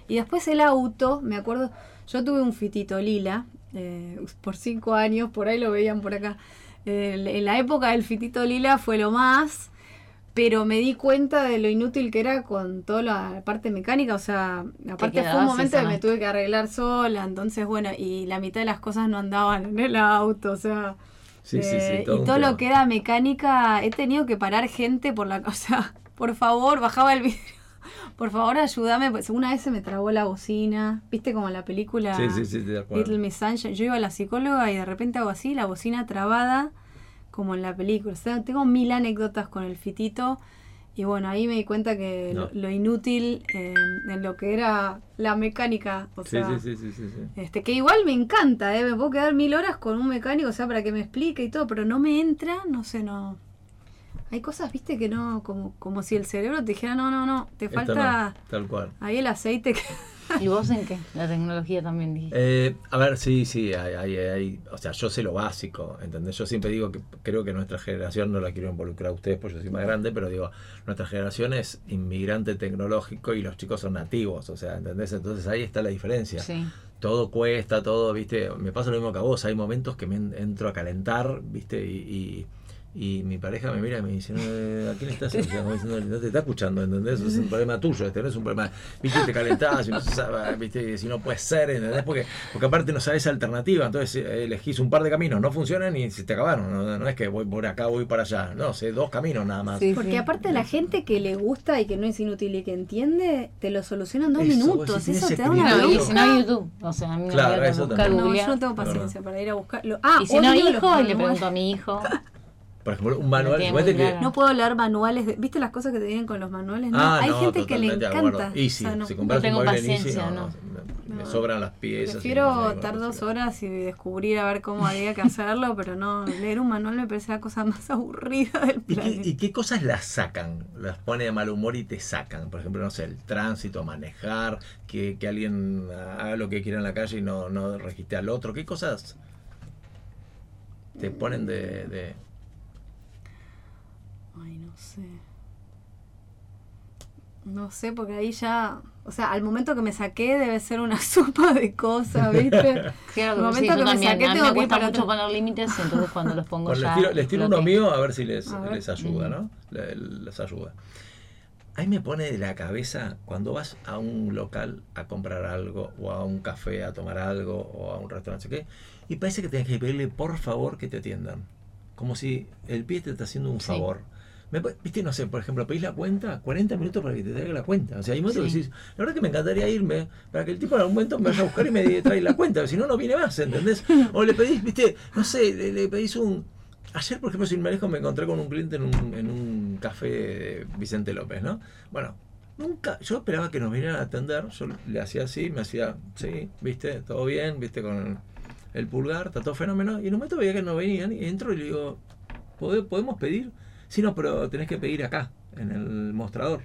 Y después el auto, me acuerdo, yo tuve un fitito lila eh, por cinco años, por ahí lo veían por acá. Eh, en la época del fitito lila fue lo más, pero me di cuenta de lo inútil que era con toda la parte mecánica, o sea, aparte fue un momento que me tuve que arreglar sola, entonces bueno, y la mitad de las cosas no andaban en el auto, o sea, Sí, sí, sí, eh, todo y todo lo que era mecánica, he tenido que parar gente por la, o sea, por favor, bajaba el vidrio. Por favor, ayúdame, pues una vez se me trabó la bocina, ¿viste como en la película Sí, sí, sí, de acuerdo. Little Miss Sunshine? Yo iba a la psicóloga y de repente hago así, la bocina trabada, como en la película. O sea, tengo mil anécdotas con el fitito. Y bueno, ahí me di cuenta que No. lo, lo inútil eh, en lo que era la mecánica, o Sí, sea, sí, sí, sí, sí, sí. este, que igual me encanta, ¿eh? me puedo quedar mil horas con un mecánico, o sea, para que me explique y todo, pero no me entra, no sé, no. Hay cosas, viste, que no, como, como si el cerebro te dijera, no, no, no, te falta no, tal cual. ahí el aceite que... ¿Y vos en qué? La tecnología también dijiste. Eh, a ver, sí, sí, hay, hay, hay- o sea, yo sé lo básico, ¿entendés? Yo siempre digo que creo que nuestra generación, no la quiero involucrar a ustedes porque yo soy más grande, pero digo, nuestra generación es inmigrante tecnológico y los chicos son nativos, o sea, ¿entendés? Entonces ahí está la diferencia. Sí. Todo cuesta, todo, ¿viste? Me pasa lo mismo que a vos, hay momentos que me en- entro a calentar, ¿viste? Y, y, mi pareja me mira y me dice, no, eh, ¿a quién estás diciendo, No te está escuchando, ¿entendés? Es un problema tuyo, este no es un problema, ¿viste? Te calentás, y a- ¿viste? Si no puede ser, ¿entendés? Porque, porque aparte no sabes alternativa, entonces eh, elegís un par de caminos, no funcionan y se te acabaron, no, no es que voy por acá, voy para allá, no, sé dos caminos nada más. Sí, Porque sí. aparte la gente que le gusta y que no es inútil y que entiende, te lo soluciona en dos Eso, minutos. decís, Eso te da una. Claro, y si no hay YouTube. O sea, a mí me Claro, voy a eso buscar, también. No, yo no tengo paciencia para ir a buscarlo. Ah, Y si no hijo, le pregunto a mi hijo. Por ejemplo, un manual, que... No puedo leer manuales. De, ¿Viste las cosas que te vienen con los manuales? No, Ah, hay no, gente que le encanta. Y sí, O sea, no. si compras tengo un Easy, paciencia, no, no. me, sobran las piezas. Prefiero estar dos horas y descubrir a ver cómo había que hacerlo, pero no, leer un manual me parece la cosa más aburrida del ¿Y qué, planeta. y qué cosas las sacan? Las pone de mal humor y te sacan. Por ejemplo, no sé, el tránsito, manejar, que, que alguien haga lo que quiera en la calle y no, no registre al otro. ¿Qué cosas te ponen de... sé. No sé, porque ahí ya. O sea, al momento que me saqué debe ser una sopa de cosas, ¿viste? Claro, El momento sí, que me saqué a mí tengo me que ir cuesta para mucho poner límites, entonces cuando los pongo Bueno, les ya. tiro, les tiro uno que- mío a ver si les, A ver. les ayuda. ¿no? Le- Les ayuda. Ahí me pone de la cabeza cuando vas a un local a comprar algo, o a un café a tomar algo, o a un restaurante, no sé qué, y parece que tenés que pedirle por favor que te atiendan. Como si el pie te está haciendo un Sí. favor. Me Viste, no sé, por ejemplo, pedís la cuenta, 40 minutos para que te traiga la cuenta. O sea, hay momentos que Sí. decís, la verdad que me encantaría irme para que el tipo en algún momento me vaya a buscar y me traiga la cuenta, si no, no viene más, ¿entendés? O le pedís, viste, no sé, le, le pedís un... Ayer, por ejemplo, sin me alejo, me encontré con un cliente en un, en un café de Vicente López, ¿no? Bueno, nunca, yo esperaba que nos vinieran a atender, yo le hacía así, me hacía, sí, viste, todo bien, viste, con el pulgar, está todo fenómeno, y en un momento veía que no venían, y entro y le digo, "¿Pode- ¿podemos pedir? Sí, no, pero tenés que pedir acá, en el mostrador.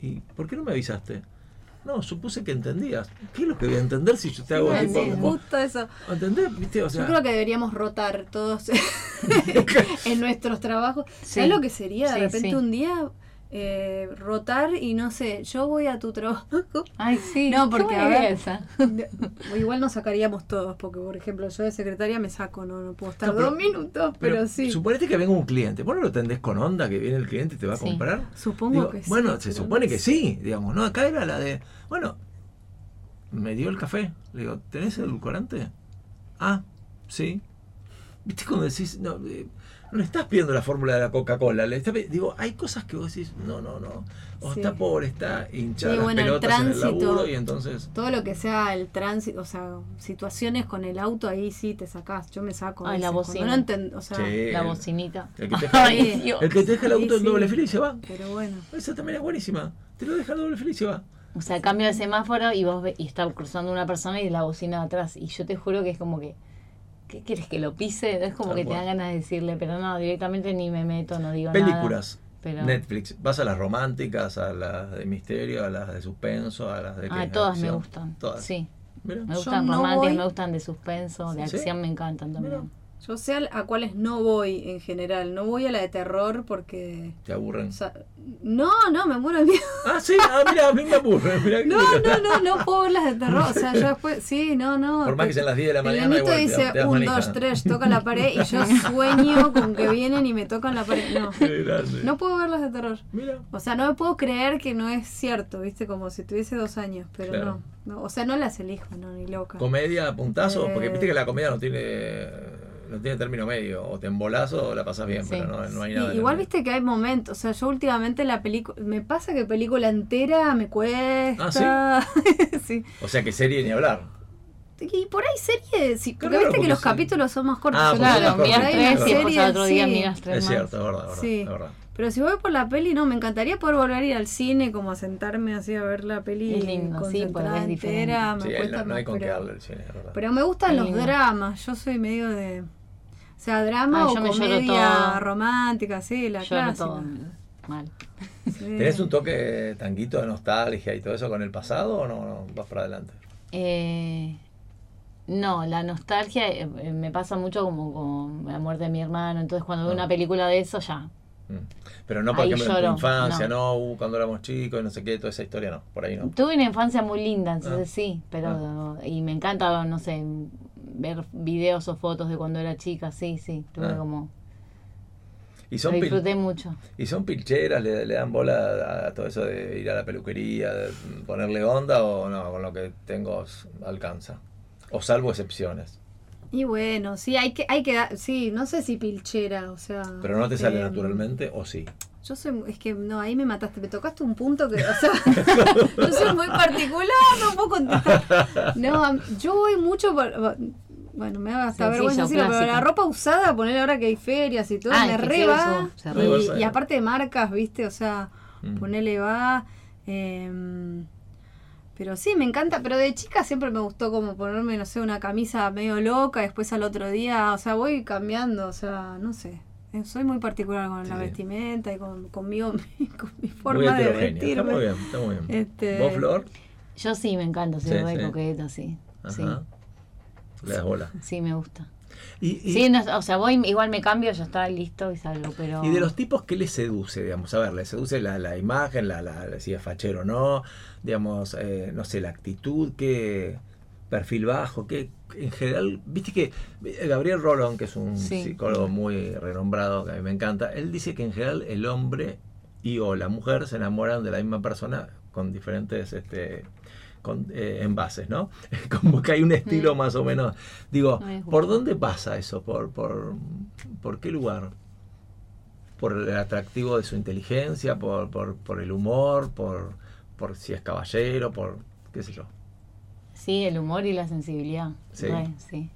¿Y por qué no me avisaste? No, supuse que entendías. ¿Qué es lo que voy a entender si yo te hago Sí, tipo sí, como- justo eso. ¿Entendés? ¿Viste? O sea, Yo creo que deberíamos rotar todos en nuestros trabajos. Sí. ¿Sabes lo que sería de repente sí. un día eh, rotar y no sé, yo voy a tu trabajo? Ay, sí. No, porque, a ver, esa. Igual nos sacaríamos todos, porque por ejemplo yo de secretaria me saco, no, no puedo estar No, pero- dos minutos, pero, sí. Suponete que venga un cliente. ¿Vos no lo tendés con onda que viene el cliente y te va a Sí. comprar? Supongo Digo, que sí. Bueno, se supone no que sé. sí, digamos, ¿no? Acá era la de. Bueno, me dio el café. Le digo, ¿tenés edulcorante? Ah, sí. ¿Viste cuando decís, no, eh, no le estás pidiendo la fórmula de la Coca-Cola? Le estás digo, hay cosas que vos decís, no, no, no. O Sí. está pobre, está hinchada Sí, las bueno, el pelotas en el laburo y entonces. Todo lo que sea el tránsito, o sea, situaciones con el auto, ahí sí te sacás. Yo me saco. Ay, la bocina. no o sea, Sí. La bocinita. El que te deja, Ay, el que te deja el auto Sí, en doble sí. fila y se va. pero bueno. Esa también es buenísima. Te lo deja en doble fila y se va. O sea, cambio de semáforo y vos ve- y está cruzando una persona y la bocina de atrás. Y yo te juro que es como que. ¿Qué quieres que lo pise? Es como Tal que te dan ganas de decirle, pero no, directamente ni me meto, no digo nada. Películas. Netflix. Vas a las románticas, a las de misterio, a las de suspenso, a las de. ah, todas me gustan. Todas. Sí, Mira. me gustan románticas, me gustan de suspenso, de ¿Sí? acción me encantan Mira. Yo sé a cuáles no voy en general. No voy a la de terror porque. Te aburren. o sea, no, no, me muero de miedo. Ah, sí, ah, mira, a mí me aburre. Mirá que- No, no, no, no puedo ver las de terror. O sea, yo después. Sí, no, no. Por más que sean las 10 de la El mañana, nenito igual dice te das un, manija. dos, tres, toca la pared y yo sueño con que vienen y me tocan la pared. No. No puedo ver las de terror. Mira. O sea, no me puedo creer que no es cierto, ¿viste? Como si tuviese dos años, pero Claro. no, no. O sea, no las elijo, no, ni loca. Comedia, puntazo, Eh. porque viste que la comedia no tiene no tiene término medio. O te embolás o la pasas bien, Sí. pero no, no hay nada. igual medio. viste que hay momentos, o sea, yo últimamente la película, me pasa que película entera me cuesta. sí? O sea que serie ni hablar. Y por ahí series, sí, porque Claro, viste que los sí. capítulos son más cortos. Ah, Claro, miras tres y después al otro día sí. miras tres Es cierto, es verdad, es verdad, Sí. es verdad. Pero si voy por la peli, no, me encantaría poder volver a ir al cine, como a sentarme así a ver la peli Es lindo, sí, porque concentrada es diferente. entera, me Sí, cuesta no, no hay con qué pero- darle el cine, es verdad. Pero me gustan Es los lindo. dramas, yo soy medio de... O sea, drama Ah, o yo me lloro comedia romántica, sí, la Lloro clásica. todo. mal. Sí. ¿Tenés un toque tanguito de nostalgia y todo eso con el pasado o no, no? vas para adelante? Eh, no, la nostalgia eh, eh, me pasa mucho como con la muerte de mi hermano. Entonces, cuando veo Ah. una película de eso, ya. Mm. Pero no, por Ahí ejemplo, en tu infancia, no. no, Uh, cuando éramos chicos y no sé qué, toda esa historia no, por ahí no. Tuve una infancia muy linda, entonces Ah. sí, pero. Y me encanta, no sé, ver videos o fotos de cuando era chica, sí, sí. Tuve Ah. como. Y Lo son, pil- disfruté mucho. y son pilcheras, le, le dan bola a, a todo eso de ir a la peluquería, de ponerle onda o no, con lo que tengo alcanza. O salvo excepciones. Y bueno, sí, hay que, hay que dar, sí, no sé si pilchera, o sea. Pero no te sale eh, naturalmente o sí. Yo soy, es que no, ahí me mataste, me tocaste un punto que, o sea, yo soy muy particular, no puedo contestar. No, am- yo voy mucho por, bueno, me da hasta vergüenza decirlo, pero la ropa usada, poner ahora que hay ferias y todo, Ah, me es que re sí, va. eso se re Y, y aparte de marcas, viste, o sea, Mm. ponele va. em, pero sí, me encanta, pero de chica siempre me gustó como ponerme, no sé, una camisa medio loca, después al otro día, o sea, voy cambiando, o sea, no sé. Eh, Soy muy particular con la vestimenta y con, conmigo, con mi Muy forma de heterogénea. Está vestirme. muy bien, está muy bien. Este, ¿Vos, Flor? Yo sí, me encanta, soy Sí, re sí. coqueta, sí. Sí, Ajá. Le das bola. sí, me gusta. Y, y- Sí, no, o sea, voy, igual me cambio, ya está listo y salgo, pero... Y de los tipos, ¿qué les seduce? Digamos, a ver, les seduce la, la imagen, la, la, si es fachero o no, digamos, eh, no sé, la actitud, qué perfil bajo, qué, en general, viste que eh, Gabriel Rolón, que es un Sí. psicólogo muy renombrado, que a mí me encanta, él dice que en general el hombre y o la mujer se enamoran de la misma persona con diferentes este, con, eh, envases, ¿no? Como que hay un estilo Mm. más o menos. Digo, No. ¿por dónde pasa eso? ¿Por, por, por qué lugar? ¿Por el atractivo de su inteligencia? ¿Por, por, por el humor? Por, ¿Por si es caballero? ¿Por qué sé yo? Sí, el humor y la sensibilidad. Sí. Re, sí.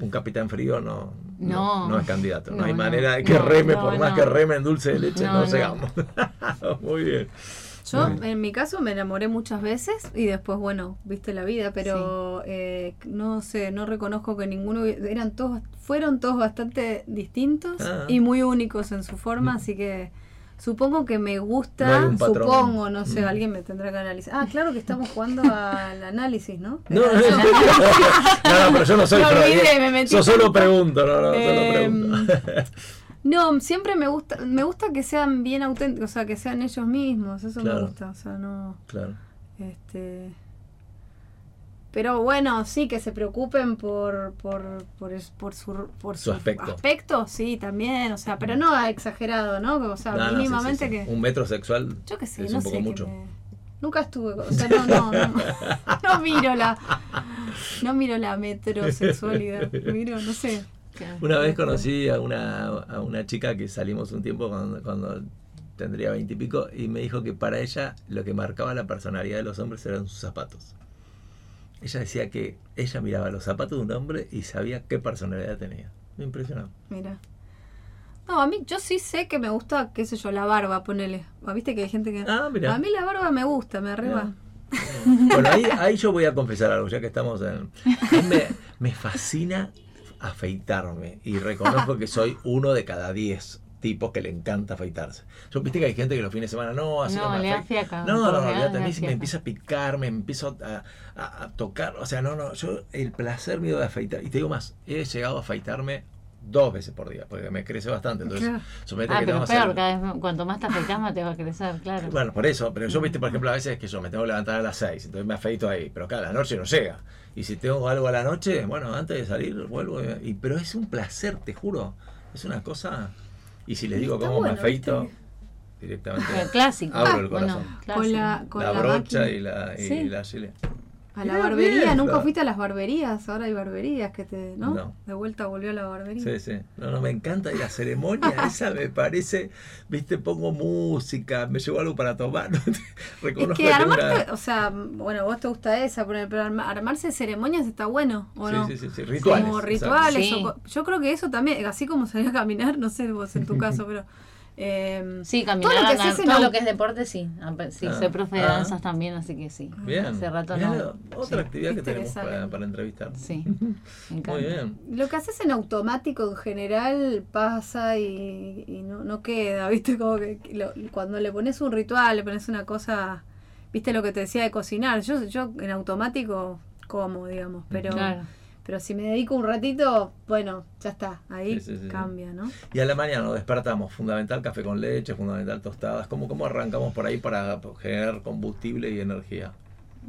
Un capitán frío no, No. no es candidato. No, No, hay manera de que reme, por más que reme en dulce de leche, no. llegamos. Muy bien. Yo, en mi caso, me enamoré muchas veces y después, bueno, viste la vida, pero eh, no sé, no reconozco que ninguno, eran todos, fueron todos bastante distintos Ah. y muy únicos en su forma, así que supongo que me No gusta, supongo, no sé, Mm. alguien me tendrá que analizar. Ah, claro que estamos jugando al análisis, ¿no? No, no, no, no, pero yo no soy Me olvidé, me metí Yo solo pregunto, no, no, solo Em, pregunto. No, siempre me gusta, me gusta que sean bien auténticos, o sea, que sean ellos mismos, eso Claro. me gusta, o sea, no... Claro. Este. Pero bueno, sí, que se preocupen por, por, por, es- por su, por Su aspecto. sí, también, o sea, pero no exagerado, ¿no? O sea, No, no, sí, mínimamente sí, sí. que. Un metro sexual Yo qué sé, es no un poco sé. que mucho. me- Nunca estuve, o sea, no, no, no, no miro la, no miro la metrosexualidad, miro, no sé. Una vez conocí a una, a una chica que salimos un tiempo cuando, cuando tendría veintipico y, me dijo que para ella lo que marcaba la personalidad de los hombres eran sus zapatos. Ella decía que ella miraba los zapatos de un hombre y sabía qué personalidad tenía. Me impresionó. Mira. No, a mí, yo sí sé que me gusta, qué sé yo, la barba, ponele. Viste que hay gente que. Ah, mira. A mí la barba me gusta, me arriba. Bueno, ahí, ahí yo voy a confesar algo, ya que estamos en... a mí me, me fascina afeitarme y reconozco que soy uno de cada diez tipos que le encanta afeitarse. Yo viste que hay gente que los fines de semana no, así No, me le da afeito". fiaca. No, no, lo general olvídate, le a da mí se me empieza a picar, me empiezo a, a- a tocar, o sea, no, no, yo el placer mío de afeitar, y te digo más, he llegado a afeitarme dos veces por día, porque me crece bastante, entonces, Claro. suponete Ah, que pero peor, cada vez, cuanto más te afeitas, más te va a crecer, claro. bueno, por eso, pero yo, viste, por ejemplo, a veces que yo me tengo que levantar a las 6, entonces me afeito ahí, pero cada la noche no llega. Y si tengo algo a la noche, bueno, antes de salir vuelvo. Y, pero es un placer, te juro. Es una cosa. Y si les digo cómo bueno, me afeito, directamente clásico. abro el Bueno, corazón. clásico. Con la, con la la, brocha máquina. y la, y Sí. la chile. A la barbería, nunca fuiste a las barberías, ahora hay barberías que te, ¿no? No. De vuelta volvió a la barbería. Sí, sí. No, no, me encanta. Y la ceremonia esa me parece, viste, pongo música, me llevo algo para tomar. Es Reconozco que una- armarte, o sea, bueno, vos te gusta esa, pero pero arma- armarse ceremonias está bueno, ¿o Sí, no? sí, sí, sí, rituales. Como rituales. Sí. o co- yo creo que eso también, así como salir a caminar, no sé vos en tu caso, pero Eh, Sí, todo caminar, lo que andar, todo lo que es deporte, sí. Ah, pe- Sí, Ah, soy profe de ah. danzas también, así que sí. Bien. Hace rato no. Otra Sí. actividad que tenemos para, para entrevistar. Sí, me encanta. Muy bien. Lo que haces en automático en general pasa y, y no, no queda, ¿viste? Como que lo- cuando le pones un ritual, le pones una cosa, ¿viste lo que te decía de cocinar? Yo, yo en automático como, digamos, pero, Claro. Pero si me dedico un ratito, bueno, ya está, ahí Sí, sí, sí. cambia, ¿no? Y a la mañana nos despertamos, fundamental café con leche, fundamental tostadas. ¿Cómo, cómo arrancamos por ahí para generar combustible y energía?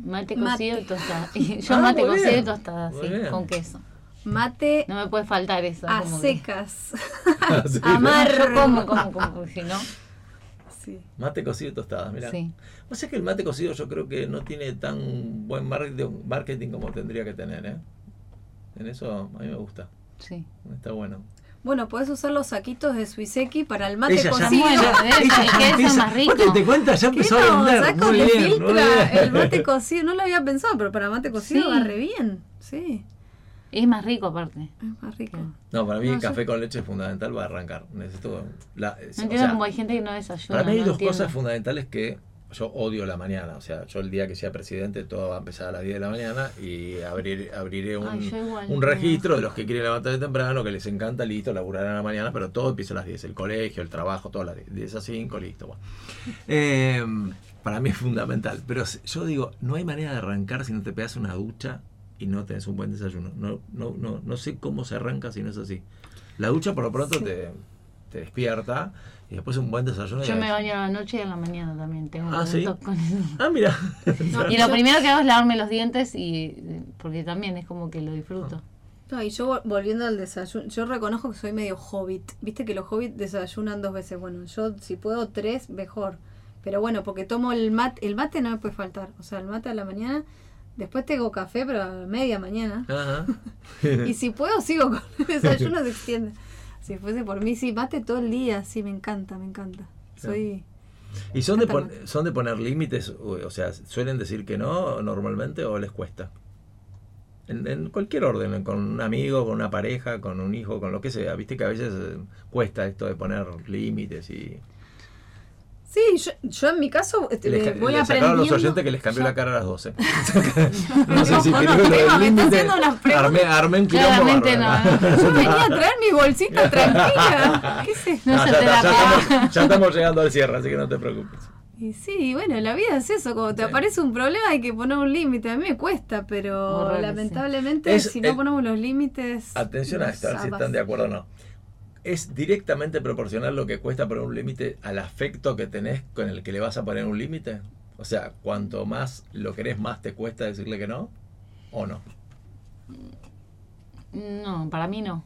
Mate cocido y tostada. Y Yo Ah, mate cocido y bien. tostada, Muy sí, bien. con queso. Mate No me puede faltar eso. a como que- secas. Amargo. Yo como, como, como, si no. Sí. Mate cocido y tostadas, mira. Sí. O sea que el mate cocido yo creo que no tiene tan buen marketing, marketing como tendría que tener, ¿eh? En eso a mí me gusta, Sí. está bueno. Bueno, podés usar los saquitos de Suiseki para el mate Ella ya- ella el ya queso empieza- más rico. Vos te, te cuentas, ya ¿Qué empezó a vender. Saco Muy de bien, muy filtra bien. el mate cocido. No lo había pensado, pero para mate cocido Sí. va re bien. Sí, Es más rico aparte. es más rico. No, para mí No, el yo- café con leche es fundamental para arrancar. Necesito la, No o entiendo sea, cómo hay gente que no desayuna. Para mí hay no dos entiendo. cosas fundamentales que yo odio la mañana. O sea, yo el día que sea presidente todo va a empezar a las 10 de la mañana y abrir, abriré un, Ay, yo igual, un registro de los que quieren levantarse temprano, que les encanta, listo, laburarán a la mañana, pero todo empieza a las 10. El colegio, el trabajo, todas las 10, 10 a 5, listo. bueno. Eh, para mí es fundamental. Pero yo digo, no hay manera de arrancar si no te pegas una ducha y no tenés un buen desayuno. No, no, no, no sé cómo se arranca si no es así. La ducha por lo pronto te, te despierta y después un buen desayuno. Yo me baño a la noche y a la mañana también. Tengo Ah, ¿sí? con eso. Ah, mira. No, Y lo primero que hago es lavarme los dientes y porque también es como que lo disfruto. No, y yo vol- volviendo al desayuno, yo reconozco que soy medio hobbit. Viste que los hobbits desayunan dos veces. Bueno, yo si puedo tres, mejor. Pero bueno, porque tomo el mate, el mate no me puede faltar. O sea, el mate a la mañana, después tengo café, pero a media mañana. Ajá. Y si puedo, sigo con el desayuno, se extiende. Si fuese por mí, sí, mate todo el día, sí, me encanta, me encanta. Soy... ¿Y son de, pon- son de poner límites? O sea, ¿suelen decir que no normalmente o les cuesta? En, en cualquier orden, con un amigo, con una pareja, con un hijo, con lo que sea. Viste que a veces eh, cuesta esto de poner límites y... Sí, yo, yo en mi caso este, Les, voy les sacaron a los aprendiendo. oyentes que les cambió la cara a las 12. no sé si quilombo Claramente no. Yo venía a traer mi bolsita tranquila. ¿Qué sé? No No, se ya, te está, la ya paga. estamos, ya estamos llegando al cierre, así que no te preocupes. Y sí, bueno, la vida es eso, cuando te Sí. aparece un problema hay que poner un límite. A mí me cuesta, pero lamentablemente Es si no ponemos los límites... Atención a esto, a ver si están de acuerdo o no. Es directamente proporcional lo que cuesta poner un límite al afecto que tenés con el que le vas a poner un límite. O sea, cuanto más lo querés, más te cuesta decirle que no. ¿O no? No, para mí no.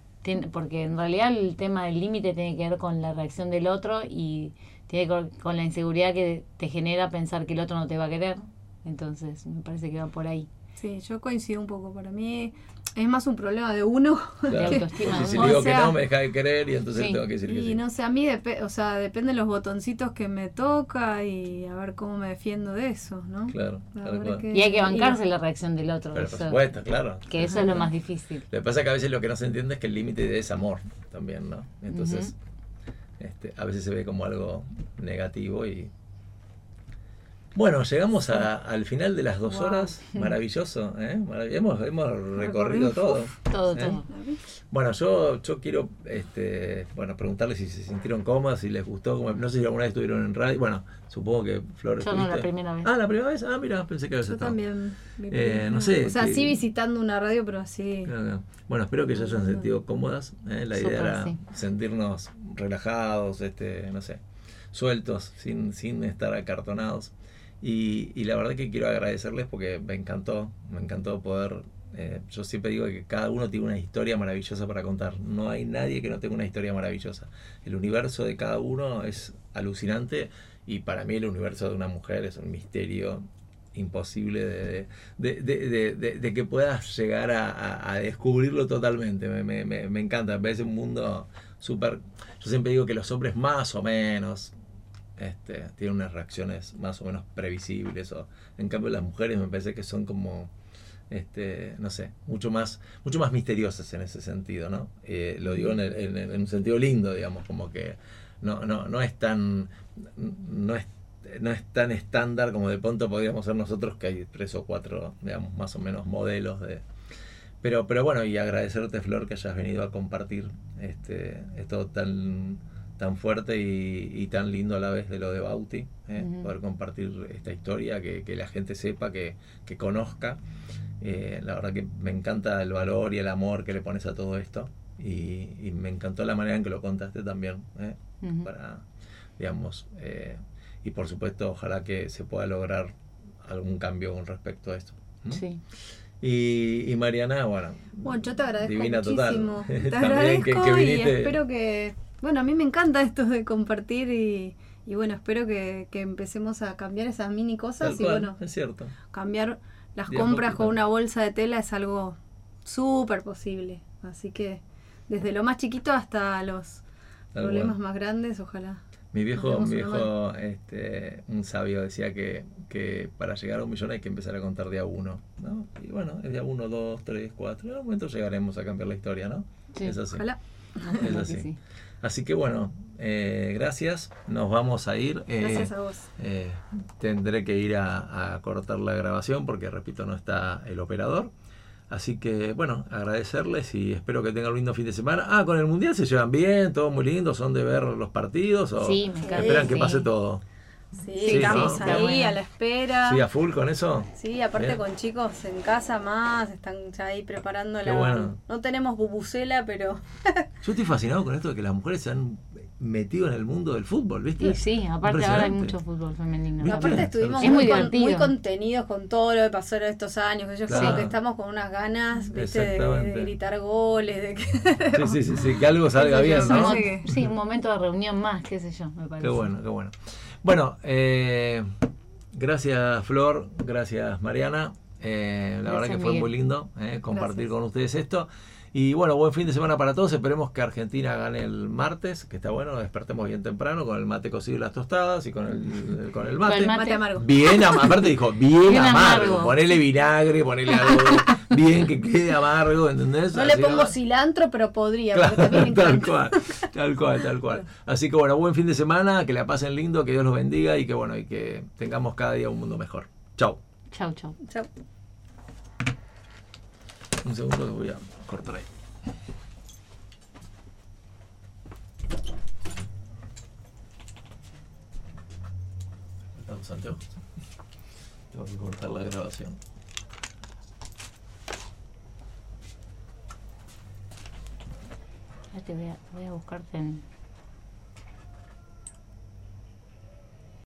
Porque en realidad el tema del límite tiene que ver con la reacción del otro y tiene que ver con la inseguridad que te genera pensar que el otro no te va a querer. Entonces, me parece que va por ahí. Sí, yo coincido un poco. Para mí es más un problema de uno. Claro. que- autoestima, Porque si digo O que no, me deja de querer y entonces Sí. tengo que decir que Y sí. no sé, a mí depe- o sea, depende de los botoncitos que me toca y a ver cómo me defiendo de eso, ¿no? Claro, cual. que- Y hay que bancarse y- la reacción del otro. Pero por eso- supuesto, claro. que eso es lo más difícil. Lo que pasa es que a veces lo que no se entiende es que el límite es amor también, ¿no? Entonces, este, a veces se ve como algo negativo y... Bueno, llegamos a- al final de las dos Wow. horas. Maravilloso, ¿eh? Marav- hemos, hemos recorrido todo. Todo, ¿eh? todo. Bueno, yo, yo quiero este, bueno, preguntarles si se sintieron cómodas, si les gustó. como- no sé si alguna vez estuvieron en radio. Bueno, supongo que Flores. Yo no, la primera vez. Ah, la primera vez. Ah, mira, pensé que habías Yo estado. también. Eh, no sé, O sea, que- sí visitando una radio, pero así. Claro, claro. Bueno, espero que se hayan sentido cómodas. ¿eh? La idea era sí. sentirnos relajados, este, no sé, sueltos, sin, sin estar acartonados. Y, y la verdad que quiero agradecerles porque me encantó, me encantó poder... eh, yo siempre digo que cada uno tiene una historia maravillosa para contar. No hay nadie que no tenga una historia maravillosa. El universo de cada uno es alucinante y para mí el universo de una mujer es un misterio imposible de, de, de- de- que puedas llegar a, a- a descubrirlo totalmente. Me, me- me- me encanta, me parece un mundo súper... Yo siempre digo que los hombres más o menos este, tienen unas reacciones más o menos previsibles. O, en cambio las mujeres me parece que son como... Este, no sé, mucho más, mucho más misteriosas en ese sentido, ¿no? Eh, lo digo en, el- en en un sentido lindo, digamos, como que no, no, no es tan no es, no es tan estándar como de pronto podríamos ser nosotros, que hay tres o cuatro, digamos, más o menos modelos de. Pero, pero bueno, y agradecerte, Flor, que hayas venido a compartir este, esto tan, tan fuerte y, y tan lindo a la vez de lo de Bauti, ¿eh? Poder compartir esta historia, que, que la gente sepa, que, que conozca. Eh, la verdad que me encanta el valor y el amor que le pones a todo esto. Y, y me encantó la manera en que lo contaste también. ¿eh? Para, digamos, eh, y por supuesto, ojalá que se pueda lograr algún cambio con respecto a esto. ¿no? Sí. Y, y Mariana, bueno, Bueno, yo te agradezco divina muchísimo. total. Te agradezco que, que y espero que... Bueno, a mí me encanta esto de compartir y, y bueno, espero que, que empecemos a cambiar esas mini tal cosas y cual, bueno, es cierto. cambiar las compras con una bolsa de tela es algo súper posible. Así que desde lo más chiquito hasta los Tal problemas cual. más grandes, ojalá. Mi viejo, mi viejo este, un sabio, decía que, que para llegar a un millón hay que empezar a contar de a uno. ¿no? Y bueno, es de a uno, dos, tres, cuatro. En algún momento llegaremos a cambiar la historia, ¿no? Sí. Es así. Ojalá. Es así. sí. Así que bueno, eh, gracias. Nos vamos a ir. Eh, Gracias a vos. Eh, tendré que ir a, a cortar la grabación porque, repito, no está el operador. Así que, bueno, agradecerles y espero que tengan un lindo fin de semana. Ah, con el Mundial se llevan bien, todo muy lindo, son de ver los partidos o Sí, me encanta. esperan que pase todo. Sí, Sí, estamos ¿no? ahí bueno. a la espera. ¿Sí, a full con eso? Sí, aparte Bien. con chicos en casa más, están ya ahí preparando Qué la... bueno. No tenemos bubucela, pero Yo estoy fascinado con esto de que las mujeres se han metido en el mundo del fútbol, ¿viste? Y sí, aparte ahora hay mucho fútbol femenino. ¿Viste? aparte estuvimos Es muy, con- muy contenidos con todo lo que pasó en estos años. Ellos Claro. como que estamos con unas ganas, ¿viste? De, gritar goles, de que... Sí, sí, sí, sí, que algo salga yo, bien, sí, sí. Sí, un momento de reunión más, qué sé yo, me parece. Qué bueno, qué bueno. Bueno, eh, gracias Flor, gracias Mariana. Eh, la Gracias, verdad que fue Miguel. muy lindo eh, compartir Gracias. con ustedes esto. Y bueno, buen fin de semana para todos. Esperemos que Argentina gane el martes, que está bueno, nos despertemos bien temprano con el mate cocido y las tostadas y con el, con el mate. Con el mate. Mate amargo. Bien, am- aparte dijo, bien, Bien amargo. amargo. Ponele vinagre, ponele algo bien que quede amargo, ¿entendés? No le pongo cilantro, pero podría, Claro, también tal encanta. cual, tal cual, tal cual. Así que bueno, buen fin de semana, que la pasen lindo, que Dios los bendiga y que bueno, y que tengamos cada día un mundo mejor. Chau. Chau, chau. Chau. Un segundo que voy a cortar ahí. Faltan los anteojos. Tengo que cortar la grabación. Ya te voy a, voy a buscarte en,